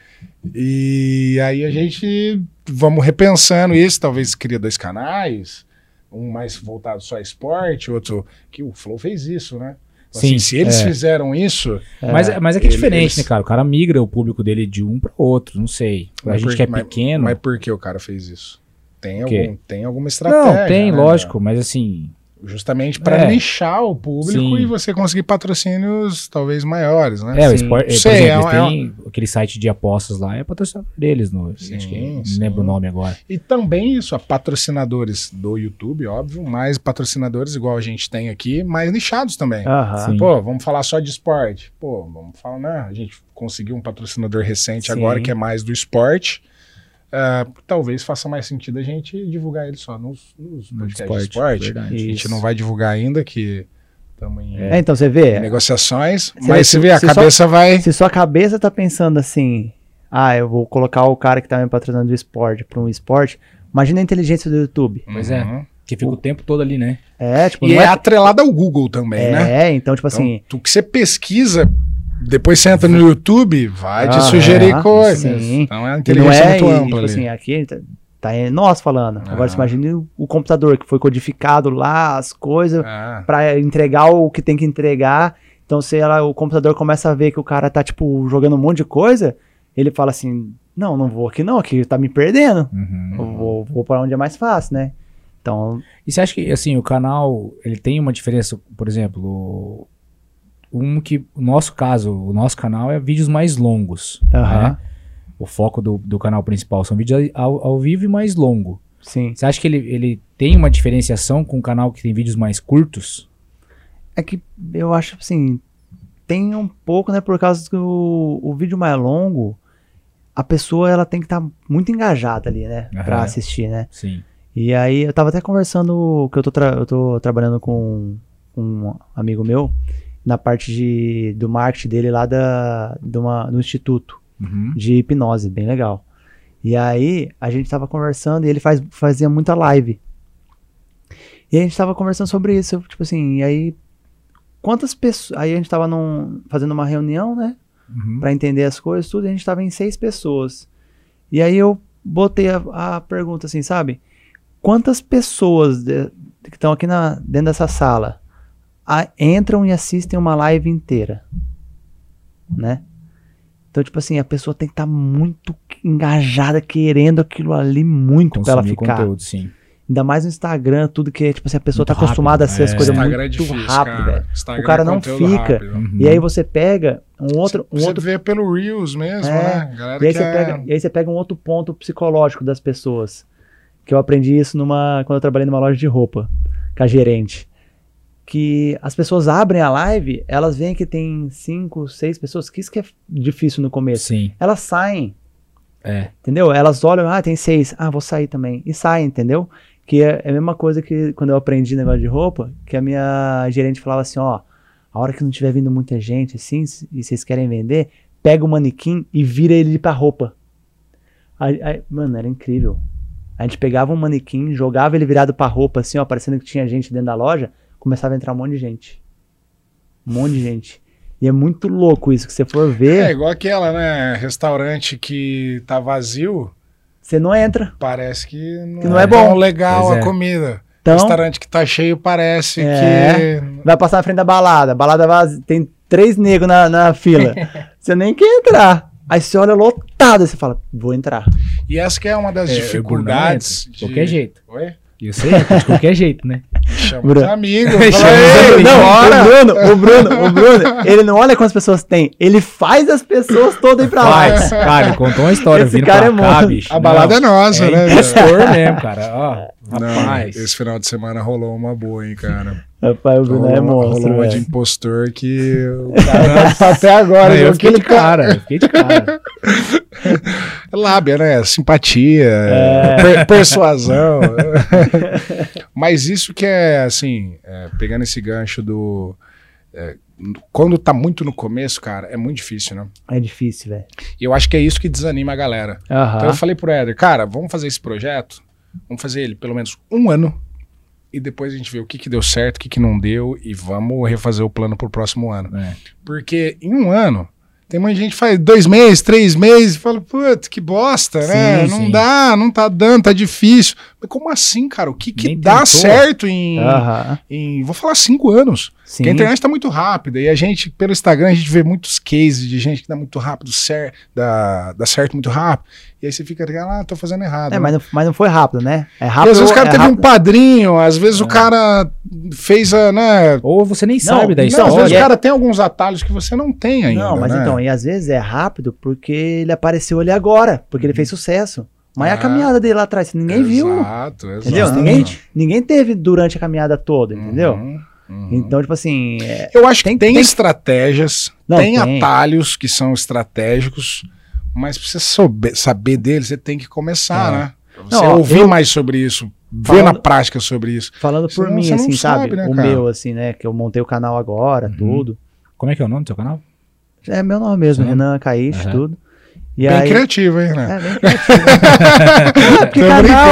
S2: E aí a gente vamos repensando isso, talvez cria dois canais, um mais voltado só a esporte, outro que o Flow fez isso, né? Então,
S1: Sim,
S2: assim, se eles
S1: é.
S2: fizeram isso,
S1: Mas, mas é que é
S2: Eles-
S1: diferente, né, cara? O cara migra o público dele de um para outro, não sei. A
S2: Mas
S1: gente
S2: por-
S1: que é
S2: mas-
S1: pequeno.
S2: mas por que o cara fez isso? Tem, algum, tem alguma estratégia.
S1: não, tem,
S2: né?
S1: lógico, mas assim.
S2: Justamente para
S1: É.
S2: nichar o público
S1: Sim.
S2: e você conseguir patrocínios talvez maiores, né?
S1: É, o esporte. Por
S2: Sei,
S1: exemplo,
S2: é um-
S1: eles têm aquele site de apostas lá, é patrocinador deles. No,
S2: Sim,
S1: não lembro o nome agora.
S2: E também isso, a patrocinadores do YouTube, óbvio, mas patrocinadores igual a gente tem aqui, mais nichados também.
S3: Aham.
S1: Sim.
S2: Pô, vamos falar só de esporte. Pô, vamos falar, né? A gente conseguiu um patrocinador recente
S3: Sim.
S2: agora que é mais do esporte. Ah, talvez faça mais sentido a gente divulgar ele só nos, nos
S1: No
S2: podcasts
S1: esporte,
S2: de esporte. A gente não vai divulgar ainda, que estamos em
S3: É, então você vê,
S2: negociações,
S3: Você vê
S2: mas você
S3: se-
S2: vê, a cabeça vai.
S3: se sua cabeça tá pensando assim, ah, eu vou colocar o cara que tá me patrocinando do esporte pra um esporte, imagina a inteligência do YouTube.
S1: Pois é.
S2: Uhum.
S1: Que fica o tempo todo ali, né?
S3: É, tipo,
S2: E é
S3: é,
S2: atrelado ao Google também, né?
S3: é, então, tipo
S2: Então,
S3: assim,
S2: o que você pesquisa, depois você entra no YouTube, vai te
S3: Ah,
S2: sugerir
S3: é,
S2: coisas.
S3: sim.
S2: Então é uma
S3: não
S2: inteligência
S3: é,
S2: muito
S3: e,
S2: ampla
S3: tipo
S2: ali.
S3: assim, aqui tá, tá é nós falando. Agora
S2: Ah.
S3: você imagina o, o computador que foi codificado lá, as coisas,
S2: Ah,
S3: pra entregar o que tem que entregar. Então, se ela, o computador começa a ver que o cara tá, tipo, jogando um monte de coisa, ele fala assim, não, não vou aqui não, aqui tá me perdendo.
S1: Uhum.
S3: Eu vou, vou para onde é mais fácil, né? Então,
S1: E você acha que, assim, o canal, ele tem uma diferença, por exemplo, o- um que, o nosso caso, o nosso canal é vídeos mais longos,
S3: aham,
S1: né? O foco do, do canal principal são vídeos ao, ao vivo e mais longo.
S3: sim.
S1: Você acha que ele, ele tem uma diferenciação com o canal que tem vídeos mais curtos?
S3: É que eu acho assim, tem um pouco, né, por causa que o, o vídeo mais longo, a pessoa ela tem que estar muito engajada ali, né, pra
S1: Aham.
S3: assistir, né?
S1: Sim.
S3: E aí eu tava até conversando que eu tô, eu tô trabalhando com um amigo meu na parte de, do marketing dele lá da, de uma, do instituto
S1: Uhum.
S3: de hipnose, bem legal. E aí a gente tava conversando e ele faz, fazia muita live. E a gente tava conversando sobre isso, tipo assim, e aí quantas pessoas, aí a gente tava num, fazendo uma reunião, né,
S1: Uhum.
S3: Pra entender as coisas, tudo, e a gente tava em seis pessoas. E aí eu botei a, a pergunta assim, sabe? Quantas pessoas de- que estão aqui na, dentro dessa sala a- entram e assistem uma live inteira? Né? Então, tipo assim, a pessoa tem que estar muito engajada, querendo aquilo ali muito pra ela ficar.
S1: conteúdo, sim.
S3: Ainda mais no Instagram, tudo que, tipo assim, a pessoa
S1: Muito
S3: tá acostumada a ser as
S1: rápido,
S3: coisas
S1: é.
S3: muito
S2: Instagram é difícil,
S3: rápido, velho.
S2: Instagram
S3: O cara
S2: é
S3: não fica.
S2: rápido.
S1: Uhum.
S3: E aí você pega um outro, um
S2: você
S3: outro
S2: vê pelo Reels mesmo,
S3: É,
S2: né? Galera
S3: E aí,
S2: que
S3: você
S2: é-
S3: pega, e aí você pega um outro ponto psicológico das pessoas. Que eu aprendi isso numa, quando eu trabalhei numa loja de roupa, com a gerente. Que as pessoas abrem a live, elas veem que tem cinco, seis pessoas, que isso que é difícil no começo.
S1: Sim.
S3: Elas saem,
S1: É.
S3: entendeu? Elas olham, ah, tem seis, ah, vou sair também. E saem, entendeu? Que é, é a mesma coisa que quando eu aprendi negócio de roupa, que a minha gerente falava assim, ó, a hora que não tiver vindo muita gente assim, e vocês querem vender, pega o manequim e vira ele pra roupa. Aí- aí- mano, era incrível. A gente pegava um manequim, jogava ele virado pra roupa, assim, ó, parecendo que tinha gente dentro da loja, começava a entrar um monte de gente. Um monte de gente. E é muito louco isso, que você for
S2: É
S3: ver,
S2: igual aquela, né? Restaurante que tá vazio,
S3: você não entra.
S2: parece que não,
S3: Que não é bom.
S2: tão legal
S1: Pois
S2: a
S1: é.
S2: comida.
S3: Então,
S2: Restaurante que tá cheio parece
S3: É.
S2: que.
S3: vai passar na frente da balada, balada vazia, tem três negros na, na fila. (laughs) você nem quer entrar. Aí você olha lotado, aí você fala, vou entrar.
S2: E essa que é uma das
S1: É,
S2: dificuldades.
S1: de qualquer jeito.
S2: Oi?
S1: Eu sei, de qualquer jeito, né? (laughs)
S2: Chama
S3: Bruno.
S2: os amigos. (laughs)
S1: Chama
S2: fala,
S1: os
S2: "Ei,
S1: amigos.
S3: Não,
S2: bora!"
S3: o Bruno, o Bruno, o Bruno, (laughs) ele não olha quantas pessoas tem, ele faz as pessoas todas ir pra lá.
S1: Faz, cara, contou uma história
S3: Esse
S1: vindo
S3: cara
S1: pra
S3: é
S1: cá,
S3: monstro.
S1: bicho.
S2: A balada é
S1: Não,
S2: nossa,
S1: é
S2: né?
S1: impostor mesmo, cara. Ó,
S2: Não,
S1: rapaz.
S2: esse final de semana rolou uma boa, hein, cara.
S3: Rapaz, o Bruno é
S2: uma- rolou
S3: monstro,
S2: uma de
S3: velho.
S2: impostor que (laughs) o cara até (laughs) agora.
S1: Eu fiquei de
S2: cara-
S1: cara, eu fiquei de cara. (laughs)
S2: Lábia, né? Simpatia,
S3: É.
S2: per- persuasão. Mas isso que é, assim, é, pegando esse gancho do. é, quando tá muito no começo, cara, é muito difícil, né?
S3: É difícil, velho.
S2: E eu acho que é isso que desanima a galera. Então eu falei pro Éder, cara, vamos fazer esse projeto, vamos fazer ele pelo menos um ano e depois a gente vê o que, que deu certo, o que, que não deu e vamos refazer o plano pro próximo ano.
S1: É.
S2: Porque em um ano, tem muita gente que faz dois meses, três meses e fala, putz, que bosta, né?
S1: Sim,
S2: não
S1: sim.
S2: dá, não tá dando, tá difícil. Mas como assim, cara? O que, que
S1: Nem
S2: dá
S1: tentou.
S2: certo em, em, vou falar, cinco anos?
S3: Sim.
S2: Porque a internet tá muito rápida e a gente, pelo Instagram, a gente vê muitos cases de gente que dá muito rápido, cer dá, dá certo muito rápido. E aí você fica, ah, tô fazendo errado.
S3: É,
S2: né?
S3: mas não, mas não foi rápido, né? É
S2: E
S3: rápido.
S2: às vezes o cara
S3: é
S2: teve um
S3: rápido.
S2: padrinho, às vezes o cara fez a, né?
S1: Ou você nem
S3: Não,
S1: sabe da
S3: não,
S2: às vezes
S3: e
S2: o
S3: é-
S2: cara tem alguns atalhos que você não tem ainda.
S3: Não, mas
S2: né?
S3: então, e às vezes é rápido porque ele apareceu ali agora, porque ele fez sucesso. Mas é a
S2: Ah.
S3: caminhada dele lá atrás, ninguém viu.
S2: Exato, exato.
S3: Entendeu? Ninguém, ninguém teve durante a caminhada toda, entendeu?
S2: Uhum, uhum.
S3: Então, tipo assim, é,
S2: eu acho que
S3: tem-
S2: tem,
S3: tem-
S2: estratégias,
S3: Não,
S2: tem,
S3: tem.
S2: atalhos que são estratégicos, mas pra você souber, saber deles, você tem que começar,
S1: É.
S2: né? Você
S3: Não,
S2: ouvir
S3: eu-
S2: mais sobre isso, ver na prática sobre isso.
S3: falando por mim,
S2: você não
S3: assim, sabe?
S2: sabe, né,
S3: o
S2: cara?
S3: meu, assim, né? Que eu montei o canal agora,
S1: Uhum.
S3: tudo.
S1: Como é que é o nome do seu canal?
S3: É meu nome mesmo,
S1: Seu nome?
S3: Renan Caíche,
S1: Aham.
S3: tudo. E
S2: Bem
S3: aí,
S2: criativo, hein, né?
S3: É, bem (laughs) criativo. é, porque
S2: Tô
S3: canal,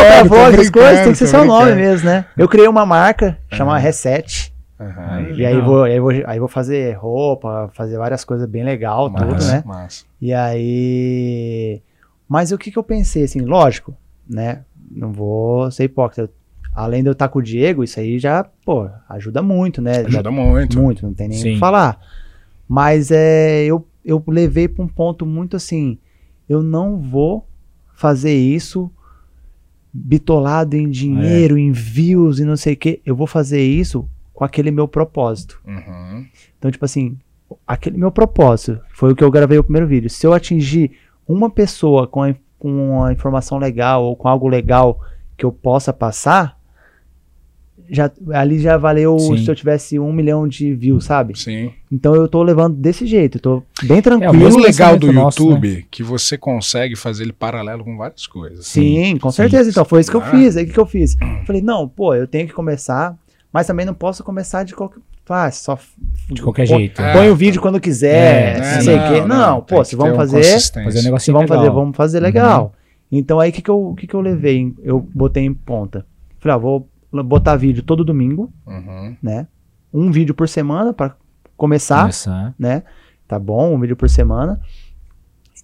S3: essas coisas, tem que ser seu nome mesmo, né? Eu criei uma marca, chama Reset.
S2: Aham.
S3: E aí vou, aí vou, aí vou fazer roupa, fazer várias coisas bem legal, tudo,
S2: Massa,
S3: né?
S2: massa.
S3: E aí. Mas o que que eu pensei, assim, lógico, né? Não vou ser hipócrita. Além de eu estar com o Diego, isso aí já, pô, ajuda muito, né? Já-
S2: Ajuda muito.
S3: muito, não tem nem o que falar. Mas é, eu, eu levei para um ponto muito assim, eu não vou fazer isso bitolado em dinheiro, em views e não sei o que. Eu vou fazer isso com aquele meu propósito.
S2: Uhum.
S3: Então, tipo assim, aquele meu propósito foi o que eu gravei o primeiro vídeo. Se eu atingir uma pessoa com a, com uma informação legal ou com algo legal que eu possa passar, já, ali já valeu
S1: Sim.
S3: se eu tivesse um milhão de views, sabe?
S2: Sim.
S3: Então eu tô levando desse jeito, eu tô bem
S2: É, o
S3: tranquilo.
S2: mais
S1: mesmo
S2: legal do
S1: pensamento nosso, né?
S2: YouTube que você consegue fazer ele paralelo com várias coisas.
S3: Sim, com
S1: sim.
S3: certeza. Então foi isso que eu
S2: Ah.
S3: fiz. Aí o que eu fiz? Falei, não, pô, eu tenho que começar, mas também não posso começar de qualquer. Ah, só.
S1: De qualquer
S3: põe-
S1: jeito.
S2: É.
S3: Põe o vídeo quando quiser,
S1: É,
S3: não
S1: é,
S3: sei o quê. Não,
S2: tem
S3: pô, se vamos fazer.
S1: Fazer um
S3: Se
S1: negocinho
S3: vamos fazer,
S1: legal.
S3: vamos fazer legal. Então aí o que, que, eu, o que, que eu levei? Eu botei em ponta. Falei, ah, vou botar vídeo todo domingo,
S2: Uhum.
S3: né? Um vídeo por semana pra começar,
S1: Começar.
S3: né? Tá bom, um vídeo por semana.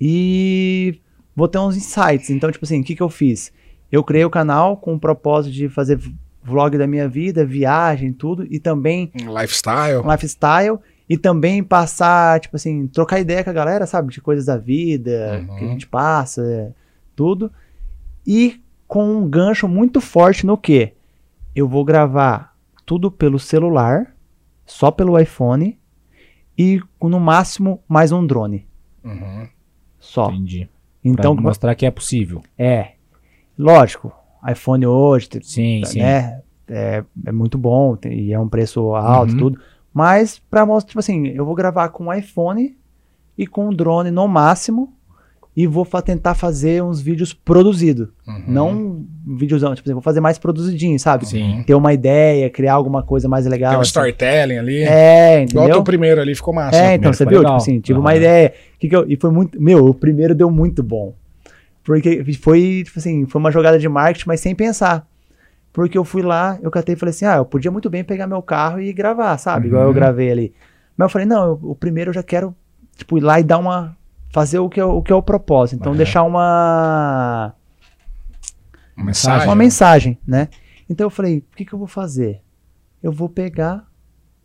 S3: E vou ter uns insights. Então, tipo assim, o que, que eu fiz? Eu criei o canal com o propósito de fazer vlog da minha vida, viagem, tudo, e também
S2: Lifestyle.
S3: um lifestyle e também passar, tipo assim, trocar ideia com a galera, sabe? De coisas da vida,
S2: Uhum.
S3: que a gente passa, é, tudo. E com um gancho muito forte no que? Eu vou gravar tudo pelo celular, só pelo iPhone, e no máximo mais um drone.
S2: Uhum.
S3: Só.
S1: Entendi.
S3: Então,
S1: pra mostrar que é possível.
S3: é. Lógico, iPhone hoje,
S1: Sim, sim.
S3: né? É, é muito bom e é um preço alto e
S1: Uhum.
S3: tudo. Mas pra mostrar, tipo assim, eu vou gravar com o iPhone e com o drone no máximo e vou fa- tentar fazer uns vídeos produzidos.
S2: Uhum.
S3: Não um videozão, tipo assim, vou fazer mais produzidinho, sabe?
S1: Sim.
S3: Ter uma ideia, criar alguma coisa mais legal.
S2: Tem um
S3: assim.
S2: storytelling ali.
S3: É,
S2: Igual o
S3: entendeu?
S2: primeiro ali, ficou massa.
S3: É, então,
S1: primeiro
S3: você viu?
S1: legal.
S3: Tipo assim, tive uma
S1: Aham.
S3: ideia. Que que eu, e foi muito. Meu, o primeiro deu muito bom. Porque foi, tipo assim, foi uma jogada de marketing, mas sem pensar. Porque eu fui lá, eu catei e falei assim: ah, eu podia muito bem pegar meu carro e gravar, sabe? Igual eu
S1: Uhum.
S3: gravei ali. Mas eu falei: não, eu- o primeiro eu já quero, tipo, ir lá e dar uma. Fazer o que é, o que é o propósito. Então,
S1: Aham.
S3: deixar uma.
S2: Uma mensagem.
S3: Uma mensagem, né? Então eu falei, o que, que eu vou fazer? Eu vou pegar,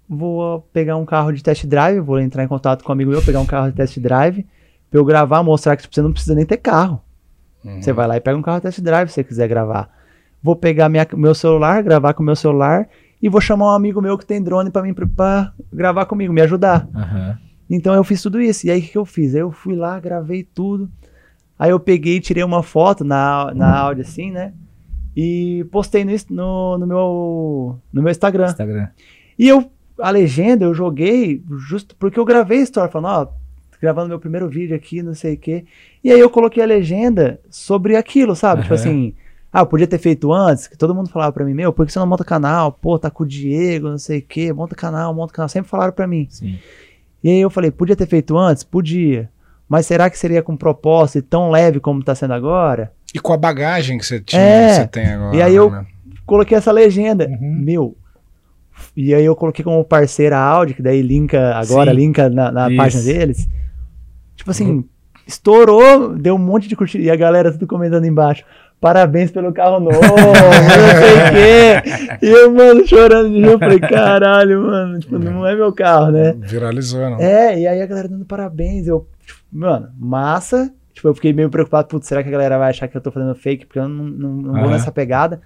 S3: vou pegar um carro de test drive, vou entrar em contato com um amigo meu, pegar um carro de test drive, pra eu gravar, mostrar que você não precisa nem ter carro.
S2: Uhum.
S3: Você vai lá e pega um carro test drive se você quiser gravar. Vou pegar minha, meu celular, gravar com meu celular, e vou chamar um amigo meu que tem drone pra mim pra gravar comigo, me ajudar.
S1: Aham.
S3: Então eu fiz tudo isso. E aí o que, eu fiz? Aí eu fui lá, gravei tudo. Aí eu peguei e tirei uma foto na, na áudio assim, né? E postei no, no, no meu, no meu Instagram.
S1: Instagram.
S3: E eu, a legenda, eu joguei justo porque eu gravei a história, falando, ó, gravando meu primeiro vídeo aqui, não sei o quê. E aí eu coloquei a legenda sobre aquilo, sabe? Tipo
S1: Aham.
S3: assim, ah, eu podia ter feito antes, que todo mundo falava pra mim, meu, por que você não monta canal? Pô, tá com o Diego, não sei o quê, monta canal, monta canal. Sempre falaram pra mim.
S1: Sim.
S3: E aí eu falei, podia ter feito antes? Podia. Mas será que seria com propósito e tão leve como tá sendo agora?
S2: E com a bagagem que você tinha,
S3: É.
S2: você tem agora.
S3: E aí eu-
S2: né?
S3: Coloquei essa legenda.
S1: Uhum.
S3: Meu. E aí eu coloquei como parceira a Audi, que daí linka agora,
S1: Sim.
S3: linka na, na página deles. Tipo assim, estourou, deu um monte de curtida. E a galera tudo comentando embaixo. Parabéns pelo carro novo, não sei o quê. E eu, mano, chorando de rir. Eu falei, caralho, mano, tipo, não é meu carro, né?
S2: Viralizou, não?
S3: É, e aí a galera dando parabéns. Eu, tipo, mano, massa. Tipo, eu fiquei meio preocupado, putz, será que a galera vai achar que eu tô fazendo fake? Porque eu não, não, não vou
S1: Aham.
S3: nessa pegada.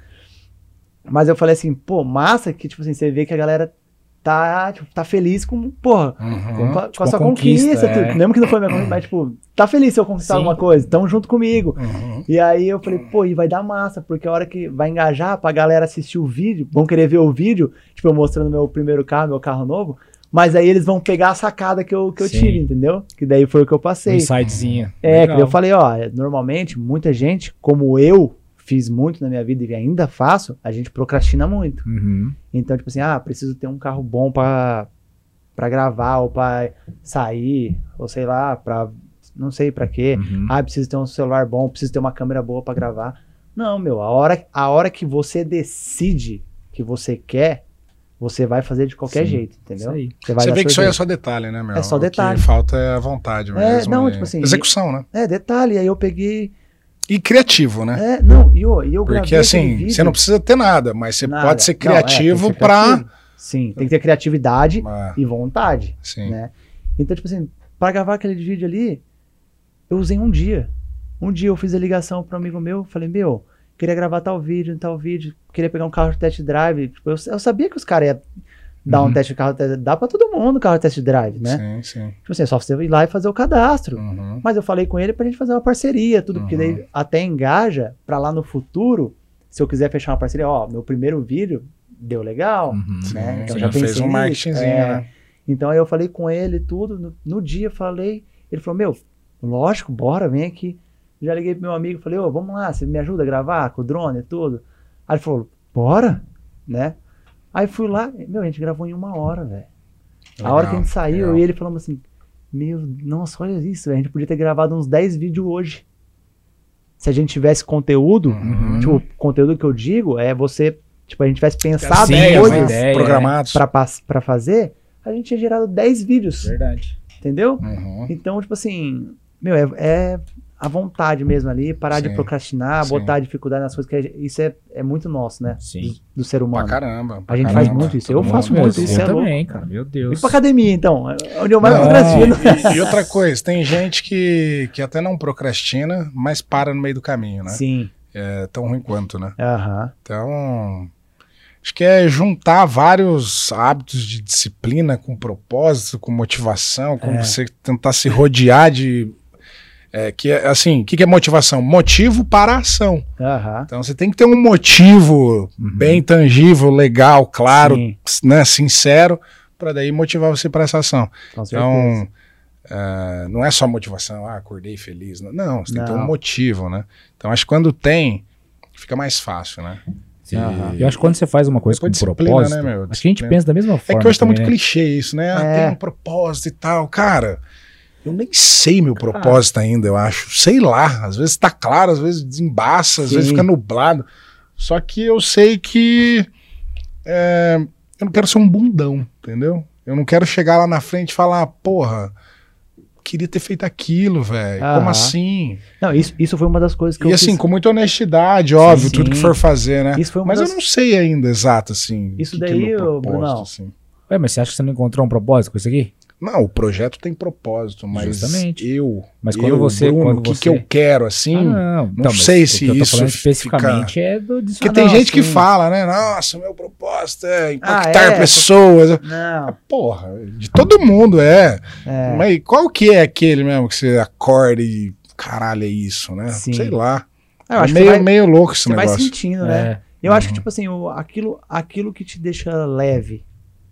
S3: Mas eu falei assim, pô, massa que, tipo assim, você vê que a galera tá, tipo, tá feliz com, porra,
S2: Uhum.
S3: com, a- com
S1: tipo,
S3: a sua
S1: conquista,
S3: conquista.
S1: é.
S3: tudo. Mesmo que não foi minha conquista, mas, tipo, tá feliz se eu conquistar
S1: Sim.
S3: alguma coisa. Tamo junto comigo.
S2: Uhum.
S3: E aí eu falei, pô, e vai dar massa, porque a hora que vai engajar pra galera assistir o vídeo, vão querer ver o vídeo, tipo, eu mostrando meu primeiro carro, meu carro novo, mas aí eles vão pegar a sacada que eu, que eu
S1: Sim.
S3: tive, entendeu? Que daí foi o que eu
S1: Um
S3: passei.
S1: insightzinho.
S3: É,
S1: Legal.
S3: que eu falei, ó, normalmente, muita gente, como eu fiz muito na minha vida e ainda faço, a gente procrastina muito.
S1: Uhum.
S3: Então, tipo assim, ah, preciso ter um carro bom pra, pra gravar ou pra sair, ou sei lá, pra não sei pra quê.
S1: Uhum.
S3: Ah, preciso ter um celular bom, preciso ter uma câmera boa pra gravar. Não, meu, a hora, a hora que você decide que você quer, você vai fazer de qualquer
S1: Sim,
S3: jeito, entendeu? Você
S2: Você vê que isso aí é só detalhe, né, meu?
S3: É só
S2: O
S3: detalhe.
S2: que falta é a vontade
S3: É,
S2: mesmo.
S3: não,
S2: e
S3: tipo assim,
S2: Execução, né?
S3: É, detalhe, aí eu peguei.
S2: E criativo, né?
S3: É, não, e eu, eu
S2: Porque assim, você não precisa ter nada, mas você
S3: nada.
S2: pode ser
S3: Não, é,
S2: criativo
S3: ser
S2: pra.
S3: criativo. Sim, tem que ter criatividade
S2: Ah,
S3: e vontade,
S2: sim.
S3: né? Então, tipo assim, pra gravar aquele vídeo ali, eu usei um dia. Um dia eu fiz a ligação para um amigo meu, falei, meu, queria gravar tal vídeo, tal vídeo, queria pegar um carro de test drive. Tipo, eu, eu sabia que os caras iam dar
S2: Uhum.
S3: um teste de carro, dá pra todo mundo carro test drive, né?
S2: Sim, sim.
S3: Tipo assim, é só você ir lá e fazer o cadastro.
S2: Uhum.
S3: Mas eu falei com ele pra gente fazer uma parceria, tudo, porque
S2: Uhum.
S3: daí até engaja pra lá no futuro, se eu quiser fechar uma parceria, ó, meu primeiro vídeo deu legal,
S1: Uhum.
S3: né?
S2: Sim,
S3: Então
S2: sim,
S3: já
S2: fez um marketingzinho,
S3: é.
S2: né?
S3: Então aí eu falei com ele tudo, no, no dia falei, ele falou, meu, lógico, bora, vem aqui. Já liguei pro meu amigo, falei, ô, vamos lá, você me ajuda a gravar com o drone e tudo? Aí ele falou, bora, né? Aí fui lá, meu, a gente gravou em uma hora, velho. A hora que a gente saiu,
S2: legal.
S3: e ele falou assim, meu, nossa, olha isso, velho, a gente podia ter gravado uns 10 vídeos hoje. Se a gente tivesse conteúdo,
S2: Uhum.
S3: tipo, o conteúdo que eu digo é você, tipo, a gente tivesse pensado
S1: Sim,
S3: em
S1: as
S3: coisas
S2: programados.
S3: pra fazer, a gente tinha gerado 10 vídeos,
S1: Verdade.
S3: entendeu?
S2: Uhum.
S3: Então, tipo assim, meu, é, é a vontade mesmo ali, parar de
S2: Sim,
S3: procrastinar,
S2: sim.
S3: botar a dificuldade nas coisas, que a- isso é, é muito nosso, né?
S1: Sim.
S3: Do, do ser
S2: Pra
S3: humano.
S2: caramba. pra
S3: A gente
S2: caramba.
S3: faz muito isso, eu faço muito isso,
S1: Eu
S3: é louco.
S1: também, cara. Meu Deus.
S3: E pra academia, então? Onde eu mais
S2: Não,
S3: procrastino.
S2: E, e outra coisa, tem gente que, que até não procrastina, mas para no meio do caminho, né?
S3: Sim.
S2: É tão ruim quanto, né?
S3: Aham.
S2: Então, acho que é juntar vários hábitos de disciplina com propósito, com motivação, com
S3: É.
S2: você tentar se rodear de. É, que é, assim, o que, que é motivação? Motivo para a ação.
S3: Aham.
S2: Então você tem que ter um motivo bem tangível, legal, claro, né, sincero, para daí motivar você para essa ação.
S3: com.
S2: Então, ah, não é só motivação, ah, acordei feliz. Não, não você tem que ter um
S3: Não.
S2: motivo, né? Então acho que quando tem, fica mais fácil, né?
S3: Aham.
S1: Eu acho que quando você faz uma coisa
S2: Depois
S1: com
S2: disciplina,
S1: propósito,
S2: né, meu?
S1: acho que a gente pensa da mesma
S2: É
S1: forma.
S2: que hoje tá muito
S1: né?
S2: clichê isso, né? Ah,
S3: É.
S2: tem um propósito e tal. Cara, eu nem sei meu propósito ainda, eu acho. Sei lá. Às vezes tá claro, às vezes desembaça, às
S3: Sim.
S2: vezes fica nublado. Só que eu sei que é, eu não quero ser um bundão, entendeu? Eu não quero chegar lá na frente e falar, porra, queria ter feito aquilo, velho. Como assim?
S3: Não, isso, isso foi uma das coisas que
S2: E
S3: eu
S2: assim,
S3: fiz.
S2: com muita honestidade, óbvio,
S3: Sim,
S2: tudo que
S3: sim.
S2: for fazer, né?
S3: Isso foi uma
S2: Mas
S3: das...
S2: eu não sei ainda exato, assim.
S3: Isso
S2: que que é
S3: daí, ô,
S2: propósito,
S3: Brunão,
S2: assim.
S1: Ué, mas você acha que você não encontrou um propósito com isso aqui?
S2: Não, o projeto tem propósito, mas
S1: Justamente.
S2: eu,
S1: Mas quando
S2: eu,
S1: você-
S2: Bruno,
S1: quando
S2: o que,
S1: você-
S2: que eu quero, assim...
S1: ah, não.
S2: não sei se
S1: eu tô
S2: isso
S1: falando
S2: fica-
S1: especificamente é do.
S2: Porque
S1: ah,
S2: tem gente que
S1: assim,
S2: fala, né? Nossa, meu propósito é impactar
S3: Ah, é?
S2: pessoas.
S3: Não,
S2: Porra, de todo mundo é.
S3: é...
S2: Mas qual que é aquele mesmo que você acorda e... Caralho, é isso, né?
S3: Sim.
S2: Sei lá. É
S3: acho
S2: meio,
S3: você vai,
S2: meio louco esse
S3: você vai
S2: negócio.
S3: sentindo, né?
S1: É.
S3: Eu acho que,
S2: Uhum.
S3: tipo assim, o, aquilo, aquilo que te deixa leve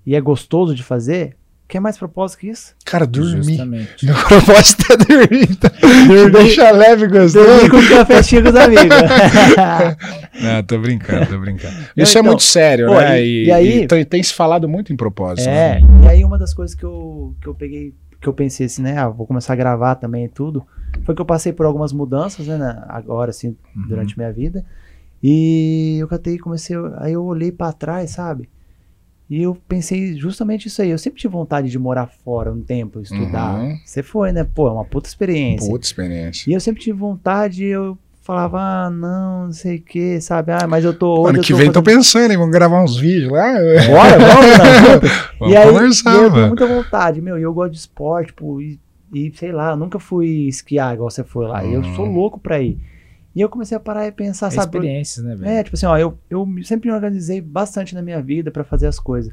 S3: e é gostoso de fazer, quer mais propósito que isso?
S2: Cara, dormir.
S1: Justamente.
S2: Meu (laughs) propósito é dormir. Tá? Deixa leve e gostoso.
S3: Dormir com cafetinho com os amigos. (laughs)
S2: Não, tô brincando, tô brincando. Isso é
S3: então,
S2: muito sério,
S3: pô,
S2: né?
S3: e-
S2: E,
S3: e aí-
S2: e tem, tem se falado muito em propósito.
S3: É,
S2: né?
S3: e aí uma das coisas que eu, que eu peguei, que eu pensei assim, né, ah, vou começar a gravar também e tudo, foi que eu passei por algumas mudanças, né, agora, assim,
S2: Uhum.
S3: durante minha vida, e eu catei e comecei, aí eu olhei pra trás, sabe, e eu pensei justamente isso aí, eu sempre tive vontade de morar fora um tempo, estudar,
S2: Uhum.
S3: você foi, né, pô, é uma puta experiência,
S2: Puta experiência.
S3: e eu sempre tive vontade, eu falava, ah, não, não sei o que, sabe, ah, mas eu tô... hoje
S2: Ano que
S3: tô
S2: vem tô
S3: fazendo-
S2: pensando, hein? Vamos gravar uns vídeos lá.
S3: Bora, (laughs) vamos,
S2: Vamos
S3: e aí,
S2: conversar,
S3: eu tenho muita vontade, meu, e eu gosto de esporte, tipo, e, e sei lá, eu nunca fui esquiar igual você foi lá, e eu sou
S2: Uhum.
S3: louco pra ir. E eu comecei a parar e pensar,
S1: É
S3: sabe?
S1: experiências, né, velho?
S3: É, tipo assim, ó, eu, eu sempre me organizei bastante na minha vida pra fazer as coisas.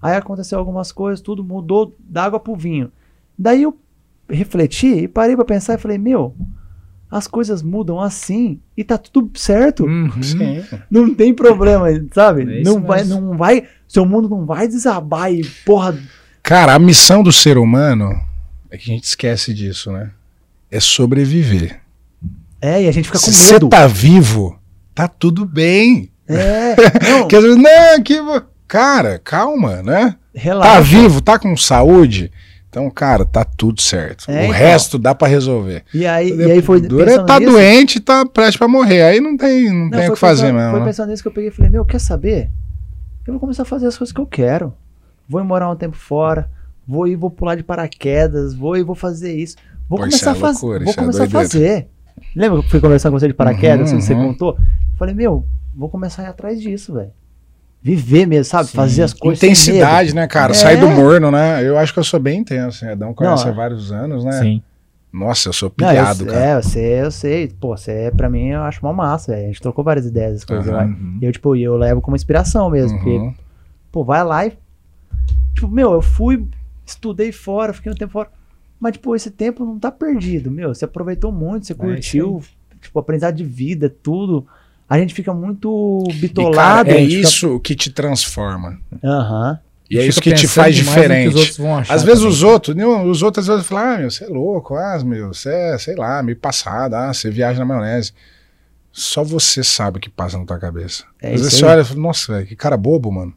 S3: Aí aconteceu algumas coisas, tudo mudou da água pro vinho. Daí eu refleti e parei pra pensar e falei, meu, as coisas mudam assim e tá tudo certo.
S1: Uhum. (laughs)
S2: Sim.
S3: Não tem problema, sabe?
S1: É isso
S3: não vai,
S1: mesmo.
S3: não vai, seu mundo não vai desabar e porra,
S2: Cara, a missão do ser humano é que a gente esquece disso, né? É sobreviver.
S3: É, e a gente fica com
S2: Se você
S3: medo.
S2: tá vivo, tá tudo bem.
S3: É, (laughs) não,
S2: Porque às vezes, não, que. Cara, calma, né? Tá
S3: relaxa.
S2: vivo, tá com saúde. Então, cara, tá tudo certo.
S3: É,
S2: o
S3: então.
S2: resto dá pra resolver.
S3: E aí, e aí foi
S2: Dura é tá
S3: nisso,
S2: doente e tá prestes pra morrer. Aí não tem, não
S3: não,
S2: tem o que fazer
S3: pensando,
S2: mesmo.
S3: Foi
S2: né?
S3: pensando nisso que eu peguei e falei, meu, quer saber? Eu vou começar a fazer as coisas que eu quero. Vou ir morar um tempo fora, vou ir, vou pular de paraquedas, vou ir, vou fazer isso. Vou
S2: Pô, isso
S3: começar
S2: é
S3: a fazer. Vou
S2: isso é
S3: começar a fazer. Lembra que eu fui conversar com você de paraquedas,
S2: Uhum,
S3: que você
S2: uhum.
S3: contou? Falei, meu, vou começar a ir atrás disso, velho. Viver mesmo, sabe?
S1: Sim.
S3: Fazer as coisas.
S2: Intensidade, né, cara?
S3: É.
S2: Sair do morno, né? Eu acho que eu sou bem intenso. Né? Adão conhece
S3: Não,
S2: há vários anos, né?
S1: Sim.
S2: Nossa, eu sou
S3: Não, eu,
S2: pilhado, cara.
S3: é, eu sei, eu sei. Pô, você é, pra mim, eu acho uma massa, velho. A gente trocou várias ideias, as coisas. Vai. E eu, tipo, e eu levo como inspiração mesmo. Porque,
S2: Uhum.
S3: pô, vai lá e. Tipo, meu, eu fui, estudei fora, fiquei um tempo fora. Mas, tipo, esse tempo não tá perdido, meu. Você aproveitou muito, você
S1: É
S3: curtiu, tipo, aprendizado de vida, tudo. A gente fica muito
S2: E,
S3: bitolado.
S2: cara, é
S3: gente fica-
S2: isso que te transforma.
S3: Aham.
S2: E é isso que te faz diferente.
S1: os outros vão achar
S2: Às vezes
S1: também.
S2: os outros, os outros às vezes falam, ah, meu, você é louco, ah, meu, você é, sei lá, meio passado, ah, você viaja na maionese. Só você sabe o que passa na tua cabeça.
S3: É
S2: Às
S3: isso
S2: vezes
S3: aí.
S2: você olha e fala, nossa, velho, que cara bobo, mano.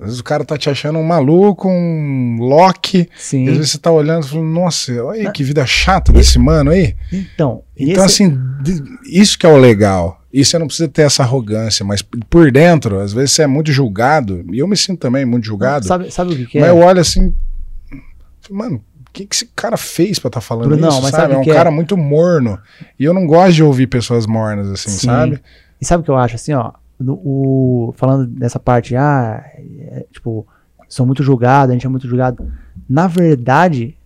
S2: Às vezes o cara tá te achando um maluco, um Loki.
S3: Sim.
S2: Às vezes você tá olhando e falando, nossa, olha aí
S3: Ah.
S2: que vida chata desse mano aí.
S3: Então,
S2: Então,
S3: esse-
S2: assim, de- isso que é o legal. E você não precisa ter essa arrogância, mas por dentro, às vezes você é muito julgado. E eu me sinto também muito julgado.
S3: Sabe, sabe o que, que
S2: Mas
S3: é?
S2: eu olho assim, mano, o que, que esse cara fez pra estar falando
S3: Brunão,
S2: isso,
S3: mas
S2: sabe?
S3: sabe
S2: É um
S3: é?
S2: cara muito morno. E eu não gosto de ouvir pessoas mornas assim,
S3: Sim.
S2: sabe?
S3: E sabe o que eu acho, assim, ó, no- o, falando dessa parte, ah, é, tipo, sou muito julgado, a gente é muito julgado. Na verdade,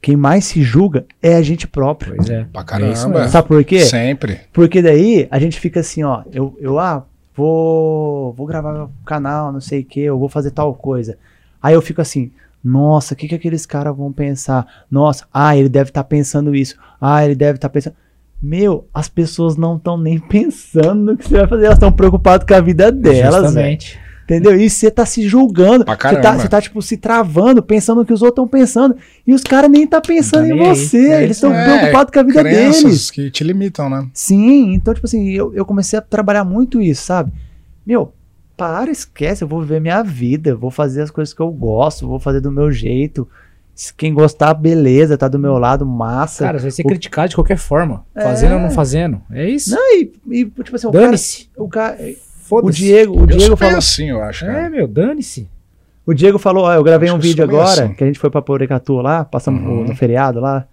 S3: quem mais se julga é a gente próprio.
S1: Pois é.
S2: Pra
S1: É isso
S2: caramba.
S1: mesmo.
S3: Sabe por quê?
S2: Sempre.
S3: Porque daí a gente fica assim, ó, eu, eu ah, vou, vou gravar meu canal, não sei o que, eu vou fazer tal coisa. Aí eu fico assim, nossa, o que, que aqueles caras vão pensar? Nossa, ah, ele deve estar pensando isso. Ah, ele deve estar pensando. Meu, as pessoas não estão nem (laughs) pensando no que você vai fazer, elas estão preocupadas com a vida delas.
S1: Justamente.
S3: Entendeu? E você tá se julgando. Você tá, tá, tipo, se travando, pensando no que os outros estão pensando. E os caras nem tá pensando
S1: Não
S3: em
S1: nem aí.
S3: você.
S1: É
S3: Eles
S1: isso
S3: estão preocupados com a vida deles.
S2: que te limitam, né?
S3: Sim, então, tipo assim, eu, eu comecei a trabalhar muito isso, sabe? Meu, para, esquece, eu vou viver minha vida, vou fazer as coisas que eu gosto, vou fazer do meu jeito. Se quem gostar, beleza, tá do meu lado, massa.
S1: Cara, você vai ser
S3: O-
S1: criticado de qualquer forma.
S3: É.
S1: Fazendo ou não fazendo. É isso.
S3: Não, e, e, tipo assim, o cara,
S1: Dane-se.
S3: o cara. O
S1: Foda-se.
S3: Diego, o Diego falou.
S2: assim, eu acho, cara.
S1: É, meu, dane-se.
S3: O Diego falou, ó, eu gravei
S2: Acho
S3: um vídeo agora,
S2: assim.
S3: que a gente foi pra Porecatu lá, passamos
S2: Uhum.
S3: no, feriado lá,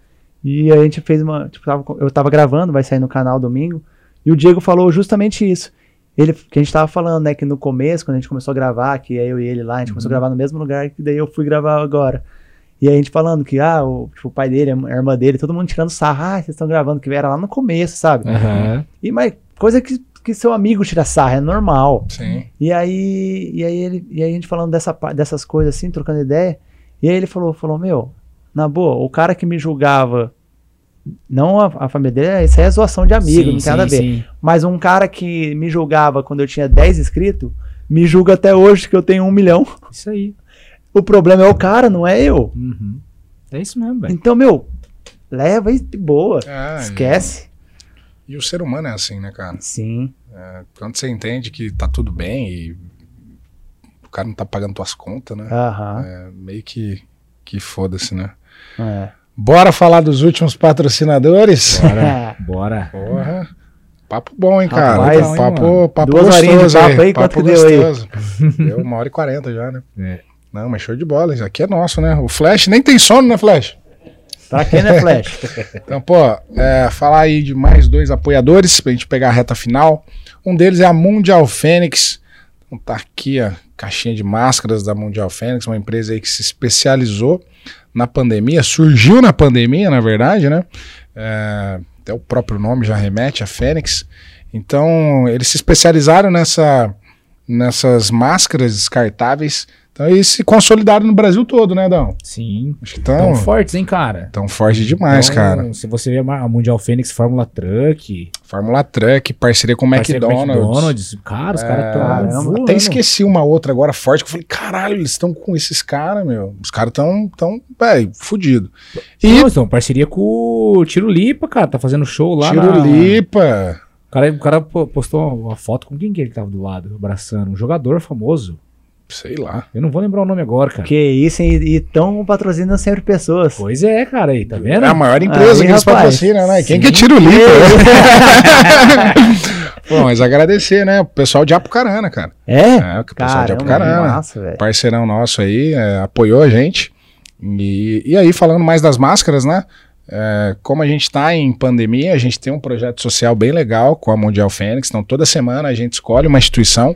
S3: e a gente fez uma, tipo, tava- eu tava gravando, vai sair no canal domingo, e o Diego falou justamente isso. Ele, que a gente tava falando, né, que no começo, quando a gente começou a gravar, que é eu e ele lá, a gente começou a gravar no mesmo lugar que daí eu fui gravar agora. E a gente falando que, ah, o, tipo, o pai dele, a irmã dele, todo mundo tirando sarro, ah, vocês estão gravando, que era lá no começo, sabe?
S1: Aham.
S3: E, mas coisa que, que seu amigo tira sarro, é normal.
S2: Sim.
S3: E aí, e aí, ele, e aí a gente falando dessa, dessas coisas assim, trocando ideia. E aí ele falou, falou, meu, na boa, o cara que me julgava, não a, a família dele, isso aí é zoação de amigo,
S1: Sim,
S3: não tem nada a
S1: sim,
S3: ver.
S1: sim.
S3: Mas um cara que me julgava quando eu tinha 10 inscritos, me julga até hoje que eu tenho um milhão.
S1: Isso aí.
S3: O problema é o cara, não é eu.
S1: Uhum. É isso mesmo, velho.
S3: Então, meu, leva de boa.
S2: É,
S3: Esquece.
S2: E, e o ser humano é assim, né, cara?
S3: Sim.
S2: Quando você entende que tá tudo bem e o cara não tá pagando tuas contas, né?
S3: Aham.
S2: É meio que, que foda-se, né?
S3: É.
S2: Bora falar dos últimos patrocinadores?
S1: Bora. (laughs) Bora.
S2: Porra. Papo bom, hein, cara?
S3: Rapaz,
S1: hein,
S2: papo, papo
S3: Duas horinhas de
S2: gostoso
S3: papo aí, quanto que deu aí?
S2: gostoso. Deu uma hora e quarenta já, né?
S1: É.
S2: Não, mas show de bola. Isso aqui é nosso, né? O Flash nem tem sono, né, Flash?
S3: Pra quem não é flash? (laughs)
S2: Então, pô, é, falar aí de mais dois apoiadores pra gente pegar a reta final. Um deles é a Mundial Fênix. Então tá aqui a caixinha de máscaras da Mundial Fênix, uma empresa aí que se especializou na pandemia, surgiu na pandemia, na verdade, né? É, até o próprio nome já remete a Fênix. Então, eles se especializaram nessa, nessas máscaras descartáveis. Então, eles se consolidaram no Brasil todo, né, Dão?
S1: Sim.
S2: Acho que
S1: Tão
S2: estão
S1: fortes, hein, cara?
S2: tão forte demais,
S1: Então,
S2: cara.
S1: Se você ver a Mundial Fênix Fórmula Truck,
S2: Fórmula Truck, parceria com o McDonald's.
S1: McDonald's, cara, os
S2: É,
S1: caras estão.
S2: Até esqueci uma outra agora forte que eu falei, caralho, eles estão com esses caras, meu. Os caras estão, tão, velho, fudido. E
S1: Não, então, parceria com o Tiro Lipa, cara, tá fazendo show lá
S2: Tiro
S1: na...
S2: Lipa.
S1: O cara, o cara po- postou uma foto com quem que ele tava do lado, abraçando, um jogador famoso.
S2: Sei lá.
S1: Eu não vou lembrar o nome agora, cara.
S3: que isso, e estão patrocinando sempre pessoas.
S1: Pois é, cara, aí, tá vendo?
S2: É a maior empresa
S3: Aí,
S2: que eles patrocinam, né? Quem
S1: Sim.
S2: que é Tiro Lipa? (laughs) Pô, mas agradecer, né? O pessoal de Apucarana, cara.
S3: É?
S2: É, o pessoal de
S3: Caramba,
S2: Apucarana.
S3: massa,
S2: parceirão nosso aí, é, apoiou a gente. E, e aí, falando mais das máscaras, né? É, como a gente está em pandemia, a gente tem um projeto social bem legal com a Mundial Fênix. Então, toda semana a gente escolhe uma instituição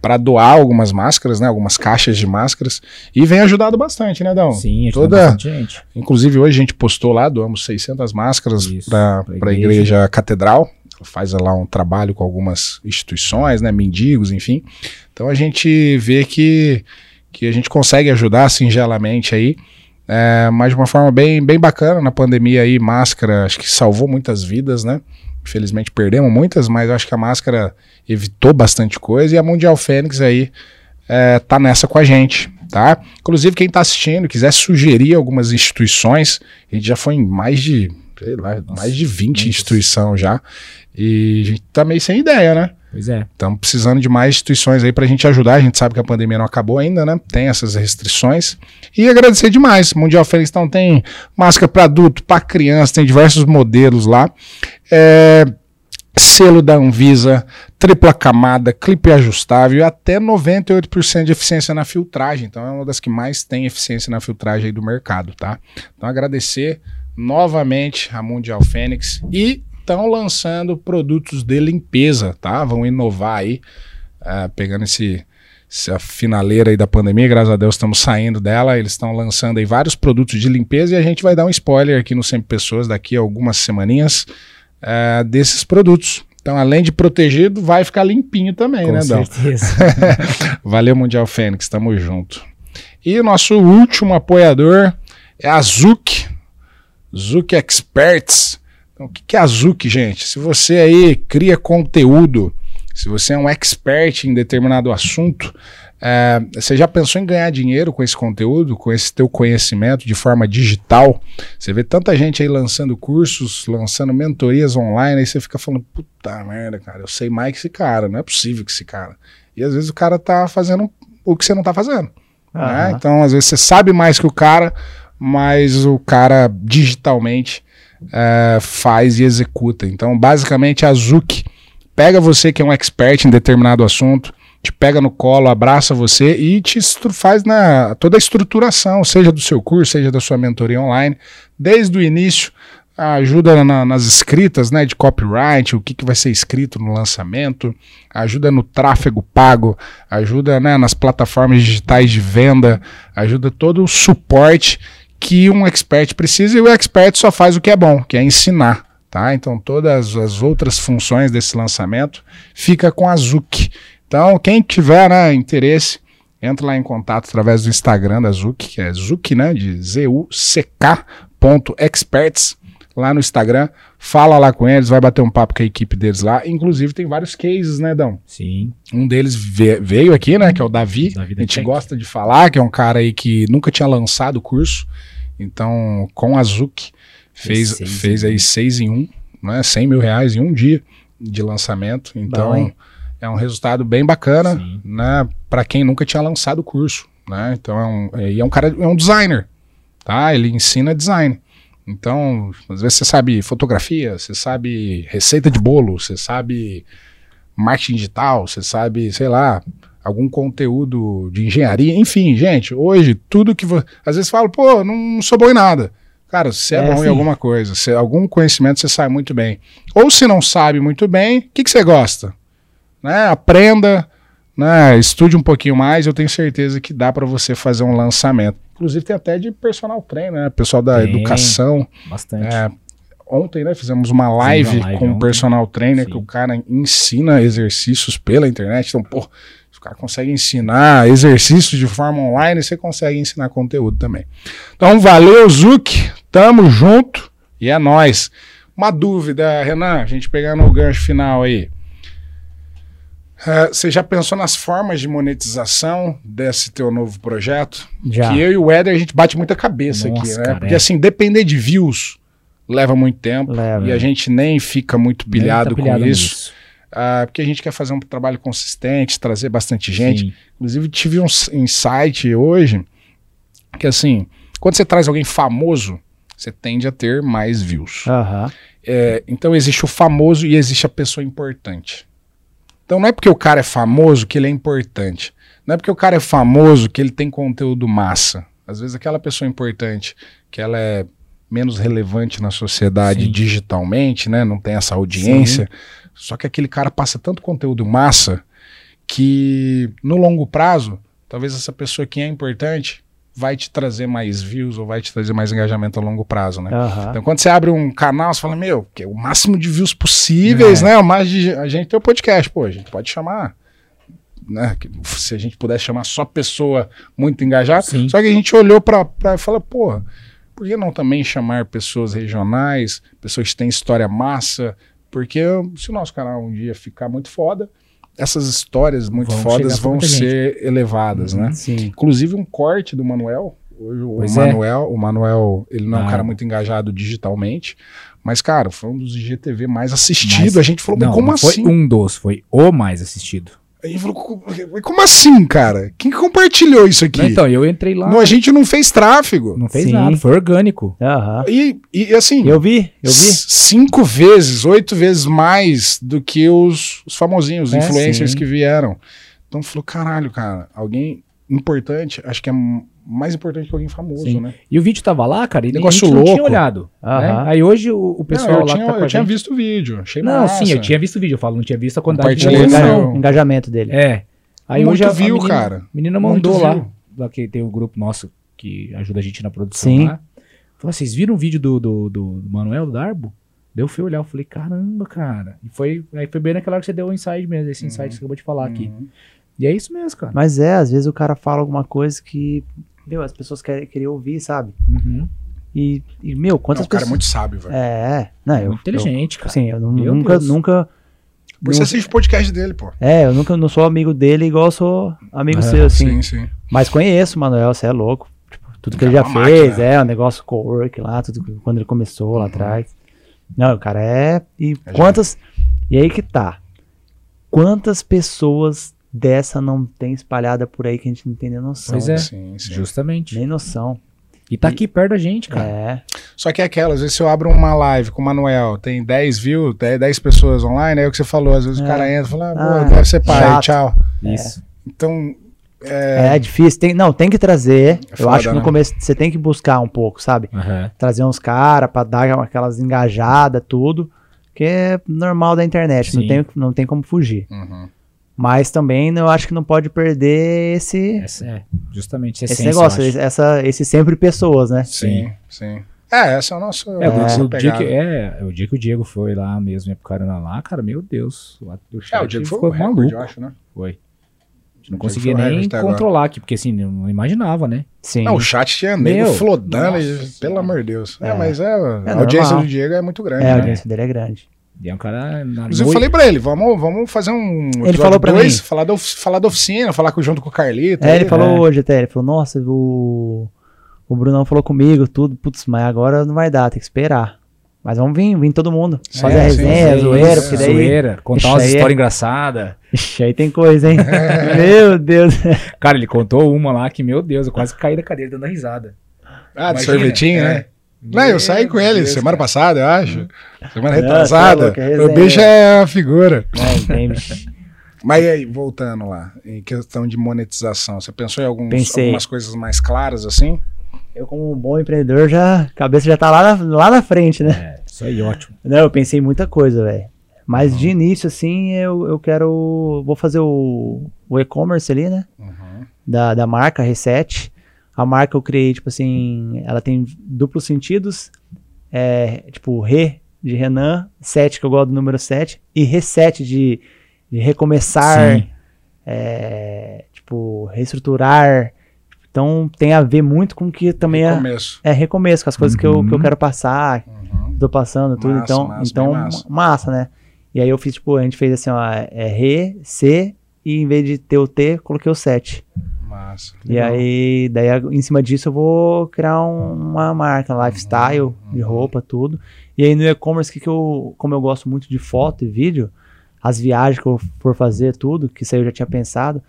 S2: para doar algumas máscaras, né? Algumas caixas de máscaras. E vem ajudado bastante, né, Dão?
S1: Sim,
S2: toda-
S1: bastante gente.
S2: Inclusive, hoje a gente postou lá, doamos 600 máscaras para a
S1: igreja.
S2: igreja catedral. Faz lá um trabalho com algumas instituições, né, mendigos, enfim. Então a gente vê que, que a gente consegue ajudar singelamente aí, é, mas de uma forma bem, bem bacana na pandemia aí, máscara, acho que salvou muitas vidas, né? Infelizmente perdemos muitas, mas acho que a máscara evitou bastante coisa e a Mundial Fênix aí é, tá nessa com a gente, tá? Inclusive, quem tá assistindo, quiser sugerir algumas instituições, a gente já foi em mais de, sei lá,
S1: Nossa,
S2: mais de 20
S1: muitas.
S2: instituições já. E a gente tá meio sem ideia, né?
S1: Pois é.
S2: Estamos precisando de mais instituições aí pra gente ajudar. A gente sabe que a pandemia não acabou ainda, né? Tem essas restrições. E agradecer demais. Mundial Fênix então tem máscara para adulto, para criança, tem diversos modelos lá. É, selo da Anvisa, tripla camada, clipe ajustável e até 98% de eficiência na filtragem. Então é uma das que mais tem eficiência na filtragem do mercado, tá? Então agradecer novamente a Mundial Fênix e estão lançando produtos de limpeza, tá? Vão inovar aí, ah, pegando esse essa finaleira aí da pandemia, graças a Deus estamos saindo dela, eles estão lançando aí vários produtos de limpeza e a gente vai dar um spoiler aqui no Sempre Pessoas daqui a algumas semaninhas ah, desses produtos. Então, além de protegido, vai ficar limpinho também,
S1: Com
S2: né, Dão?
S1: certeza. (laughs)
S2: Valeu, Mundial Fênix, tamo junto. E o nosso último apoiador é a Zuc, Zuc Experts. Então, o que é a Zuc, gente? Se você aí cria conteúdo se você é um expert em determinado assunto, é, você já pensou em ganhar dinheiro com esse conteúdo, com esse teu conhecimento de forma digital? Você vê tanta gente aí lançando cursos, lançando mentorias online, aí você fica falando, puta merda, cara, eu sei mais que esse cara, não é possível que esse cara. E às vezes o cara tá fazendo o que você não tá fazendo. Né? Então, às vezes você sabe mais que o cara, mas o cara digitalmente é, faz e executa. Então, basicamente, a Zuki pega você que é um expert em determinado assunto, te pega no colo, abraça você e te faz na, toda a estruturação, seja do seu curso, seja da sua mentoria online, desde o início, ajuda na, nas escritas né, de copyright, o que, que vai ser escrito no lançamento, ajuda no tráfego pago, ajuda né, nas plataformas digitais de venda, ajuda todo o suporte que um expert precisa e o expert só faz o que é bom, que é ensinar. Tá? Então todas as outras funções desse lançamento fica com a Zuc. Então quem tiver né, interesse, entra lá em contato através do Instagram da Zuc, que é Zuc, né, de Z-U-C-K.experts lá no Instagram, fala lá com eles, vai bater um papo com a equipe deles lá. Inclusive tem vários cases, né, Dão?
S1: Sim.
S2: Um deles veio aqui, né, que é o Davi. Davi a gente gosta de falar, que é um cara aí que nunca tinha lançado o curso. Então, com a Zuc, fez, fez aí seis em um, né, 100 mil reais em um dia de lançamento. Então, Bom, é um resultado bem bacana, Sim. né, para quem nunca tinha lançado o curso, né? Então, é um, é, é um cara, é um designer, tá? Ele ensina design. Então, às vezes você sabe fotografia, você sabe receita de bolo, você sabe marketing digital, você sabe, sei lá, algum conteúdo de engenharia, enfim, gente, hoje tudo que você, às vezes fala, pô, não sou bom em nada. Cara, você é, é bom assim. em alguma coisa, se algum conhecimento você sabe muito bem. Ou se não sabe muito bem, o que, você gosta? Né? Aprenda, né? estude um pouquinho mais, eu tenho certeza que dá para você fazer um lançamento. Inclusive tem até de personal trainer, né? Pessoal da tem, educação.
S1: Bastante.
S2: É, ontem, né, fizemos uma live, uma live com um personal trainer Sim. que o cara ensina exercícios pela internet. Então, pô, cara consegue ensinar exercícios de forma online, você consegue ensinar conteúdo também. Então, valeu, Zuc. Tamo junto e é nós. Uma dúvida, Renan, a gente pegando o gancho final aí. Uh, você já pensou nas formas de monetização desse teu novo projeto?
S1: Já.
S2: Que eu e o Éder, a gente bate muita cabeça Nossa, aqui, né? Cara, Porque é. assim, depender de views leva muito tempo leva. e a gente nem fica muito pilhado, tá pilhado com isso. Uh, porque a gente quer fazer um trabalho consistente, trazer bastante gente. Sim. Inclusive, tive um insight hoje que assim, quando você traz alguém famoso, você tende a ter mais views.
S1: Uhum.
S2: É, então existe o famoso e existe a pessoa importante. Então não é porque o cara é famoso que ele é importante. Não é porque o cara é famoso que ele tem conteúdo massa. Às vezes aquela pessoa importante, que ela é menos relevante na sociedade Sim. digitalmente, né? Não tem essa audiência. Sim. Só que aquele cara passa tanto conteúdo massa que no longo prazo, talvez essa pessoa que é importante vai te trazer mais views ou vai te trazer mais engajamento a longo prazo, né?
S1: Uhum.
S2: Então, quando você abre um canal, você fala, meu, que é o máximo de views possíveis, é. né? O mais de, a gente tem o um podcast, pô, a gente pode chamar, né? Se a gente pudesse chamar só pessoa muito engajada, Sim. só que a gente olhou para e falou, pô, por que não também chamar pessoas regionais, pessoas que têm história massa? Porque se o nosso canal um dia ficar muito foda, essas histórias muito vão fodas vão ser gente. elevadas, né?
S1: Sim.
S2: Inclusive um corte do Manuel. Hoje o pois é. Manuel, é. o Manuel, ele não ah. é um cara muito engajado digitalmente, mas cara, foi um dos IGTV mais assistidos. a gente falou, não, como não assim?
S1: Foi um dos, foi o mais assistido.
S2: A gente falou, como assim, cara? Quem compartilhou isso aqui?
S1: Então, eu entrei lá.
S2: No, a gente não fez tráfego.
S1: Não fez Sim. nada, foi orgânico.
S2: Uhum. E, e assim.
S1: Eu vi, eu vi.
S2: Cinco vezes, oito vezes mais do que os, os famosinhos, os é, influencers sim. que vieram. Então falou, caralho, cara, alguém importante, acho que é mais importante que alguém famoso, Sim. né?
S1: E o vídeo tava lá, cara, e
S2: Negócio louco. não tinha
S1: olhado. Né? Aí hoje o, o pessoal não,
S2: eu
S1: lá
S2: tinha, tá eu tinha visto o vídeo, achei
S1: Não,
S2: massa.
S1: sim, eu tinha visto o vídeo, eu falo, não tinha visto a quantidade de
S3: engajamento, engajamento dele.
S1: É.
S2: Aí Muito hoje viu, a menina, cara.
S1: menina mandou lá, lá que tem o um grupo nosso que ajuda a gente na produção
S3: sim. lá.
S1: Falou, vocês viram o vídeo do, do, do Manuel, Darbo? Deu fui olhar, eu falei, caramba, cara. E foi, aí foi bem naquela hora que você deu o insight mesmo, esse insight uhum. que você acabou de falar uhum. aqui. E é isso mesmo, cara.
S3: Mas é, às vezes o cara fala alguma coisa que meu, as pessoas querem, querem ouvir, sabe?
S1: Uhum.
S3: E, e, meu, quantas
S2: não, pessoas... O cara é muito sábio, velho.
S3: É, não, eu,
S1: inteligente,
S3: eu,
S1: cara.
S3: Sim, eu meu nunca, Deus. nunca
S2: Por você
S3: Não-
S2: assiste o podcast dele, pô.
S3: É, eu nunca não sou amigo dele igual eu sou amigo
S1: É,
S3: seu, assim.
S2: Sim, sim.
S3: Mas conheço o Manuel, você é louco. Tipo, tudo que
S2: É
S3: ele já
S2: uma
S3: fez,
S2: máquina.
S3: é, o negócio co-work lá, tudo que- quando ele começou lá atrás. Não, o cara é. E
S2: Uhum. É
S3: quantas. E aí que tá. Quantas pessoas dessa não tem espalhada por aí que a gente não tem nem noção?
S1: Pois é.
S2: Sim, sim.
S1: Justamente.
S3: Nem noção.
S1: E tá aqui perto da gente, cara.
S3: É.
S2: Só que é aquela, às vezes se eu abro uma live com o Manuel, tem 10 views, 10 10 pessoas online, é o que você falou, às vezes o
S3: É.
S2: cara entra e fala, ah,
S3: Ah,
S2: deve ser pai,
S3: chato.
S2: tchau.
S1: Isso.
S2: Então,
S3: É,
S2: é,
S3: difícil. Tem, não, tem que trazer.
S2: É
S3: eu acho que no
S2: né?
S3: começo você tem que buscar um pouco, sabe?
S1: Aham.
S3: Trazer uns caras pra dar aquelas engajadas, tudo. Que é normal da internet, não tem, não tem como fugir.
S2: uhum.
S3: Mas também eu acho que não pode perder esse,
S1: Essa é justamente
S3: esse negócio,
S1: acho.
S3: essa, esse sempre pessoas, né?
S2: sim, sim. É, esse é o nosso.
S1: É, o,
S2: nossa
S1: o dia que, é, o dia que o Diego foi lá mesmo, ia pro Carana lá, cara, meu Deus. O,
S2: É, o Diego foi
S1: ficou
S2: recorde,
S1: maluco.
S2: eu acho, né?
S1: Foi. A gente não conseguia nem
S2: recorde até agora.
S1: controlar aqui, porque assim, eu não imaginava, né?
S3: Sim.
S2: Não, o chat tinha
S1: Meu,
S2: flodando, e, pelo amor de Deus. É,
S3: É.
S2: mas é, a
S3: É
S2: audiência
S3: normal.
S2: do Diego é muito grande,
S3: é, a
S2: né?
S3: audiência dele é grande.
S1: E é um cara. Na
S2: Inclusive, eu
S1: noite-
S2: falei pra ele, vamos, vamos fazer um. episódio
S3: falou pra
S2: dois,
S3: mim.
S2: Falar da, falar da oficina, falar com- junto com o Carlito.
S3: É,
S2: aí,
S3: ele falou
S1: é.
S3: hoje até, ele falou, nossa, o, o Brunão falou comigo, tudo, putz, mas agora não vai dar, tem que esperar. Mas vamos vir, vir todo mundo.
S2: Sim,
S3: fazer a resenha,
S2: sim,
S3: zoeira, porque daí.
S1: Zoeira, contar umas
S3: é-
S1: histórias engraçadas.
S3: Ixi, aí tem coisa, hein? (laughs) Meu Deus.
S1: Cara, ele contou uma lá que, meu Deus, eu quase caí da cadeira dando risada.
S2: Ah, de
S1: Imagina,
S2: sorvetinho,
S1: é.
S2: né? Não, eu saí com ele
S1: Deus,
S2: semana
S1: cara.
S2: passada, eu acho. Semana
S3: Nossa,
S2: retrasada.
S3: é é
S2: o bicho é a figura.
S3: Não, bicho.
S2: Mas e aí, voltando lá, em questão de monetização, você pensou em alguns,
S3: Pensei.
S2: algumas coisas mais claras assim?
S3: Eu, como um bom empreendedor, já, a cabeça já tá lá na, lá na frente, né?
S1: É, isso aí, ótimo.
S3: Não, eu pensei em muita coisa, velho. Mas
S2: Uhum.
S3: de início, assim, eu, eu quero. Vou fazer o, o e-commerce ali, né?
S2: Uhum.
S3: Da, da marca Reset. A marca eu criei, tipo assim, ela tem duplos sentidos. É, tipo, re de Renan, 7, que eu gosto do número 7, e reset de, de recomeçar, é, tipo, reestruturar. Então tem a ver muito com o que também é,
S2: começo.
S3: é recomeço, com as coisas que, eu, que eu
S1: Uhum.
S3: quero passar,
S2: Uhum.
S3: tô passando, tudo.
S2: Massa,
S3: então,
S2: massa,
S3: então
S2: massa.
S3: massa. né? E aí eu fiz, tipo, a gente fez assim, ó, é Re, C, e em vez de ter o T, coloquei o 7.
S2: Massa.
S3: E aí, daí em cima disso eu vou criar um- uma marca, lifestyle, de
S2: uhum.
S3: roupa, tudo. E aí no e-commerce, que, que eu, como eu gosto muito de foto e vídeo, as viagens que eu for fazer, tudo, que isso aí eu já tinha pensado,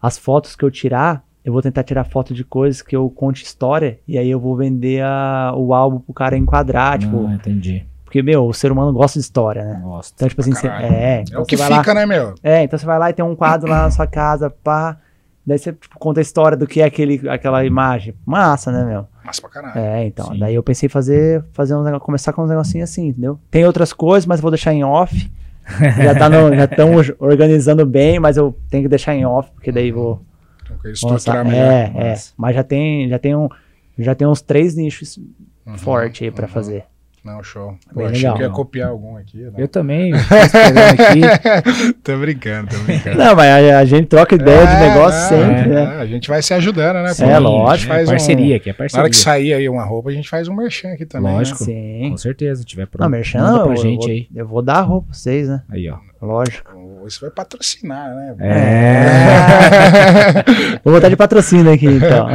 S3: as fotos que eu tirar, eu vou tentar tirar foto de coisas que eu conte história, e aí eu vou vender a- o álbum pro cara enquadrar, tipo,
S1: Ah, entendi.
S3: porque, meu, o ser humano gosta de história, né?
S1: Gosto.
S3: Então, tipo assim,
S2: caralho.
S3: é,
S2: É
S3: então
S2: o que
S3: vai lá,
S2: fica, né, meu?
S3: é, então você vai lá e tem um quadro lá na sua casa, pá. Daí você tipo, conta a história do que é aquele, aquela imagem. Massa, né, meu?
S2: Massa pra caralho.
S3: É, então.
S1: Sim.
S3: Daí eu pensei em fazer, fazer nego- começar com uns negocinhos assim, entendeu? Tem outras coisas, mas eu vou deixar em off. (laughs) já tá estão organizando bem, mas eu tenho que deixar em off, porque daí vou.
S2: Então, que
S3: vou lançar.
S2: estruturar melhor.
S3: É, é.
S1: massa.
S3: Mas já tem, já tem um, já tem uns três nichos
S2: Uhum,
S3: fortes aí pra
S2: uhum.
S3: fazer.
S2: Não, show. Pô,
S3: Bem
S2: achei
S3: legal.
S2: que ia copiar algum aqui. né?
S1: Eu também, (laughs) eu aqui.
S2: tô brincando, tô brincando.
S3: Não, mas a, a gente troca ideia de
S2: É,
S3: negócio
S2: é,
S3: sempre,
S2: é,
S3: né?
S2: A gente vai se ajudando, né?
S3: É,
S2: A gente
S3: lógico.
S2: faz
S1: é
S2: um-
S1: parceria aqui, é
S2: Na
S1: parceria.
S2: hora que sair aí uma roupa, a gente faz um merchan aqui também. né?
S1: Lógico.
S3: Sim.
S1: Com certeza, se tiver pronto.
S3: Não, merchan,
S1: manda
S3: eu,
S1: pra
S3: eu
S1: gente
S3: vou,
S1: aí.
S3: eu vou dar a roupa pra vocês, né?
S1: Aí, ó.
S3: Lógico.
S2: Você vai patrocinar, né?
S1: É. (laughs)
S3: Vou botar de patrocínio aqui, então.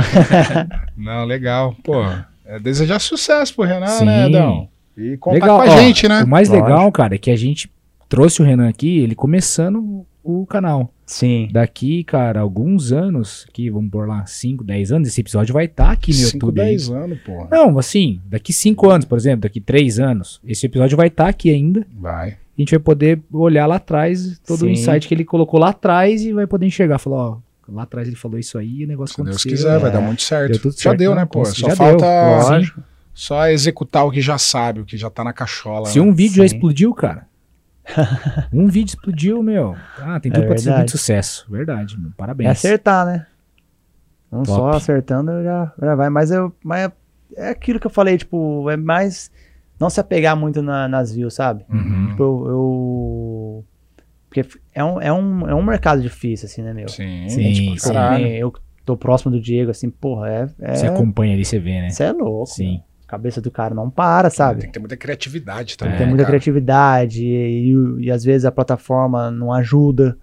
S3: (laughs)
S2: Não, legal. Pô, é desejar sucesso pro Renan,
S1: Sim.
S2: né, Adão? E contar
S1: Legal,
S2: com a
S1: ó,
S2: gente, né?
S1: O mais
S3: Lógico.
S1: legal, cara, é que a gente trouxe o Renan aqui, ele começando o canal.
S3: Sim.
S1: Daqui, cara, alguns anos, aqui, vamos pôr lá, 5, 10 anos, esse episódio vai estar aqui no
S2: 5,
S1: YouTube. aí.
S2: 10 anos, pô.
S1: Não, assim, daqui 5 anos, por exemplo, daqui 3 anos, esse episódio vai estar aqui ainda.
S2: Vai.
S1: A gente vai poder olhar lá atrás, todo o
S3: Sim.
S1: insight que ele colocou lá atrás e vai poder enxergar. Falar, ó, lá atrás ele falou isso aí, o negócio
S2: Se Deus
S1: aconteceu.
S2: quiser, vai
S1: é.
S2: dar muito certo.
S1: Deu tudo
S2: Já
S1: certo,
S2: deu,
S1: né?
S2: né, pô?
S1: Já
S2: Só
S1: deu,
S2: falta
S3: lógico.
S2: Só executar o que já sabe, o que já tá na cachola.
S1: Se
S2: né?
S1: um vídeo já
S3: Sim.
S1: explodiu, cara. (laughs) um vídeo explodiu, meu. Ah, tem
S3: É
S1: tudo pra ter
S3: verdade.
S1: muito sucesso. Verdade, meu. Parabéns.
S3: É acertar, né? Não
S1: Top.
S3: só acertando já, já vai. Mas, eu, mas é aquilo que eu falei, tipo, é mais não se apegar muito na- nas views, sabe?
S2: Uhum.
S3: Tipo, eu, eu- Porque é um, é, um, é um mercado difícil, assim, né, meu?
S2: Sim,
S1: Sim,
S2: tipo,
S1: sim.
S2: caralho.
S3: Eu tô próximo do Diego, assim, porra, é. é
S1: Você acompanha ali, você vê, né?
S3: Você é louco.
S1: Sim.
S3: A cabeça do cara não para, sabe?
S2: Tem que ter muita criatividade
S3: Tem
S2: também.
S3: que ter muita
S2: cara?
S3: criatividade e, e- e às vezes a plataforma não ajuda,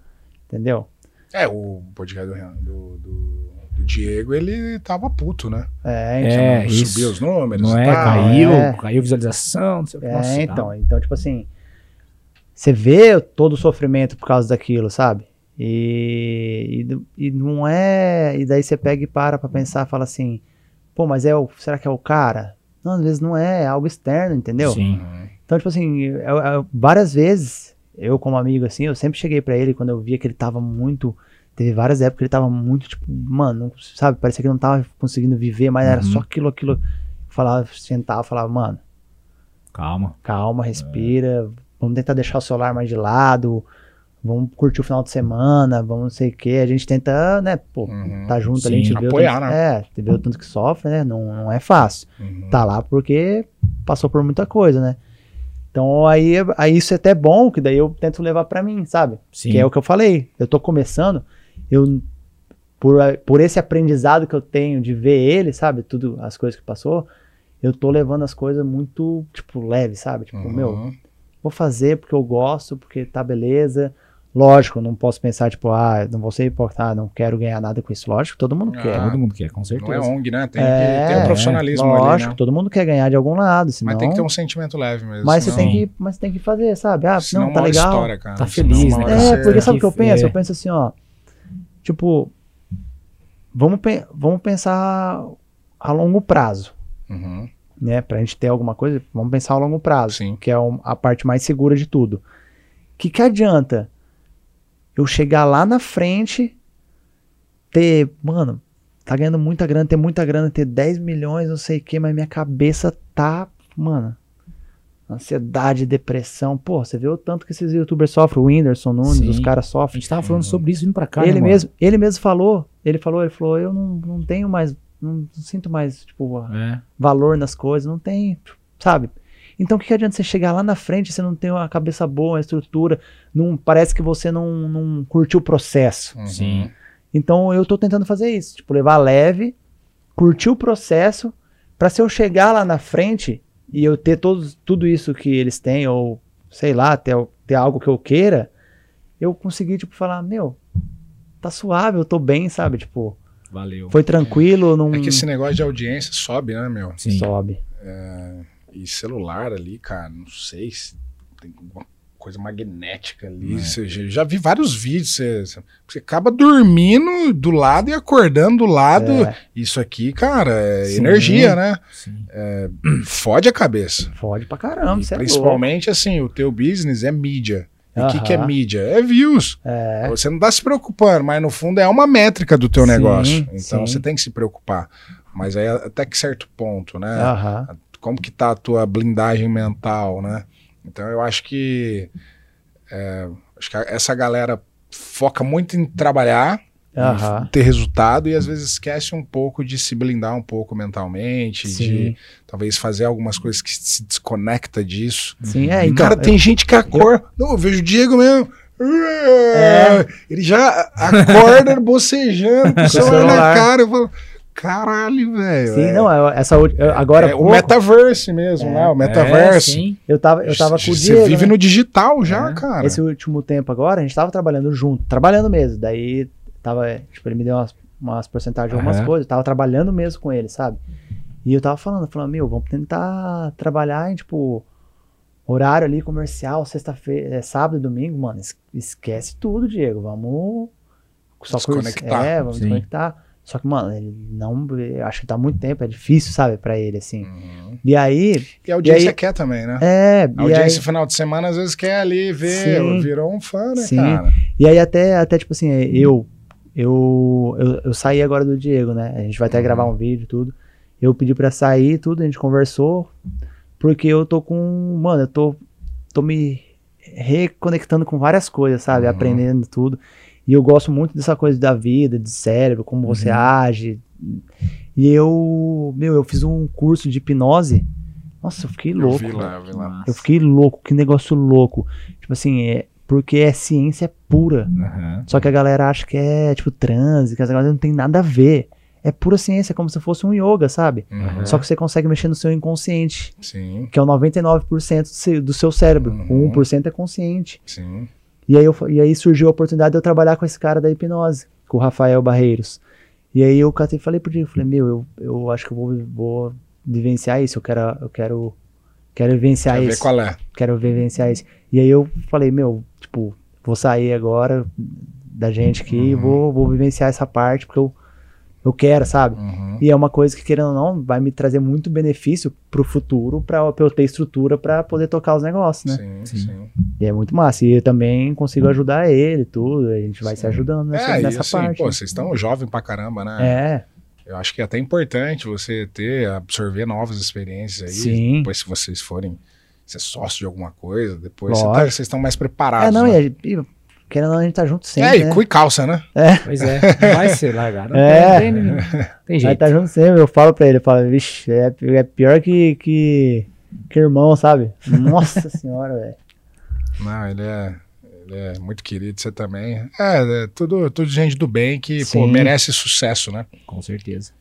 S3: entendeu?
S2: É, o podcast do, do, do- do Diego, ele tava puto, né?
S3: É, então.
S1: É,
S2: Não
S1: isso.
S2: Subiu os números
S1: Não
S2: e
S1: é?
S2: tal.
S1: Caiu,
S3: é.
S1: caiu visualização, não sei o que.
S3: É,
S1: Nossa,
S3: então,
S1: tá.
S3: então, tipo assim, você vê todo o sofrimento por causa daquilo, sabe? E, e, e não é. E daí você pega e para pra pensar e fala assim, pô, mas é o. Será que é o cara? Não, às vezes não é, é algo externo, entendeu?
S1: Sim.
S2: Uhum.
S3: Então, tipo assim, eu- eu- várias vezes, eu como amigo, assim, eu sempre cheguei pra ele quando eu via que ele tava muito. Teve várias épocas que ele tava muito, tipo, mano, sabe? Parecia que não tava conseguindo viver, mas era
S1: Uhum.
S3: só aquilo, aquilo. Eu falava, sentava, falava, mano,
S1: Calma.
S3: calma, respira, vamos tentar deixar o celular mais de lado, vamos curtir o final de semana, vamos não sei o que. A gente tenta, né, pô,
S2: Uhum.
S3: tá junto ali, a
S1: Sim,
S3: gente vê o
S2: apoiar,
S3: tanto,
S2: né?
S3: É, vê o tanto que sofre, né? Não, não é fácil
S2: Uhum.
S3: tá lá porque passou por muita coisa, né? Então aí, aí isso é até bom, que daí eu tento levar pra mim, sabe?
S1: Sim.
S3: Que é o que eu falei. Eu tô começando, eu por, a- por esse aprendizado que eu tenho de ver ele, sabe? Tudo, as coisas que passou, eu tô levando as coisas muito, tipo, leve, sabe? Tipo,
S2: Uhum.
S3: meu, vou fazer porque eu gosto, porque tá beleza. Lógico, não posso pensar, tipo, ah, não vou ser hipócrita, ah, não quero ganhar nada com isso. Lógico, todo mundo
S2: Ah,
S3: quer.
S1: Todo mundo quer, com
S2: Não
S1: certeza.
S2: é ONG, né? Tem,
S3: É,
S2: que ter um profissionalismo ali,
S3: Lógico,
S2: né?
S3: todo mundo quer ganhar de algum lado, senão...
S2: Mas tem que ter um sentimento leve mesmo.
S3: Mas você,
S2: senão-
S3: tem que, mas você tem que fazer, sabe? Ah,
S2: senão
S3: não, tá legal.
S2: História, cara.
S1: Tá feliz, né?
S3: É,
S2: você-
S3: porque sabe o que eu penso?
S1: é.
S3: Eu penso assim, ó. Tipo, vamos, pe- vamos pensar a longo prazo,
S2: Uhum,
S3: né? Pra gente ter alguma coisa, vamos pensar a longo prazo,
S2: Sim.
S3: que é a parte mais segura de tudo. Que que adianta eu chegar lá na frente, ter, mano, tá ganhando muita grana, ter muita grana, ter 10 milhões, não sei o que, mas minha cabeça tá, mano, ansiedade, depressão. Pô, você vê o tanto que esses youtubers sofrem, o Whindersson Nunes,
S1: Sim.
S3: os caras
S1: A
S3: sofrem.
S1: gente tava falando sobre isso vindo pra cá,
S3: ele
S1: né,
S3: mesmo, ele mesmo falou, ele falou, ele falou, eu não, não tenho mais, não, não sinto mais, tipo,
S1: É.
S3: valor nas coisas, não tem, sabe? Então o que, que adianta você chegar lá na frente, você não tem uma cabeça boa, uma estrutura, não parece que você não, não curtiu o processo.
S2: uhum.
S1: Sim.
S3: Então eu tô tentando fazer isso, tipo, levar leve, curtir o processo, pra se eu chegar lá na frente e eu ter todos, tudo isso que eles têm, ou sei lá, ter, ter algo que eu queira, eu conseguir, tipo, falar, meu, tá suave, eu tô bem, sabe? Tipo,
S1: Valeu.
S3: foi tranquilo, não
S2: É que esse negócio de audiência sobe, né, meu?
S1: Sim.
S3: sobe.
S2: E celular ali, cara, não sei se tem alguma coisa magnética ali.
S1: É.
S2: Você já, vi vários vídeos. Você, você acaba dormindo do lado e acordando do lado.
S3: É,
S2: Isso aqui, cara, é
S3: Sim.
S2: energia, né?
S1: Sim. (clears throat)
S2: Fode a cabeça.
S3: fode pra caramba, é
S2: principalmente, assim, o teu business é mídia. E o que, que é mídia? É views.
S3: É,
S2: Você não tá se preocupando, mas no fundo é uma métrica do teu
S3: Sim,
S2: negócio. Então
S3: sim.
S2: você tem que se preocupar. Mas aí até que certo ponto, né?
S3: aham.
S2: Como que tá a tua blindagem mental, né? Então eu acho que é, acho que essa galera foca muito em trabalhar,
S3: Aham.
S2: ter resultado e às vezes esquece um pouco de se blindar um pouco mentalmente, de
S3: Sim,
S2: talvez fazer algumas coisas que se desconecta disso.
S3: sim, é, então,
S2: cara, tem gente que acorda. Não, eu vejo o Diego mesmo.
S3: É.
S2: Ele já acorda (laughs) bocejando com o celular na cara. Eu falo, caralho, velho.
S3: sim,
S2: é-
S3: não, é- essa agora
S2: é o metaverse mesmo,
S3: É.
S2: né? O
S1: É,
S2: metaverse.
S1: sim.
S3: eu tava, eu tava com o
S2: Você
S3: Diego,
S2: vive
S3: né?
S2: no digital já,
S1: É.
S2: cara.
S3: Esse último tempo agora, a gente tava trabalhando junto, trabalhando mesmo. Daí tava, tipo, ele me deu umas, umas porcentagens de algumas coisas, eu tava trabalhando mesmo com ele, sabe? E eu tava falando, falando, meu, vamos tentar trabalhar em, tipo, horário ali comercial, sexta-feira, é, sábado e domingo, mano, es- esquece tudo, Diego, vamos só curso-
S2: Desconectar.
S3: É, vamos
S1: Sim.
S3: desconectar. Só que, mano, ele não, eu acho que tá muito tempo, é difícil, sabe, pra ele, assim.
S2: Uhum.
S3: E aí,
S2: E a audiência
S3: E aí-
S2: quer também, né?
S3: é,
S2: A
S3: e aí,
S2: audiência final de semana às vezes quer ali ver,
S3: Sim.
S2: virou um fã, né,
S3: Sim.
S2: cara?
S3: E aí até, até tipo assim, eu, eu, eu, eu saí agora do Diego, né? A gente vai até
S2: Uhum.
S3: gravar um vídeo e tudo. Eu pedi pra sair tudo, a gente conversou, porque eu tô com, mano, eu tô, tô me reconectando com várias coisas, sabe?
S2: Uhum.
S3: Aprendendo tudo. E eu gosto muito dessa coisa da vida, de cérebro, como você
S1: Uhum.
S3: age. E eu, meu, eu fiz um curso de hipnose. Nossa, eu fiquei
S2: Eu
S3: louco.
S2: vi lá, eu vi lá.
S3: Eu fiquei louco, que negócio louco. Tipo assim, é, porque é ciência pura.
S1: Aham.
S3: Só que a galera acha que é tipo transe, que as coisas não tem nada a ver. é pura ciência, é como se fosse um yoga, sabe?
S2: Uhum.
S3: Só que você consegue mexer no seu inconsciente,
S2: Sim,
S3: que é o 99% do seu, do seu cérebro.
S2: Uhum.
S3: O 1% é consciente.
S2: sim.
S3: E aí, eu, e aí surgiu a oportunidade de eu trabalhar com esse cara da hipnose, com o Rafael Barreiros. E aí eu catei e falei pro Diego, falei, meu, eu, eu acho que eu vou, vou vivenciar isso, eu quero, eu quero, quero vivenciar
S2: Quer ver
S3: isso,
S2: qual é?
S3: quero vivenciar isso. E aí eu falei, meu, tipo, vou sair agora da gente aqui e
S2: Uhum.
S3: vou, vou vivenciar essa parte, porque eu, eu quero, sabe?
S2: Uhum.
S3: E é uma coisa que, querendo ou não, vai me trazer muito benefício pro futuro, pra, pra eu ter estrutura pra poder tocar os negócios, né?
S2: Sim, sim.
S3: E é muito massa. E eu também consigo ajudar ele e tudo. A gente vai
S2: Sim.
S3: se ajudando nessa,
S2: É, e
S3: nessa
S2: assim,
S3: parte.
S2: pô, vocês estão jovem pra caramba, né?
S3: É,
S2: Eu acho que é até importante você ter, absorver novas experiências aí.
S3: Sim.
S2: Depois, se vocês forem ser sócio de alguma coisa, depois você tá- vocês estão mais preparados.
S3: é não,
S2: né?
S3: e, a- e querendo ou não, a gente tá junto
S2: É,
S3: sempre,
S2: e
S3: né?
S2: cu e calça, né?
S1: Pois é, vai ser largado. Não
S3: É.
S1: tem, tem, tem
S3: Vai
S1: jeito.
S3: tá junto sempre. Eu falo pra ele, eu falo, vixe, é, é pior que, que, que irmão, sabe? Nossa (laughs) senhora, velho.
S2: Não, ele é, ele é muito querido, você também. É, é tudo, tudo gente do bem que, pô, merece sucesso, né?
S1: Com certeza.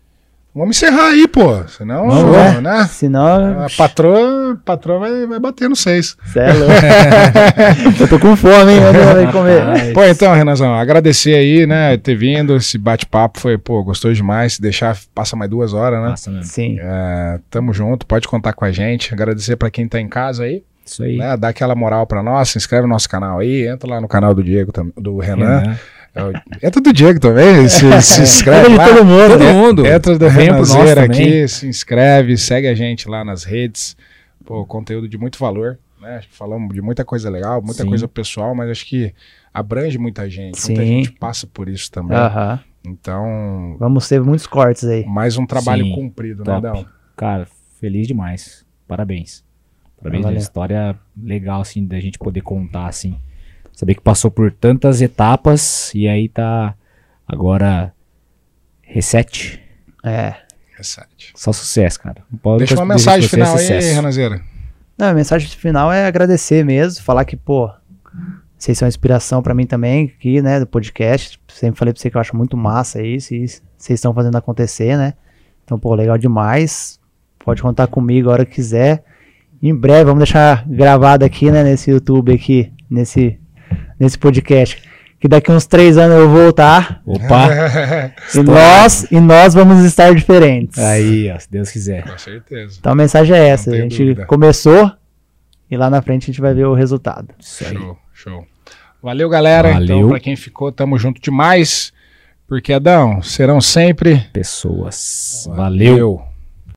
S2: Vamos encerrar aí, pô. Senão,
S3: Vamos, né?
S2: né?
S3: Senão,
S2: A patroa, a patroa vai, vai bater no seis.
S3: cê é louco. (laughs) eu tô com fome, hein? Eu vou comer. (laughs)
S2: Pô, então, Renanzão, agradecer aí, né, ter vindo, esse bate-papo foi, pô, gostou demais. Se deixar, passa mais duas horas, né?
S1: Massa mesmo.
S3: Sim.
S2: É, tamo junto, pode contar com a gente. Agradecer pra quem tá em casa aí,
S1: Isso aí.
S2: né? Dá aquela moral pra nós, se inscreve no nosso canal aí, entra lá no canal do Diego, do Renan.
S1: Renan.
S2: É o- Entra do Diego também, se, (laughs) se inscreve lá.
S3: todo mundo.
S1: Todo
S3: né?
S1: mundo.
S2: Entra Renanzeira
S1: também.
S2: aqui, se inscreve, segue a gente lá nas redes. Pô, conteúdo de muito valor, né? Falamos de muita coisa legal, muita
S1: Sim.
S2: coisa pessoal, mas acho que abrange muita gente. Muita
S3: Sim.
S2: gente passa por isso também.
S3: Aham.
S2: Então,
S3: Vamos ter muitos cortes aí.
S2: mais um trabalho
S1: Sim,
S2: cumprido,
S1: top.
S2: né, Dão?
S1: Cara, feliz demais. Parabéns. Parabéns, uma história legal, assim, da gente poder contar, assim. Saber que passou por tantas etapas e aí tá agora reset.
S3: É.
S2: Recete.
S1: Só sucesso, cara. Não pode
S2: Deixa uma mensagem final aí,
S1: sucesso.
S2: Renanzeira.
S3: Não, a mensagem final é agradecer mesmo, falar que, pô, vocês são inspiração pra mim também, aqui, né, do podcast. Sempre falei pra você que eu acho muito massa isso, e vocês estão fazendo acontecer, né? Então, pô, legal demais. Pode contar comigo a hora que quiser. Em breve, vamos deixar gravado aqui, né, nesse YouTube aqui, nesse, nesse podcast. Que daqui uns três anos eu vou voltar
S1: Opa! (laughs)
S3: e nós, e nós vamos estar diferentes.
S1: aí, ó, se Deus quiser.
S2: Com certeza.
S3: Então a mensagem é essa. A gente
S2: dúvida.
S3: começou e lá na frente a gente vai ver o resultado.
S1: Isso aí.
S2: Show, show. Valeu, galera. Então,
S1: Valeu.
S2: pra quem ficou, tamo junto demais. Porque, Adão, serão sempre.
S1: Pessoas. Valeu.
S2: Valeu.